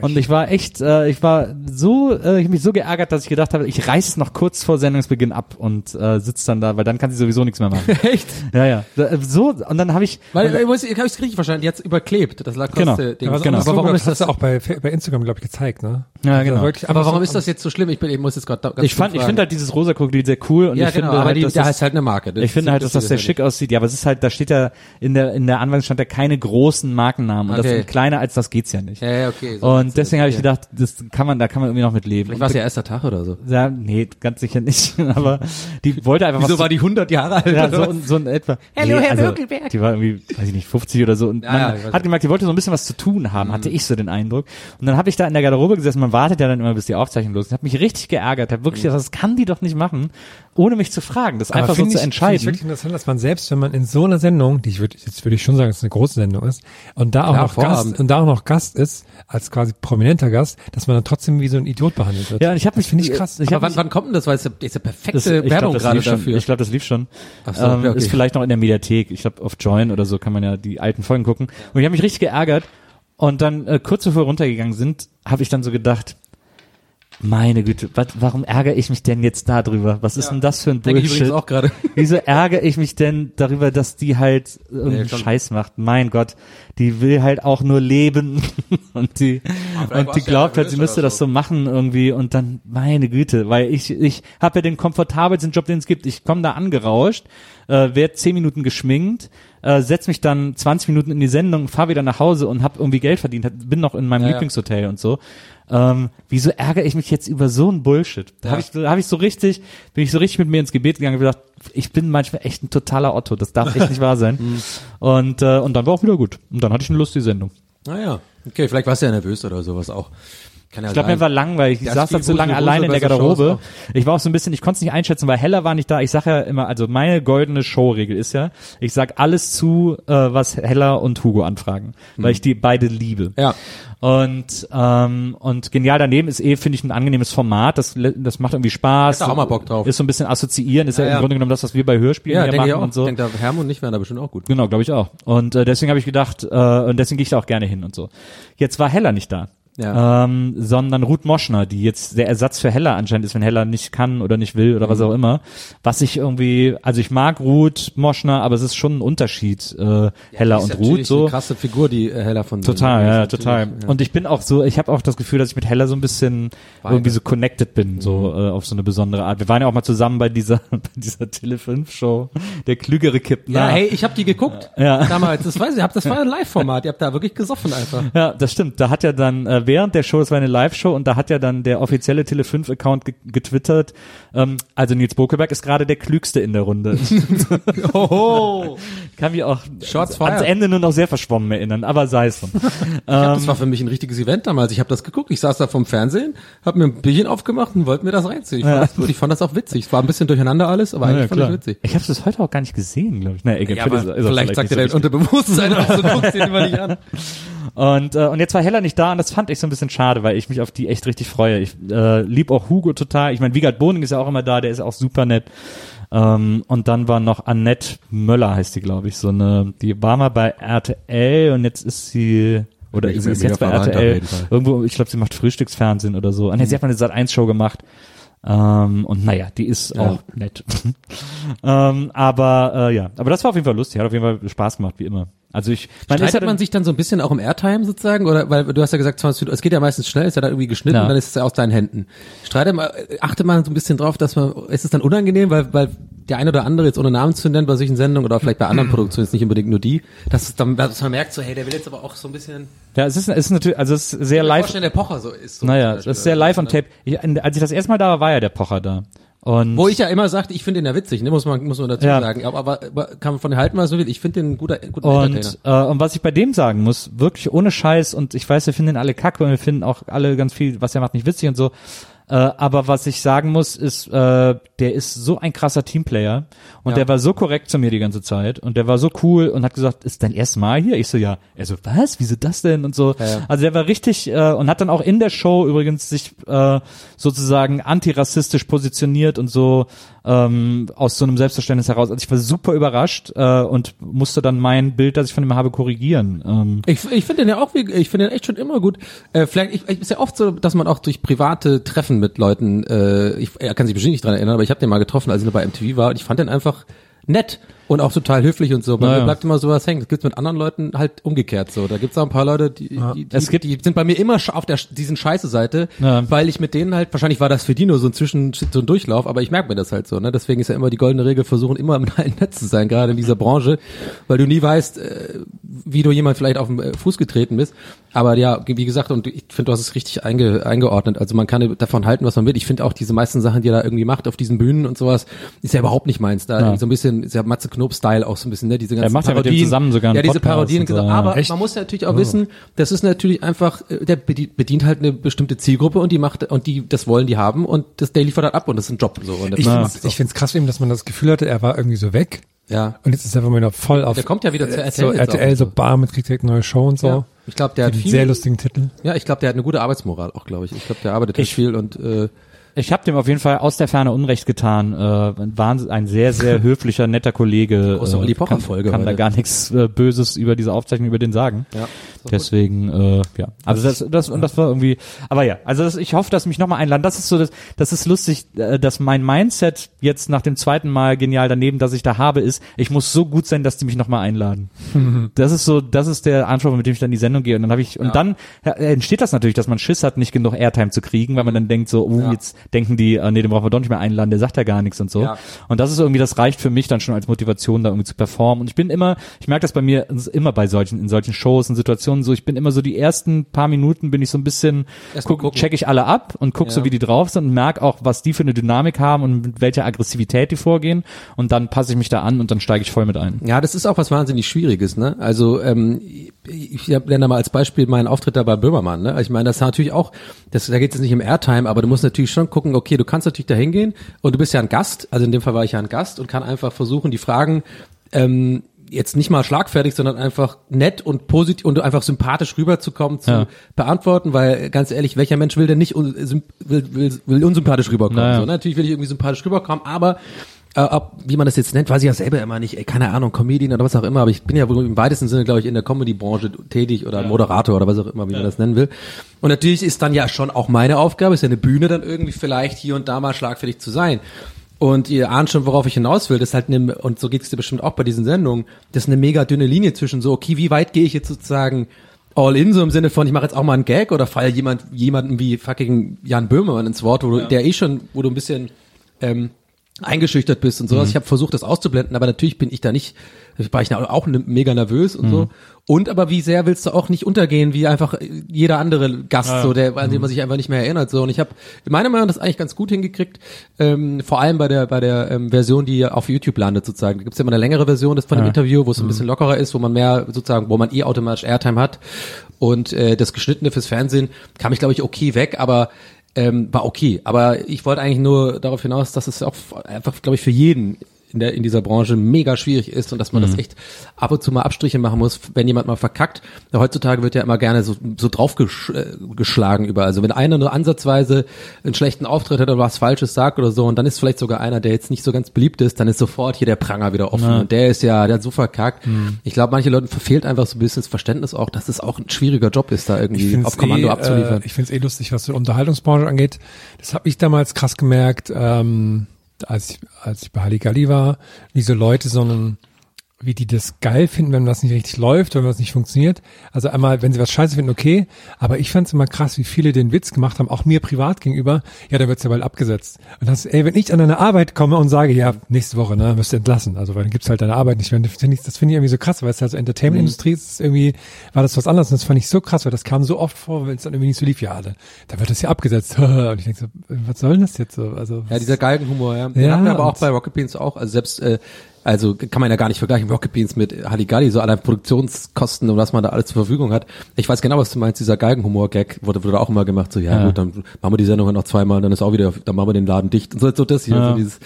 Und ich war echt, äh, ich war so, äh, ich hab mich so geärgert, dass ich gedacht habe, ich reiß es noch kurz vor Sendungsbeginn ab und äh, sitz dann da, weil dann kann sie sowieso nichts mehr machen. (laughs) Echt? ja, ja. Da- So, und dann habe ich, Weil, ich muss- ich habe es richtig verstanden, jetzt überklebt, das Lacoste-Ding. Genau. Aber, Genau. aber warum ist das, auch bei, bei Instagram, glaube ich, gezeigt, ne? Ja, genau. Also wirklich aber warum so ist das jetzt so schlimm? Ich, bin, ich muss jetzt gerade ich fand, ich finde halt dieses rosa Krokodil sehr cool und ja, ich genau, finde aber halt, die, das, heißt halt eine Marke. Das ich finde halt, dass das sehr ist schick aussieht. Ja, aber es ist halt, da steht ja in der in der Anweisung stand ja keine großen Markennamen und Okay. das kleiner als das geht's ja nicht. Ja, ja, okay. so und deswegen habe ich gedacht, das kann man, da kann man irgendwie noch mit leben. Vielleicht war es ja erster Tag oder so. ja, nee, ganz sicher nicht. (laughs) aber die wollte einfach was. zu- die 100 Jahre alt? ja, so in etwa. Hallo, Herr also, Mögelberg. Die war irgendwie, weiß ich nicht, 50 oder so. Und Ja, man ja, hat gemerkt, die wollte so ein bisschen was zu tun haben, hatte ich so den Eindruck. Und dann habe ich da in der Garderobe gesessen, man wartet ja dann immer, bis die Aufzeichnung los ist. Ich habe mich richtig geärgert, habe wirklich gesagt, das kann die doch nicht machen, ohne mich zu fragen, das Aber einfach so zu ich- find entscheiden. Ich wirklich interessant, dass man selbst, wenn man in so einer Sendung, die ich würde, jetzt würde ich schon sagen, dass es eine große Sendung ist, und da auch Klar, noch Vorabend. Gast, und da auch noch Gast ist, als quasi prominenter Gast, dass man dann trotzdem wie so ein Idiot behandelt wird. ja, und ich habe mich, finde ich krass. Ich Aber wann, mich, wann kommt denn das? Weil es ist ja- perfekte das, Werbung glaub, gerade lief schon. dafür. Ich glaube, das lief schon. So, ähm, okay. Ist vielleicht noch in der Mediathek. Ich glaube, auf Join oder so kann man ja die alten Folgen gucken. Und ich habe mich richtig geärgert. Und dann äh, kurz bevor wir runtergegangen sind, habe ich dann so gedacht, Meine Güte, was, warum ärgere ich mich denn jetzt darüber? Was ist denn das für ein Denke ich Bullshit? übrigens auch gerade. (laughs) Wieso ärgere ich mich denn darüber, dass die halt irgendeinen Nee. Scheiß macht? Mein Gott, die will halt auch nur leben (laughs) und die und die ja glaubt halt, nervös sie müsste oder das so machen irgendwie und dann meine Güte, weil ich ich habe ja den komfortabelsten Job, den es gibt. Ich komme da angerauscht, äh, werde zehn Minuten geschminkt, äh, setz mich dann 20 Minuten in die Sendung, fahr wieder nach Hause und habe irgendwie Geld verdient, hab- bin noch in meinem Ja, ja. Lieblingshotel und so. Ähm, wieso ärgere ich mich jetzt über so ein Bullshit? Da habe ich, da hab ich so richtig, bin ich so richtig mit mir ins Gebet gegangen und gedacht, ich bin manchmal echt ein totaler Otto, das darf echt nicht wahr sein. (laughs) Mhm. und, äh, und dann war auch wieder gut. Und dann hatte ich eine lustige Sendung. Naja, okay, vielleicht warst du ja nervös oder sowas auch. Kann ja Ich glaube, mir war langweilig. Ich saß dann zu lange allein in der so Garderobe. Ich war auch so ein bisschen, ich konnte es nicht einschätzen, weil Heller war nicht da. Ich sage ja immer, also meine goldene Showregel ist ja, ich sag alles zu, äh, was Heller und Hugo anfragen, weil ich die beide liebe. Hm. Ja. Und ähm, und genial daneben ist eh, finde ich, ein angenehmes Format. Das das macht irgendwie Spaß. Hätte auch mal Bock drauf. Ist so ein bisschen assoziieren. Ist ja, Ja, im ja. Grunde genommen das, was wir bei Hörspielen Ja, hier machen ich auch. und so. Ich denke, da Herm und ich wären da bestimmt auch gut. Genau, glaube ich auch. Und äh, deswegen habe ich gedacht, äh, und deswegen gehe ich da auch gerne hin und so. Jetzt war Heller nicht da. Ja. Ähm, sondern Ruth Moschner, die jetzt der Ersatz für Heller anscheinend ist, wenn Heller nicht kann oder nicht will oder was Mhm. auch immer. Was ich irgendwie, also ich mag Ruth Moschner, aber es ist schon ein Unterschied, äh, Heller Die ist und Ruth so. Eine krasse Figur, die äh, Heller von Total, ja, total. ja. Und ich bin auch so, ich habe auch das Gefühl, dass ich mit Hella so ein bisschen irgendwie so connected bin, so Mhm. äh, auf so eine besondere Art. Wir waren ja auch mal zusammen bei dieser (laughs) bei dieser Tele 5 Show, der klügere kippt Ja, nach. hey, ich habe die geguckt. Ja. Damals, das weiß ich, hab, das war ein Live-Format. Ihr habt da wirklich gesoffen einfach. Ja, das stimmt. Da hat ja dann äh, während der Show, es war eine Live-Show und da hat ja dann der offizielle Tele5-Account ge getwittert, ähm, also Nils Bokeberg ist gerade der Klügste in der Runde. (laughs) Hoho. Kann mich auch Shots ans. Ende nur noch sehr verschwommen erinnern, aber sei es drum. (laughs) Hab, das war für mich ein richtiges Event damals. Ich habe das geguckt. Ich saß da vom Fernsehen, habe mir ein Bierchen aufgemacht und wollte mir das reinziehen. Ich, fand das, ich fand das auch witzig. Es war ein bisschen durcheinander alles, aber eigentlich Ja, fand ich witzig. Ich habe es bis heute auch gar nicht gesehen, glaube ich. Na, egal, Ja, auch vielleicht sagt dir so dein Unterbewusstsein auch so, guckst den immer nicht an. (laughs) Und, äh, und jetzt war Heller nicht da und das fand ich so ein bisschen schade, weil ich mich auf die echt richtig freue. Ich äh, lieb auch Hugo total. Ich meine, Wiegald Boning ist ja auch immer da, der ist auch super nett. Ähm, und dann war noch Annette Möller, heißt die, glaube ich, so eine, die war mal bei RTL und jetzt ist sie oder Mega- sie ist jetzt bei RTL irgendwo, ich glaube, sie macht Frühstücksfernsehen oder so. Jetzt sie hat mal eine Sat 1 Show gemacht. Ähm, und naja, die ist auch nett. (laughs) ähm, aber äh, ja, aber das war auf jeden Fall lustig, hat auf jeden Fall Spaß gemacht, wie immer. Also ich, man ist ja Streitet man sich dann so ein bisschen auch im Airtime sozusagen? Oder weil du hast ja gesagt, 20 Minuten, es geht ja meistens schnell, ist ja dann irgendwie geschnitten Ja. und dann ist es ja aus deinen Händen. Streitet man, achtet man so ein bisschen drauf, dass man, ist es dann unangenehm, weil, weil der eine oder andere jetzt ohne Namen zu nennen bei solchen Sendungen oder vielleicht bei anderen (clears throat) Produktionen, jetzt nicht unbedingt nur die, dass es dann, dass man merkt so, hey, der will jetzt aber auch so ein bisschen, ja, es ist, es ist natürlich, also es ist sehr ich live. vorstellen, der Pocher so ist. So Naja, das ist sehr live on tape. Ich, als ich das erste Mal da war, war ja der Pocher da. Und Wo ich ja immer sagte, ich finde ihn ja witzig, ne, muss man, muss man dazu Ja. sagen. Aber, aber, aber kann man von ihm halten, was so will. Ich finde den ein guter, guter und, äh, und was ich bei dem sagen muss, wirklich ohne Scheiß, und ich weiß, wir finden ihn alle kacke und wir finden auch alle ganz viel, was er macht, nicht witzig und so. Äh, aber was ich sagen muss, ist, äh, der ist so ein krasser Teamplayer und Ja. der war so korrekt zu mir die ganze Zeit und der war so cool und hat gesagt, ist dein erstes Mal hier? Ich so, ja. Er so, was? Wieso das denn? Und so. Ja, ja. Also der war richtig äh, und hat dann auch in der Show übrigens sich äh, sozusagen antirassistisch positioniert und so ähm, aus so einem Selbstverständnis heraus. Also ich war super überrascht äh, und musste dann mein Bild, das ich von ihm habe, korrigieren. Ähm, Ich, ich finde den ja auch, ich finde den echt schon immer gut. Äh, vielleicht, ich, ich, ist ja oft so, dass man auch durch private Treffen mit Leuten, äh, ich, er kann sich bestimmt nicht dran erinnern, aber ich habe den mal getroffen, als noch bei MTV war und ich fand den einfach nett und auch total höflich und so. Bei Naja. mir bleibt immer sowas hängen. Das gibt's mit anderen Leuten halt umgekehrt so. Da gibt's auch ein paar Leute, die, die, die, Es gibt- die sind bei mir immer auf der diesen scheiße Seite, Ja. weil ich mit denen halt, wahrscheinlich war das für die nur so ein Zwischen, so ein Durchlauf, aber ich merke mir das halt so. Ne? Deswegen ist ja immer die goldene Regel, versuchen immer mit allen nett zu sein, gerade in dieser Branche, weil du nie weißt, äh, wie du jemand vielleicht auf den äh, Fuß getreten bist. Aber ja, wie gesagt, und ich finde, du hast es richtig einge, eingeordnet. Also man kann davon halten, was man will. Ich finde auch diese meisten Sachen, die er da irgendwie macht auf diesen Bühnen und sowas, ist ja überhaupt nicht meins. Da Ja. so ein bisschen, ist ja Matze Knob-Style auch so ein bisschen, ne? Diese ganzen macht ja mit dem Parodien. zusammen sogar einen Ja, diese Podcast Parodien. so. Aber Echt? man muss ja natürlich auch wissen, das ist natürlich einfach, äh, der bedient, halt eine bestimmte Zielgruppe und die macht, und die, das wollen die haben und das, der liefert halt ab und das ist ein Job, so. Und Ich find's, es ich find's krass ihn, dass man das Gefühl hatte, er war irgendwie so weg. ja. Und jetzt ist er einfach wieder voll auf Der kommt ja wieder zu RTL so RTL, so Bar mit kriegt direkt eine neue Show und so. Ja. Ich glaube, der hat viel, sehr lustigen Titel. ja, ich glaube, der hat eine gute Arbeitsmoral auch, glaube ich. Ich glaube, der arbeitet halt viel und, äh, Ich habe dem auf jeden Fall aus der Ferne Unrecht getan. Äh, ein, Wahnsinn, ein sehr, sehr (laughs) höflicher, netter Kollege. Große äh, Olli kann, Pocher-Folge kann da heute. gar nichts äh, Böses über diese Aufzeichnung über den sagen. ja. Deswegen, äh, ja. Also das, das und das war irgendwie. Aber ja, also das, ich hoffe, dass mich nochmal einladen. Das ist so, das, das ist lustig, äh, dass mein Mindset jetzt nach dem zweiten Mal genial daneben, dass ich da habe, ist, ich muss so gut sein, dass die mich nochmal einladen. (laughs) das ist so, das ist der Anspruch, mit dem ich dann in die Sendung gehe. Und dann habe ich, und dann ja, entsteht das natürlich, dass man Schiss hat, nicht genug Airtime zu kriegen, weil man dann denkt so, uh, Ja. jetzt denken die, äh, nee, den brauchen wir doch nicht mehr einladen, der sagt ja gar nichts und so. Ja. Und das ist irgendwie, das reicht für mich dann schon als Motivation, da irgendwie zu performen. Und ich bin immer, ich merke das bei mir immer bei solchen, in solchen Shows und Situationen so, ich bin immer so die ersten paar Minuten bin ich so ein bisschen, guck, check ich alle ab und guck so, Ja. wie die drauf sind und merke auch, was die für eine Dynamik haben und mit welcher Aggressivität die vorgehen. Und dann passe ich mich da an und dann steige ich voll mit ein. Ja, das ist auch was wahnsinnig Schwieriges, ne? Also ähm, ich nenne da mal als Beispiel meinen Auftritt da bei Böhmermann, ne? Ich meine, das ist natürlich auch, das, da geht es nicht um Airtime, aber du musst natürlich schon gucken, okay, du kannst natürlich da hingehen und du bist ja ein Gast, also in dem Fall war ich ja ein Gast und kann einfach versuchen, die Fragen ähm, jetzt nicht mal schlagfertig, sondern einfach nett und positiv und einfach sympathisch rüberzukommen zu Ja. beantworten, weil ganz ehrlich, welcher Mensch will denn nicht un, will, will, will unsympathisch rüberkommen? Naja. So, ne? Natürlich will ich irgendwie sympathisch rüberkommen, aber äh, ob, wie man das jetzt nennt, weiß ich ja selber immer nicht. Ey, keine Ahnung, Comedian oder was auch immer, aber ich bin ja wohl im weitesten Sinne, glaube ich, in der Comedy-Branche tätig oder Moderator oder was auch immer, wie man das nennen will. Und natürlich ist dann ja schon auch meine Aufgabe, ist ja eine Bühne dann irgendwie vielleicht hier und da mal schlagfertig zu sein. Und ihr ahnt schon, worauf ich hinaus will. Das ist halt eine, und so geht es dir bestimmt auch bei diesen Sendungen, das ist eine mega dünne Linie zwischen so, okay, wie weit gehe ich jetzt sozusagen all in, so im Sinne von, ich mache jetzt auch mal einen Gag oder falle jemand, jemanden wie fucking Jan Böhmermann ins Wort, wo du, der eh schon, wo du ein bisschen ähm, eingeschüchtert bist und sowas. Ich habe versucht, das auszublenden, aber natürlich bin ich da nicht, war ich auch ne- mega nervös und so. Und aber wie sehr willst du auch nicht untergehen, wie einfach jeder andere Gast, so der, an den man sich einfach nicht mehr erinnert. So und ich habe meiner Meinung das eigentlich ganz gut hingekriegt, ähm, vor allem bei der bei der ähm, Version, die auf YouTube landet sozusagen. Da gibt's ja immer eine längere Version des von dem Interview, wo es ein bisschen lockerer ist, wo man mehr sozusagen, wo man eh automatisch Airtime hat. Und äh, das geschnittene fürs Fernsehen kam ich glaube ich okay weg, aber ähm, war okay. Aber ich wollte eigentlich nur darauf hinaus, dass es auch einfach, glaube ich, für jeden in, der, in dieser Branche mega schwierig ist und dass man das echt ab und zu mal Abstriche machen muss, wenn jemand mal verkackt. Ja, heutzutage wird ja immer gerne so, so draufgeschlagen überall. Also wenn einer nur ansatzweise einen schlechten Auftritt hat oder was Falsches sagt oder so und dann ist vielleicht sogar einer, der jetzt nicht so ganz beliebt ist, dann ist sofort hier der Pranger wieder offen und der ist ja, der hat so verkackt. Ich glaube, manche Leuten verfehlt einfach so ein bisschen das Verständnis auch, dass es auch ein schwieriger Job ist, da irgendwie auf Kommando eh, abzuliefern. Äh, ich finde es eh lustig, was die Unterhaltungsbranche angeht. Das habe ich damals krass gemerkt, ähm, als ich, als ich bei Halligalli war, wie so Leute so einen, wie die das geil finden, wenn was nicht richtig läuft, wenn was nicht funktioniert. Also einmal, wenn sie was scheiße finden, okay. Aber ich fand es immer krass, wie viele den Witz gemacht haben, auch mir privat gegenüber. Ja, da wird's ja bald abgesetzt. Und das, ey, wenn ich an eine Arbeit komme und sage, ja, nächste Woche, ne, wirst du entlassen. Also, weil dann gibt's halt deine Arbeit nicht mehr. Das finde ich, das finde ich irgendwie so krass, weil es halt so Entertainment-Industrie ist, ist irgendwie, war das was anderes. Und das fand ich so krass, weil das kam so oft vor, wenn es dann irgendwie nicht so lief. Ja, da, da wird das ja abgesetzt. (laughs) Und ich denke so, was soll denn das jetzt so? Also, Ja, dieser Galgenhumor, ja. Den Ja, haben wir aber auch bei Rocket Beans auch. Also selbst, äh, also kann man ja gar nicht vergleichen Rocket Beans mit Halligalli, so allein Produktionskosten und was man da alles zur Verfügung hat. Ich weiß genau, was du meinst, dieser Galgenhumor-Gag wurde, wurde auch immer gemacht, so, ja, Ja. gut, dann machen wir die Sendung noch zweimal, dann ist auch wieder, dann machen wir den Laden dicht und so, so das hier, Ja. so dieses,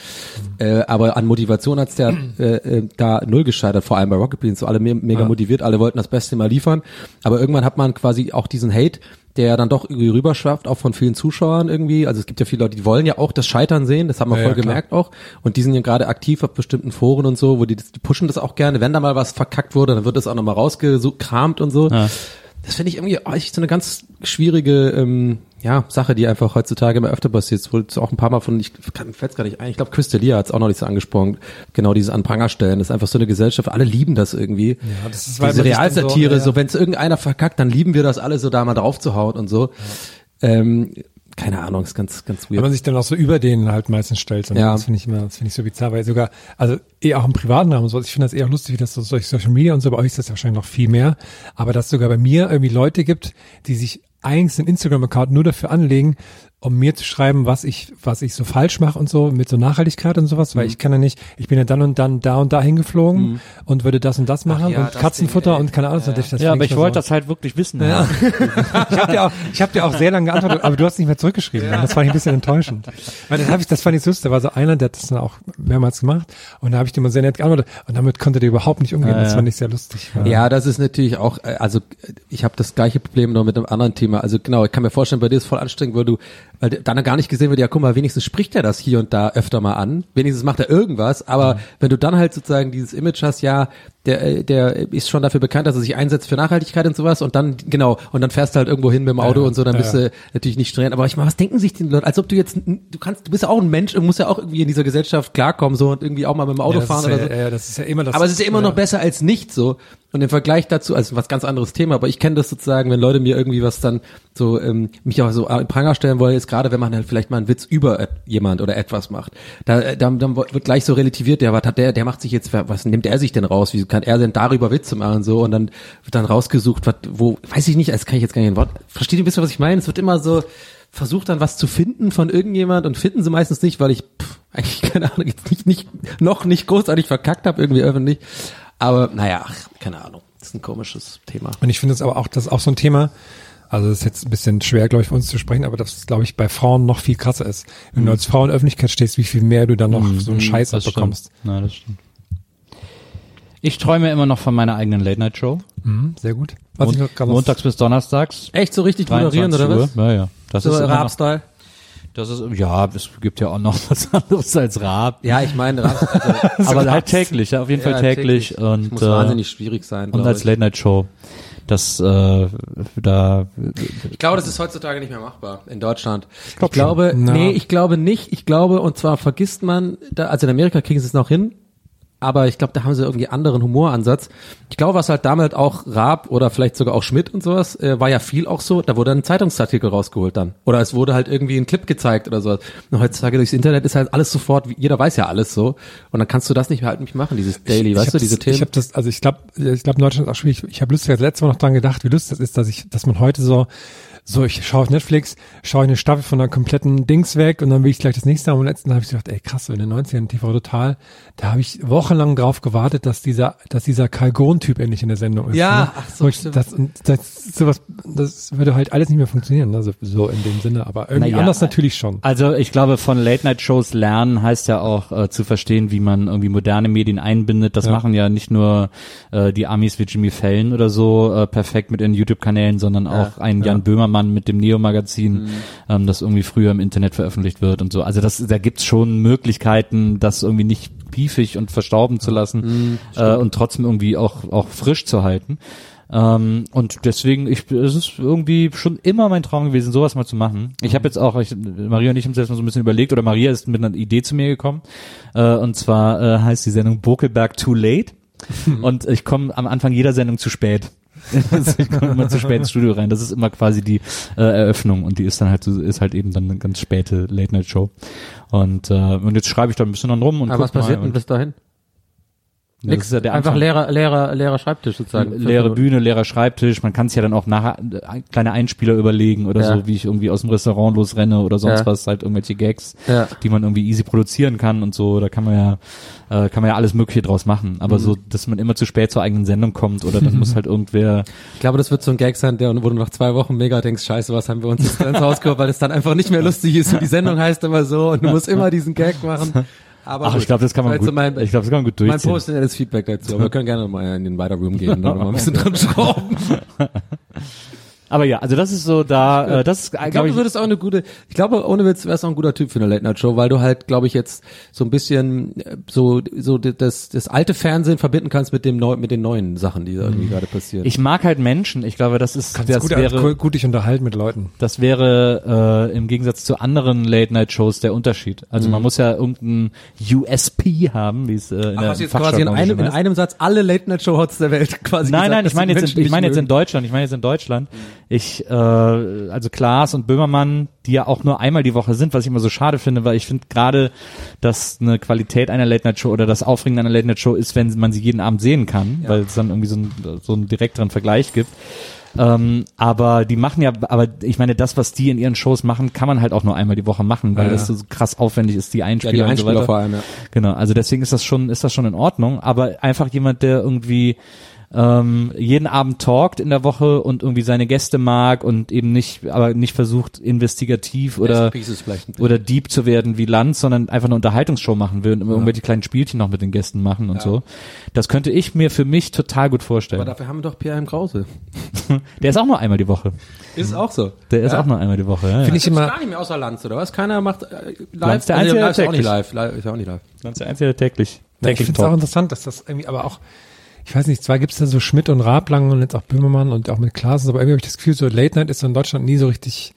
äh, aber an Motivation hat's der äh, äh, da null gescheitert, vor allem bei Rocket Beans, so alle me mega motiviert, alle wollten das Beste mal liefern, aber irgendwann hat man quasi auch diesen Hate, der dann doch irgendwie rüberschwappt, auch von vielen Zuschauern irgendwie. Also es gibt ja viele Leute, die wollen ja auch das Scheitern sehen, das haben wir Ja, voll ja, gemerkt auch. Und die sind ja gerade aktiv auf bestimmten Foren und so, wo die, die pushen das auch gerne. Wenn da mal was verkackt wurde, dann wird das auch nochmal rausgekramt und so. Ja. Das finde ich irgendwie echt so eine ganz schwierige ähm, ja, Sache, die einfach heutzutage immer öfter passiert. Es wurde auch ein paar Mal von, ich kann fällt's gar nicht ein, ich glaube, Chris D'Elia hat es auch noch nicht so angesprochen, genau dieses an Pranger stellen. Das ist einfach so eine Gesellschaft, alle lieben das irgendwie. Ja, das ist, Diese Realsatire, so- ja, so, ja. wenn es irgendeiner verkackt, dann lieben wir das alle so da mal drauf zu hauen und so. Ähm, keine Ahnung, ist ganz, ganz Wenn weird. man sich dann auch so über den halt meistens stellt. Ja. Das finde ich immer, das finde ich so bizarr, weil sogar, also eh auch im privaten Rahmen und so, ich finde das eher lustig, wie das so durch Social Media und so, bei euch ist das ja wahrscheinlich noch viel mehr, aber dass es sogar bei mir irgendwie Leute gibt, die sich eigentlich einen Instagram-Account nur dafür anlegen, um mir zu schreiben, was ich, was ich so falsch mache und so, mit so Nachhaltigkeit und sowas, Mhm. weil ich kann ja nicht, ich bin ja dann und dann da und da hingeflogen und würde das und das machen ja, und das Katzenfutter Ding, und keine Ahnung, das, das Ja, aber ich nur wollte so. das halt wirklich wissen. Ja. (laughs) ich habe dir auch, ich habe dir auch sehr lange geantwortet, aber du hast nicht mehr zurückgeschrieben. Das fand ich ein bisschen enttäuschend. Weil das habe ich, das fand ich süß. Da war so einer, der hat das dann auch mehrmals gemacht und da habe ich dir mal sehr nett geantwortet und damit konnte der überhaupt nicht umgehen. Ja, das ja. fand ich sehr lustig. Ja, das ist natürlich auch, äh, also ich habe das gleiche Problem noch mit einem anderen Thema. Also genau, ich kann mir vorstellen, bei dir ist voll anstrengend, weil du weil dann gar nicht gesehen wird, ja guck mal, wenigstens spricht er das hier und da öfter mal an, wenigstens macht er irgendwas, aber wenn du dann halt sozusagen dieses Image hast, ja, der, äh, der ist schon dafür bekannt, dass er sich einsetzt für Nachhaltigkeit und sowas und dann, genau, und dann fährst du halt irgendwo hin mit dem Auto Ja, und so, dann ja. bist du natürlich nicht streng, aber ich meine, was denken sich die Leute, als ob du jetzt, du kannst, du bist ja auch ein Mensch und musst ja auch irgendwie in dieser Gesellschaft klarkommen so und irgendwie auch mal mit dem Auto Ja, fahren oder so. ja, das ist ja immer das. Aber es ist ja immer noch besser als nicht so. Und im Vergleich dazu, also was ganz anderes Thema, aber ich kenne das sozusagen, wenn Leute mir irgendwie was dann so, ähm, mich auch so in Pranger stellen wollen, ist gerade, wenn man halt vielleicht mal einen Witz über jemand oder etwas macht. Da, äh, dann, dann wird gleich so relativiert, der, was hat der, der macht sich jetzt, was nimmt er sich denn raus? Wie kann er denn darüber Witze machen? So, und dann wird dann rausgesucht, was, wo, weiß ich nicht, das kann ich jetzt gar nicht ein Wort. Versteht ihr ein bisschen, was ich meine? Es wird immer so, versucht dann was zu finden von irgendjemand und finden sie meistens nicht, weil ich pff, (laughs) eigentlich keine Ahnung jetzt nicht, nicht noch nicht großartig verkackt habe irgendwie öffentlich. Aber naja, ach, keine Ahnung. Das ist ein komisches Thema. Und ich finde es aber auch, das ist auch so ein Thema, also das ist jetzt ein bisschen schwer, glaube ich, für uns zu sprechen, aber das, glaube ich, bei Frauen noch viel krasser ist. Wenn du als Frau in der Öffentlichkeit stehst, wie viel mehr du dann noch so einen Scheiß Das abbekommst. stimmt. Ja, das stimmt. Ich träume immer noch von meiner eigenen Late-Night-Show. Mhm, sehr gut. Noch- Montags bis Donnerstags. Echt so richtig moderieren 23 oder was? Ja, ja. Das So ist Rap-Style? Das ist, ja, es gibt ja auch noch (laughs) was anderes als Rap. Ja, ich meine, Rap, (laughs) also, aber halt täglich, ja, auf jeden Fall ja, täglich, Das und muss äh, wahnsinnig schwierig sein. und als ich. Late Night Show. Das äh, da Ich glaube, das ist heutzutage nicht mehr machbar in Deutschland. Ich, glaub glaube, schon. Nee, ich glaube nicht. Ich glaube, und zwar vergisst man, da, also in Amerika kriegen sie es noch hin, aber ich glaube, da haben sie irgendwie anderen Humoransatz. Ich glaube, was halt damals auch Raab oder vielleicht sogar auch Schmidt und sowas, äh, war ja viel auch so, da wurde ein Zeitungsartikel rausgeholt dann. Oder es wurde halt irgendwie ein Clip gezeigt oder sowas. Und heutzutage durchs Internet ist halt alles sofort, jeder weiß ja alles so. Und dann kannst du das nicht halt nicht machen, dieses Daily, ich weißt hab du, diese das, Themen. Ich habe das, also ich glaube, ich glaube in Deutschland ist auch schwierig. Ich habe lustig das letzte Mal noch dran gedacht, wie lustig das ist, dass ich, dass man heute so, so ich schaue auf Netflix, schaue eine Staffel von einer kompletten Dings weg und dann will ich gleich das nächste haben. Und letzten habe ich gedacht, ey krass, so in den 90ern TV total, da habe ich wochenlang drauf gewartet, dass dieser, dass dieser Kalgon-Typ endlich in der Sendung ist. Ja, ne? ach so, ich, das, das, sowas, das würde halt alles nicht mehr funktionieren, also so in dem Sinne, aber irgendwie Naja, anders natürlich schon. Also ich glaube, von Late-Night-Shows lernen heißt ja auch äh, zu verstehen, wie man irgendwie moderne Medien einbindet. Das Ja. machen ja nicht nur äh, die Amis wie Jimmy Fallon oder so äh, perfekt mit ihren YouTube-Kanälen, sondern auch ein Jan Böhmermann mit dem Neo-Magazin, ähm, das irgendwie früher im Internet veröffentlicht wird und so. Also das, da gibt's schon Möglichkeiten, das irgendwie nicht piefig und verstauben zu lassen äh, und trotzdem irgendwie auch, auch frisch zu halten. Ähm, und deswegen, ich, es ist irgendwie schon immer mein Traum gewesen, sowas mal zu machen. Ich habe jetzt auch, ich, Maria und ich haben jetzt mal so ein bisschen überlegt, oder Maria ist mit einer Idee zu mir gekommen. Äh, und zwar äh, heißt die Sendung Bokelberg Too Late. (laughs) und ich komme am Anfang jeder Sendung zu spät. (laughs) Ich komme immer zu spät ins Studio rein. Das ist immer quasi die äh, Eröffnung und die ist dann halt so, ist halt eben dann eine ganz späte Late Night Show. Und äh, und jetzt schreibe ich da ein bisschen dann rum und Aber was passiert denn und, bis dahin? Ja, das ist ja der Einfach Anfang. leerer, leerer, leerer Schreibtisch sozusagen. leere Fünf Bühne, leerer Schreibtisch. Man kann es ja dann auch nachher äh, kleine Einspieler überlegen oder Ja. so, wie ich irgendwie aus dem Restaurant losrenne oder sonst Ja. was, halt irgendwelche Gags, Ja. die man irgendwie easy produzieren kann und so. Da kann man ja, äh, kann man ja alles Mögliche draus machen. Aber Mhm. so, dass man immer zu spät zur eigenen Sendung kommt oder dann muss (laughs) halt irgendwer. Ich glaube, das wird so ein Gag sein, der, wo du nach zwei Wochen mega denkst, scheiße, was haben wir uns jetzt ins Haus geholt, weil es dann einfach nicht mehr lustig ist. Und die Sendung heißt immer so und du (laughs) musst immer diesen Gag machen. Aber Ach, gut. ich glaube, das kann man Vielleicht gut. so mein, ich glaube, das kann man gut mein durchziehen. professionelles Feedback dazu. Aber wir können gerne mal in den Weiter Room gehen und noch mal ein bisschen (laughs) dran schrauben. (laughs) Aber ja, also das ist so da, äh, das ist, Ich glaube, glaube du würdest auch eine gute, ich glaube, ohne Witz wärst du auch ein guter Typ für eine Late-Night-Show, weil du halt, glaube ich, jetzt so ein bisschen äh, so, so das, das alte Fernsehen verbinden kannst mit dem neu, mit den neuen Sachen, die da irgendwie gerade passieren. ich mag halt Menschen. Ich glaube, das ist, Kannst das gut, wäre, gut, gut dich unterhalten mit Leuten. Das wäre äh, im Gegensatz zu anderen Late-Night-Shows der Unterschied. Also man muss ja irgendein USP haben, wie es äh, in Mhm. Ach, der hast du jetzt quasi in einem, in einem Satz alle Late-Night-Show-Hots der Welt quasi Nein, gesagt, nein, ich meine jetzt, in, ich meine jetzt in. Deutschland. Ich meine jetzt in Deutschland. Ich, äh, also Klaas und Böhmermann, die ja auch nur einmal die Woche sind, was ich immer so schade finde, weil ich finde gerade, dass eine Qualität einer Late Night Show oder das Aufregen einer Late Night Show ist, wenn man sie jeden Abend sehen kann, weil es dann irgendwie so, ein, so einen direkteren Vergleich gibt. Ähm, aber die machen ja, aber ich meine, das, was die in ihren Shows machen, kann man halt auch nur einmal die Woche machen, weil Ja, das ja. so krass aufwendig ist, die Ja, Einspieler, die und so Einspieler weiter. vor allem, ja. Genau, also deswegen ist das schon, ist das schon in Ordnung, aber einfach jemand, der irgendwie ähm, jeden Abend talkt in der Woche und irgendwie seine Gäste mag und eben nicht, aber nicht versucht investigativ oder oder deep zu werden wie Lanz, sondern einfach eine Unterhaltungsshow machen will und immer irgendwelche kleinen Spielchen noch mit den Gästen machen und so. Das könnte ich mir für mich total gut vorstellen. Aber dafür haben wir doch Pierre M. Krause. (laughs) Der ist auch nur einmal die Woche. Ist auch so. Der ist Ja. auch nur einmal die Woche. Ja, Finde ja. ich immer, gar nicht mehr außer Lanz, oder was? Keiner macht äh, live. Lanz, der Nee, Einzige, live ist der auch nicht live. live. Ist auch nicht live. Ist der einzige, der täglich. ich täglich finde es auch interessant, dass das irgendwie aber auch, ich weiß nicht, zwar gibt es da so Schmidt und Rablang und jetzt auch Böhmermann und auch mit Klaas, aber irgendwie habe ich das Gefühl, so Late Night ist so in Deutschland nie so richtig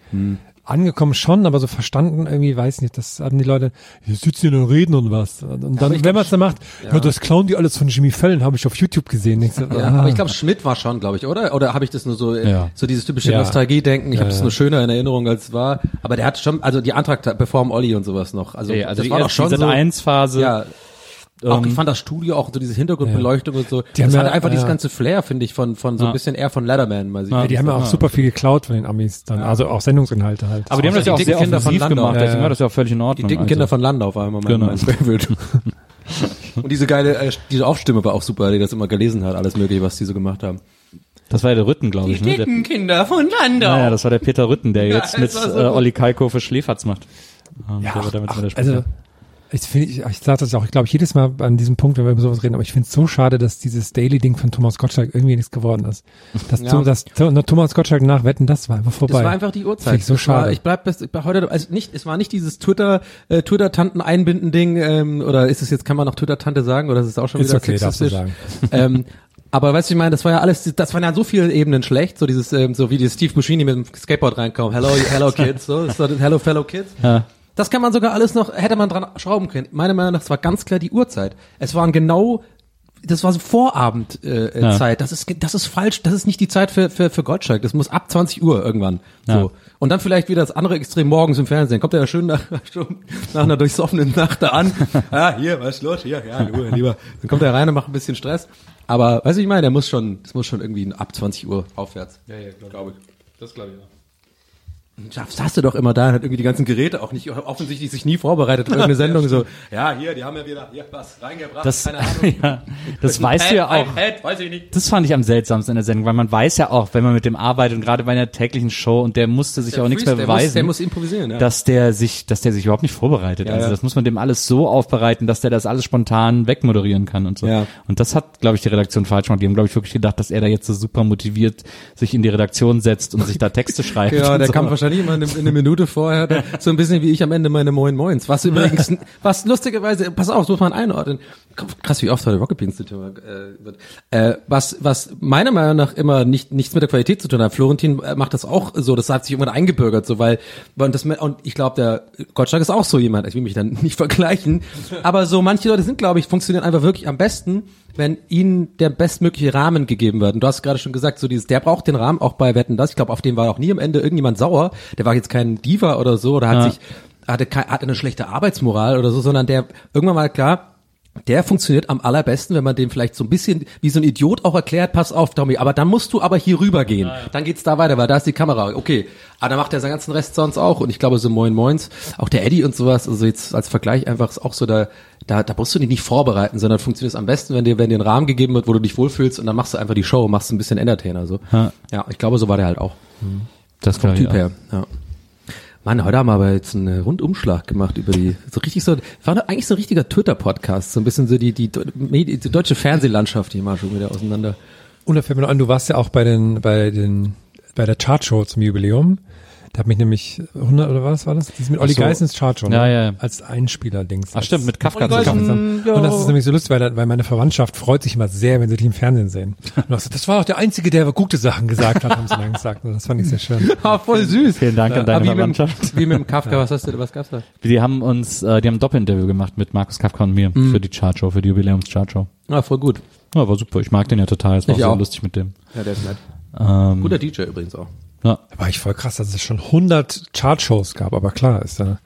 angekommen schon, aber so verstanden irgendwie, weiß nicht, das hatten die Leute, hier sitzen hier und reden und was. Und dann, wenn man es dann macht, ja. das klauen die alles von Jimmy Fallon, habe ich auf YouTube gesehen. Ich so, Ja, ah. aber ich glaube, Schmidt war schon, glaube ich, oder? Oder habe ich das nur so, äh, Ja. so dieses typische Ja. Nostalgie-Denken? Ich habe Ja, das ja. nur schöner in Erinnerung als es war. Aber der hat schon, also die Antrag bevor Olli und sowas noch. Also, Ja, also das die war doch schon so. 1 Phase. Ja. Auch, Ähm, ich fand das Studio auch so diese Hintergrundbeleuchtung und so. Die das haben hatte ja, einfach dieses ja. ganze Flair, finde ich, von von so ein Ja. bisschen eher von Letterman. Mal sehen. Ja, die haben ja auch super viel geklaut von den Amis dann, also auch Sendungsinhalte halt. Aber die haben das ja auch die sehr dicken Kinder von offensiv gemacht. Ja, deswegen ja. war das ja auch völlig in die Ordnung. dicken also. Kinder von Landau immer mein, Genau. mein Favorite. (laughs) und diese geile, äh, diese Aufstimme war auch super, die das immer gelesen hat, alles mögliche, was die so gemacht haben. Das war ja der Rütten, glaube ich. Ne? Der, Kinder von Landau. naja, das war der Peter Rütten, der (laughs) jetzt mit so äh. Olli Kalko für Schläferz macht. Ähm, Ja, der wird damit ach, der also. Ich finde, ich, ich sage das auch, ich glaube, jedes Mal an diesem Punkt, wenn wir über sowas reden, aber ich finde es so schade, dass dieses Daily-Ding von Thomas Gottschalk irgendwie nichts geworden ist. Das, Ja. so, das, so, Thomas Gottschalk nach Wetten, das war einfach vorbei. Das war einfach die Uhrzeit. Finde ich so Das war, schade. ich bleib bis, heute, also nicht, es war nicht dieses Twitter, äh, Twitter-Tanten einbinden Ding, ähm, oder ist es jetzt, kann man noch Twitter-Tante sagen, oder ist es auch schon Ist wieder okay, sexistisch? (laughs) ähm, aber weißt du, ich meine, das war ja alles, das waren ja so viele Ebenen schlecht, so dieses, ähm, so wie die Steve Buscini mit dem Skateboard reinkommt. Hello, hello kids, so, so Hello fellow kids. Ja. Das kann man sogar alles noch, hätte man dran schrauben können. Meiner Meinung nach, es war ganz klar die Uhrzeit. Es waren genau, das war so Vorabend äh, äh, Ja. Zeit. Das ist, das ist falsch. Das ist nicht die Zeit für, für, für Gottschalk. Das muss ab 20 Uhr irgendwann. So. Ja. Und dann vielleicht wieder das andere Extrem morgens im Fernsehen. Kommt er ja schön nach, (laughs) schon nach einer durchsoffenen Nacht da an. (laughs) ah, hier, was ist los? Hier, ja, Ruhe, lieber. Dann kommt er rein und macht ein bisschen Stress. Aber, weißt du, ich meine, der muss schon, das muss schon irgendwie ab 20 Uhr aufwärts. Ja, ja, glaube ich. Das glaube ich auch. Das hast du doch immer da, hat irgendwie die ganzen Geräte auch nicht, offensichtlich sich nie vorbereitet für irgendeine (laughs) Sendung, so, ja, hier, die haben ja wieder, hier, was reingebracht, Das, keine (laughs) Ahnung. ja, das weißt du ja auch. Pad, weiß ich nicht. Das fand ich am seltsamsten in der Sendung, weil man weiß ja auch, wenn man mit dem arbeitet und gerade bei einer täglichen Show und der musste sich Der auch nichts mehr der muss- beweisen. der muss improvisieren, ja. Dass der sich, dass der sich überhaupt nicht vorbereitet. Ja, also das muss man dem alles so aufbereiten, dass der das alles spontan wegmoderieren kann und so. Ja. Und das hat, glaube ich, die Redaktion falsch gemacht. Die haben, glaube ich, wirklich gedacht, dass er da jetzt so super motiviert sich in die Redaktion setzt und sich da Texte (laughs) schreibt. Ja, der so. kam wahrscheinlich immer eine, eine Minute vorher, so ein bisschen wie ich am Ende meine Moin Moins. Was übrigens, was lustigerweise, pass auf, das muss man einordnen. Krass, wie oft heute Rocket Beans zu tun äh, wird. Äh, was, was meiner Meinung nach immer nicht, nichts mit der Qualität zu tun hat. Florentin äh, macht das auch so, das hat sich irgendwann eingebürgert, so, weil, und das, und ich glaube, der Gottschalk ist auch so jemand, ich will mich dann (laughs) nicht vergleichen, aber so manche Leute sind, glaube ich, funktionieren einfach wirklich am besten, wenn ihnen der bestmögliche Rahmen gegeben wird. Und du hast gerade schon gesagt, so dieses, der braucht den Rahmen auch bei Wetten das. Ich glaube, auf den war auch nie am Ende irgendjemand sauer. Der war jetzt kein Diva oder so oder hat Ja. sich, hatte, hatte eine schlechte Arbeitsmoral oder so, sondern der irgendwann mal klar, der funktioniert am allerbesten, wenn man dem vielleicht so ein bisschen wie so ein Idiot auch erklärt, pass auf, Tommy, aber dann musst du aber hier rüber gehen. Dann geht's da weiter, weil da ist die Kamera. Okay, aber dann macht er seinen ganzen Rest sonst auch. Und ich glaube, so Moin Moins, auch der Eddie und sowas, also jetzt als Vergleich einfach ist auch so, da, da, da musst du dich nicht vorbereiten, sondern funktioniert es am besten, wenn dir, wenn dir ein Rahmen gegeben wird, wo du dich wohlfühlst und dann machst du einfach die Show, machst ein bisschen Entertainer, so. Ja. Ja, ich glaube, so war der halt auch. Das Vom Typ her, ja. Mann, heute haben wir aber jetzt einen Rundumschlag gemacht über die, so richtig so, war doch eigentlich so ein richtiger Twitter-Podcast, so ein bisschen so die, die, die deutsche Fernsehlandschaft hier mal schon wieder auseinander. Und da fällt mir noch an, du warst ja auch bei den, bei den, bei der Chartshow zum Jubiläum. Da hat mich nämlich 100 oder was war das? Das ist mit Olli so. Geissens Chartshow. ne? Ja, ja, ja. Als Einspieler-Dings. Ach stimmt, mit Kafka. Zusammen. Und das ist nämlich so lustig, weil, weil meine Verwandtschaft freut sich immer sehr, wenn sie dich im Fernsehen sehen. Und du hast, das war auch der Einzige, der gute Sachen gesagt hat, haben sie dann gesagt. Und das fand ich sehr schön. (laughs) Ah, voll süß. Vielen Dank an deine Aber wie Verwandtschaft. Mit, (laughs) wie mit dem Kafka, was hast du, was gab's da? Die haben uns, äh, die haben ein Doppelinterview gemacht mit Markus Kafka und mir Mhm. für die Chartshow, für die Jubiläums-Chartshow. Ah, voll gut. Ja, war super. Ich mag den ja total. Es war auch Ich sehr auch. lustig mit dem. Ja, der ist nett. Ähm, Guter DJ übrigens auch. Ja. Da war ich voll krass, dass es schon 100 Chartshows gab, aber klar ist da,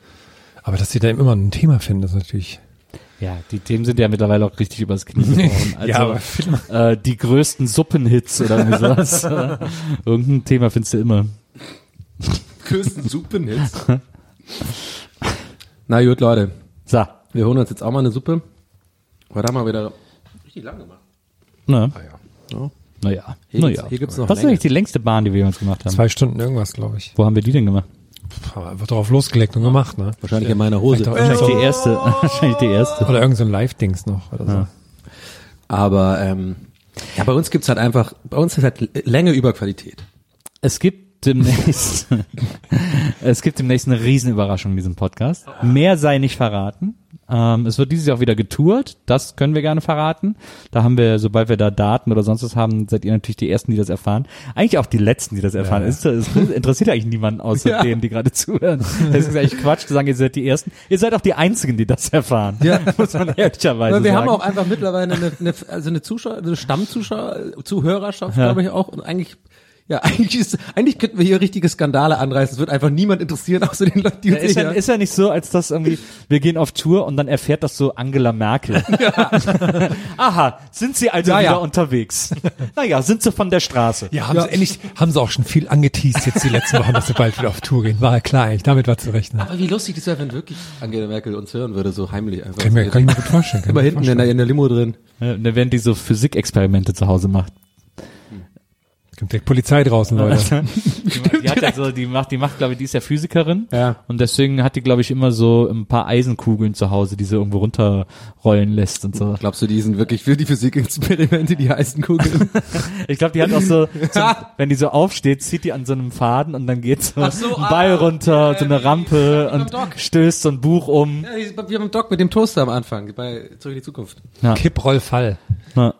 aber dass sie da immer ein Thema finden, ist natürlich, ja, die Themen sind ja mittlerweile auch richtig übers Knie (laughs) gebrochen. Also, Ja, aber äh, die größten Suppenhits oder sowas. Äh, (laughs) Irgendein Thema findest du immer. Größten Suppenhits. (laughs) Na gut, Leute. So. Wir holen uns jetzt auch mal eine Suppe. Heute haben wir wieder richtig lang gemacht. Ne? Naja, Hier naja. gibt's- hier gibt's noch Was ist eigentlich die längste Bahn, die wir uns gemacht haben? Zwei Stunden irgendwas, glaube ich. Wo haben wir die denn gemacht? Haben wir einfach drauf losgelegt und gemacht, ne? Wahrscheinlich in meiner Hose. Wahrscheinlich die erste. (laughs) Wahrscheinlich die erste. oder irgend so ein Live-Dings noch oder so. Aber ähm, ja, bei uns gibt's halt einfach, bei uns ist halt Länge über Qualität. Es gibt demnächst, (laughs) es gibt demnächst eine Riesenüberraschung in diesem Podcast. Mehr sei nicht verraten. Ähm, es wird dieses Jahr auch wieder getourt. Das können wir gerne verraten. Da haben wir, sobald wir da Daten oder sonst was haben, seid ihr natürlich die Ersten, die das erfahren. Eigentlich auch die Letzten, die das erfahren. Es, es interessiert eigentlich niemanden außer (laughs) Ja. denen, die gerade zuhören. Das ist eigentlich Quatsch zu sagen, ihr seid die Ersten. Ihr seid auch die Einzigen, die das erfahren. Ja. (laughs) Muss man ehrlicherweise Aber wir sagen. haben auch einfach mittlerweile eine, eine also eine Zuschauer, eine Stammzuschauer, Zuhörerschaft, Ja. glaube ich auch. Und eigentlich, ja, (laughs) eigentlich ist, eigentlich könnten wir hier richtige Skandale anreißen. Es wird einfach niemand interessieren, außer den Leuten, die Ja, uns ist, ja, ist ja nicht so, als dass irgendwie, wir gehen auf Tour und dann erfährt das so Angela Merkel. (laughs) (laughs) Aha, sind sie also Ja, wieder ja. unterwegs? naja, sind sie von der Straße. Ja, haben sie endlich, haben sie auch schon viel angeteased jetzt die letzten Wochen, dass sie bald wieder auf Tour gehen. War ja klar, eigentlich. damit war zu rechnen. Aber wie lustig das wäre, wenn wirklich Angela Merkel uns hören würde, so heimlich einfach. Kann ich mir, kann ich mir gut vorstellen. Immer hinten in der, in der Limo drin. Ja, Da werden die so Physikexperimente zu Hause macht. Kommt direkt Polizei draußen, Leute. (laughs) Die, die hat ja so, die macht, die macht, glaube ich, die ist ja Physikerin. Ja. Und deswegen hat die, glaube ich, immer so ein paar Eisenkugeln zu Hause, die sie irgendwo runterrollen lässt und so. Glaubst du, die sind wirklich für die Physikexperimente die heißen Kugeln? (laughs) Ich glaube, die hat auch so, zum, (laughs) wenn die so aufsteht, zieht die an so einem Faden und dann geht so, so, ein Ball ah, runter, so eine wie- Rampe wie beim und stößt so ein Buch um. ja, wir haben Doc mit dem Toaster am Anfang, bei Zurück in die Zukunft. Kipprollfall. Ja.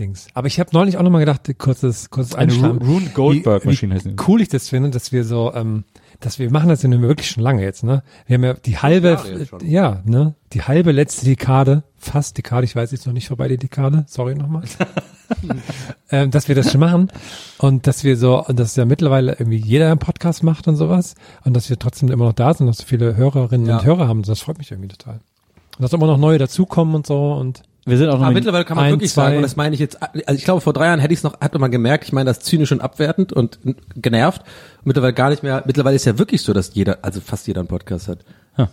Dings. Aber ich habe neulich auch nochmal gedacht, kurzes, kurzes Eine Rune Goldberg wie, Maschine heißt cool ich das finde, dass wir so, ähm, dass wir machen das ja nun wirklich schon lange jetzt, ne? Wir haben ja die halbe, ja, ne? Die halbe letzte Dekade, fast Dekade, ich weiß jetzt noch nicht vorbei die Dekade, sorry nochmal. (laughs) ähm, dass wir das schon machen und dass wir so, und dass ja mittlerweile irgendwie jeder einen Podcast macht und sowas und dass wir trotzdem immer noch da sind, dass so viele Hörerinnen Ja. und Hörer haben, das freut mich irgendwie total. Und dass immer noch neue dazukommen und so und Wir sind auch noch Aber mittlerweile kann man ein, wirklich zwei- sagen, und das meine ich jetzt, also ich glaube, vor drei Jahren hätte ich es noch, hat man gemerkt, ich meine das zynisch und abwertend und genervt. Mittlerweile gar nicht mehr, mittlerweile ist ja wirklich so, dass jeder, also fast jeder einen Podcast hat. Ja.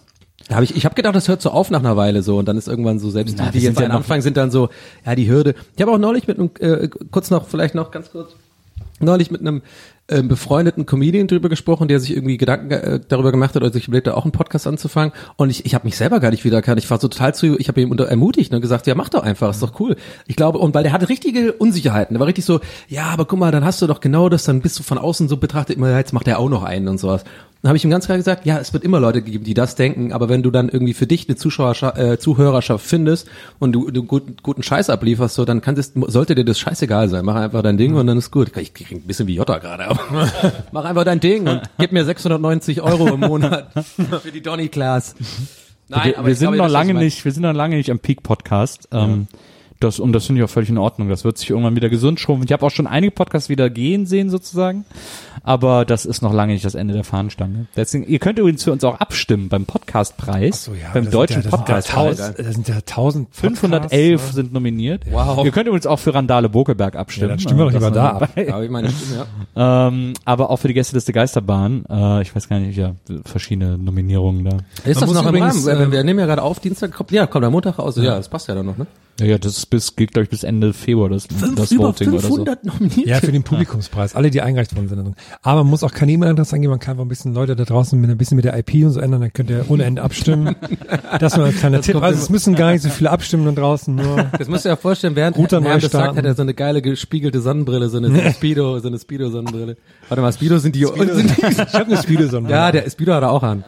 Da habe ich, ich habe gedacht, das hört so auf nach einer Weile so und dann ist irgendwann so, selbst Na, die, die jetzt am Anfang sind dann so, ja, die Hürde. Ich habe auch neulich mit einem, äh, kurz noch, vielleicht noch ganz kurz, neulich mit einem ähm, befreundeten Comedian drüber gesprochen, der sich irgendwie Gedanken äh, darüber gemacht hat oder sich überlegt hat, auch einen Podcast anzufangen. Und ich, ich habe mich selber gar nicht wiedererkannt. Ich war so total zu, ich habe ihm unter, ermutigt und gesagt, ja, mach doch einfach, ist doch cool. Ich glaube, und weil der hatte richtige Unsicherheiten. Der war richtig so, ja, aber guck mal, dann hast du doch genau das, dann bist du von außen so betrachtet, immer, jetzt macht er auch noch einen und sowas. Dann habe ich ihm ganz klar gesagt, ja, es wird immer Leute geben, die das denken, aber wenn du dann irgendwie für dich eine Zuschauerschaft, äh, Zuhörerschaft findest und du, du guten, guten Scheiß ablieferst, so, dann kann das, sollte dir das scheißegal sein. Mach einfach dein Ding und dann ist gut. Ich krieg ein bisschen wie Jota gerade, aber (laughs) mach einfach dein Ding und gib mir 690 Euro im Monat (laughs) für die Donny Class. Nein, wir, wir sind noch lange nicht, wir sind noch lange nicht am Peak Podcast. Ähm, das, und das finde ich auch völlig in Ordnung. Das wird sich irgendwann wieder gesund schrumpfen. Ich habe auch schon einige Podcasts wieder gehen sehen sozusagen. Aber das ist noch lange nicht das Ende der Fahnenstange. Deswegen, ihr könnt übrigens für uns auch abstimmen beim Podcastpreis, so, ja, beim das deutschen ja, ja Podcastpreis. das sind ja tausend 511 Podcasts, sind nominiert. Wow. Ihr könnt übrigens auch für Randale Bokelberg abstimmen. Ja, dann stimmen wir doch Äh, lieber da ab. dabei. Da habe ich meine Stimme, ja. (laughs) Ähm, aber auch für die Gästeliste Geisterbahn. Äh, ich weiß gar nicht, ja, verschiedene Nominierungen da. Ist Man das noch im übrigens, Rahmen? ähm, wir nehmen ja gerade auf, Dienstag kommt, ja, kommt der Montag raus. Ja, das passt ja dann noch, ne? Ja, ja, das ist bis, geht glaube ich bis Ende Februar das, das Voting oder so. nominiert. Ja, für den Publikumspreis. Alle, die eingereicht worden sind. Aber man muss auch keine E-Mail-Adresse angeben. Man kann einfach ein bisschen Leute da draußen mit ein bisschen mit der IP und so ändern. Dann könnt ihr ohne Ende abstimmen. (laughs) Das war ein kleiner Tipp. kommt Also es müssen gar nicht so viele abstimmen da draußen. Nur Das müsst ihr ja vorstellen, während Guter Herr das sagt, hat er so eine geile gespiegelte Sonnenbrille, so eine, so eine (laughs) Speedo, so eine Speedo-Sonnenbrille. Warte mal, Speedo sind die, sind (laughs) die ich habe eine Spielesonne. ja, der Speedo hat er auch an.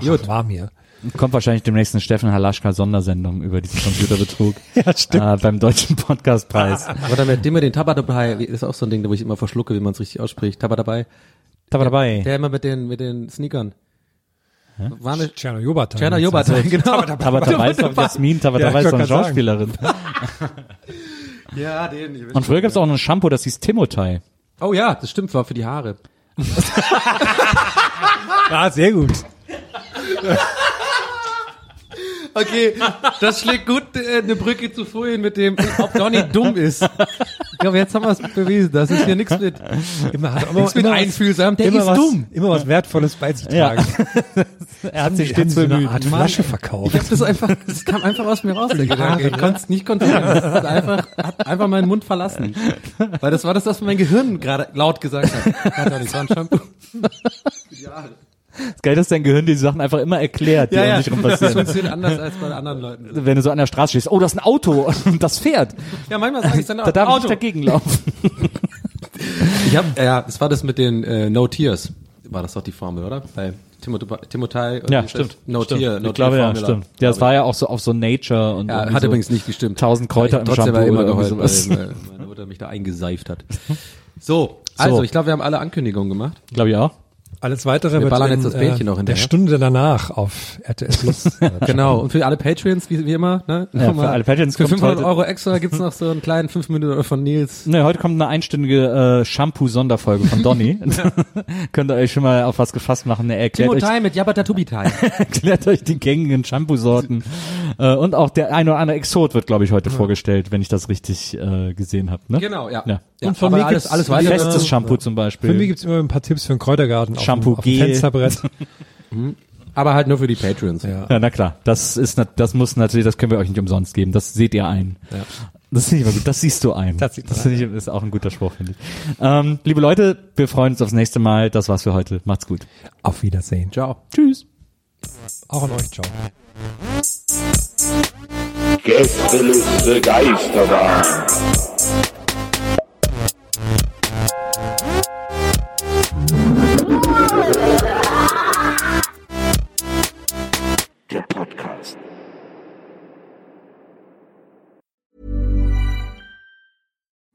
Gut. warm hier. Kommt wahrscheinlich demnächst eine Steffen Halaschka Sondersendung über diesen Computerbetrug. (laughs) Ja, stimmt. Äh, beim Deutschen Podcastpreis. (laughs) Oder mit dem mit den Tabba dabei, ist auch so ein Ding, wo ich immer verschlucke, wie man es richtig ausspricht. Tabba dabei. Da war dabei. Der immer mit den, mit den Sneakern. War eine Tscherno Jobata. Cherna Jobata, genau. Tabata ist doch Jasmin, Tabata Ja, ist doch eine Schauspielerin. (laughs) Ja, den. ich Und früher gab es auch noch ein Shampoo, das hieß Timotei. Oh ja, das stimmt, war für die Haare. Ah, sehr gut. Okay, das schlägt gut äh, eine Brücke zu vorhin mit dem, ob Donny dumm ist. Ich glaube, jetzt haben wir es bewiesen. Das ist hier nichts mit, Immer, hat immer, mit einfühlsam. Der immer, ist was, dumm. immer was Wertvolles bei sich Ja. tragen. (laughs) Er hat sich stets bemüht. Art Flasche verkauft. Ich habe das einfach, das kam einfach aus mir raus, der Gedanke. Ich konnte es nicht kontrollieren. Das ist einfach, hat einfach meinen Mund verlassen. Weil das war das, was mein Gehirn gerade laut gesagt hat. (laughs) Hat doch nicht, war ein Shampoo. Das Geil, dass dein Gehirn die Sachen einfach immer erklärt, die um dich rum das passieren. funktioniert anders als bei anderen Leuten. Wenn du so an der Straße stehst, oh, das ist ein Auto und (laughs) das fährt. Ja, manchmal sage ich dann auch, Da darf ich Auto. nicht dagegen laufen. (laughs) Ich hab, ja, das war das mit den äh, No Tears. War das doch die Formel, oder? Bei Timot Timothei. und Ja, das stimmt. No stimmt. Tear, No ich glaube, Tear ja, Formula, stimmt. Ja, das war ja auch so auf so Nature und Ja, hat so übrigens nicht gestimmt. Tausend Kräuter ich im trotzdem Shampoo immer irgendwie weil äh, meine Mutter mich da eingeseift hat. (laughs) So, also ich glaube, wir haben alle Ankündigungen gemacht. Glaube ich auch. Alles weitere Wir wird ballern in, jetzt das Bällchen noch der hinterher. Stunde danach auf RTL Plus. (laughs) Genau. Und für alle Patreons, wie, wie immer, ne? Ja, Nochmal, für alle Patreons Für kommt 500 heute- Euro extra gibt's noch so einen kleinen 5 Minuten von Nils. Ne, heute kommt eine einstündige äh, Shampoo-Sonderfolge von Donny. (laughs) (laughs) Könnt ihr euch schon mal auf was gefasst machen. Er erklärt euch, Timothei mit Jabata Tubitai. erklärt euch die gängigen Shampoo-Sorten. äh, und auch der ein oder andere Exot wird, glaube ich, heute vorgestellt, wenn ich das richtig äh, gesehen habe. Ne? genau, ja. Ja. Ja. Und von aber mir alles, alles weitere. Festes Shampoo zum Für Beispiel. mich gibt's immer ein paar Tipps für den Kräutergarten auf Shampoo auf dem Gel. Fensterbrett. (laughs) Aber halt nur für die Patreons. Ja. Ja, na klar. Das ist, das muss natürlich, das können wir euch nicht umsonst geben. Das seht ihr ein. Ja. Das ist nicht immer gut. Das siehst du ein. Das das finde ich, ist auch ein guter Spruch, finde ich. Ähm, liebe Leute, wir freuen uns aufs nächste Mal. Das war's für heute. Macht's gut. Auf Wiedersehen. Ciao. Tschüss. Auch an euch. Ciao. Gästeliste Geisterbahn.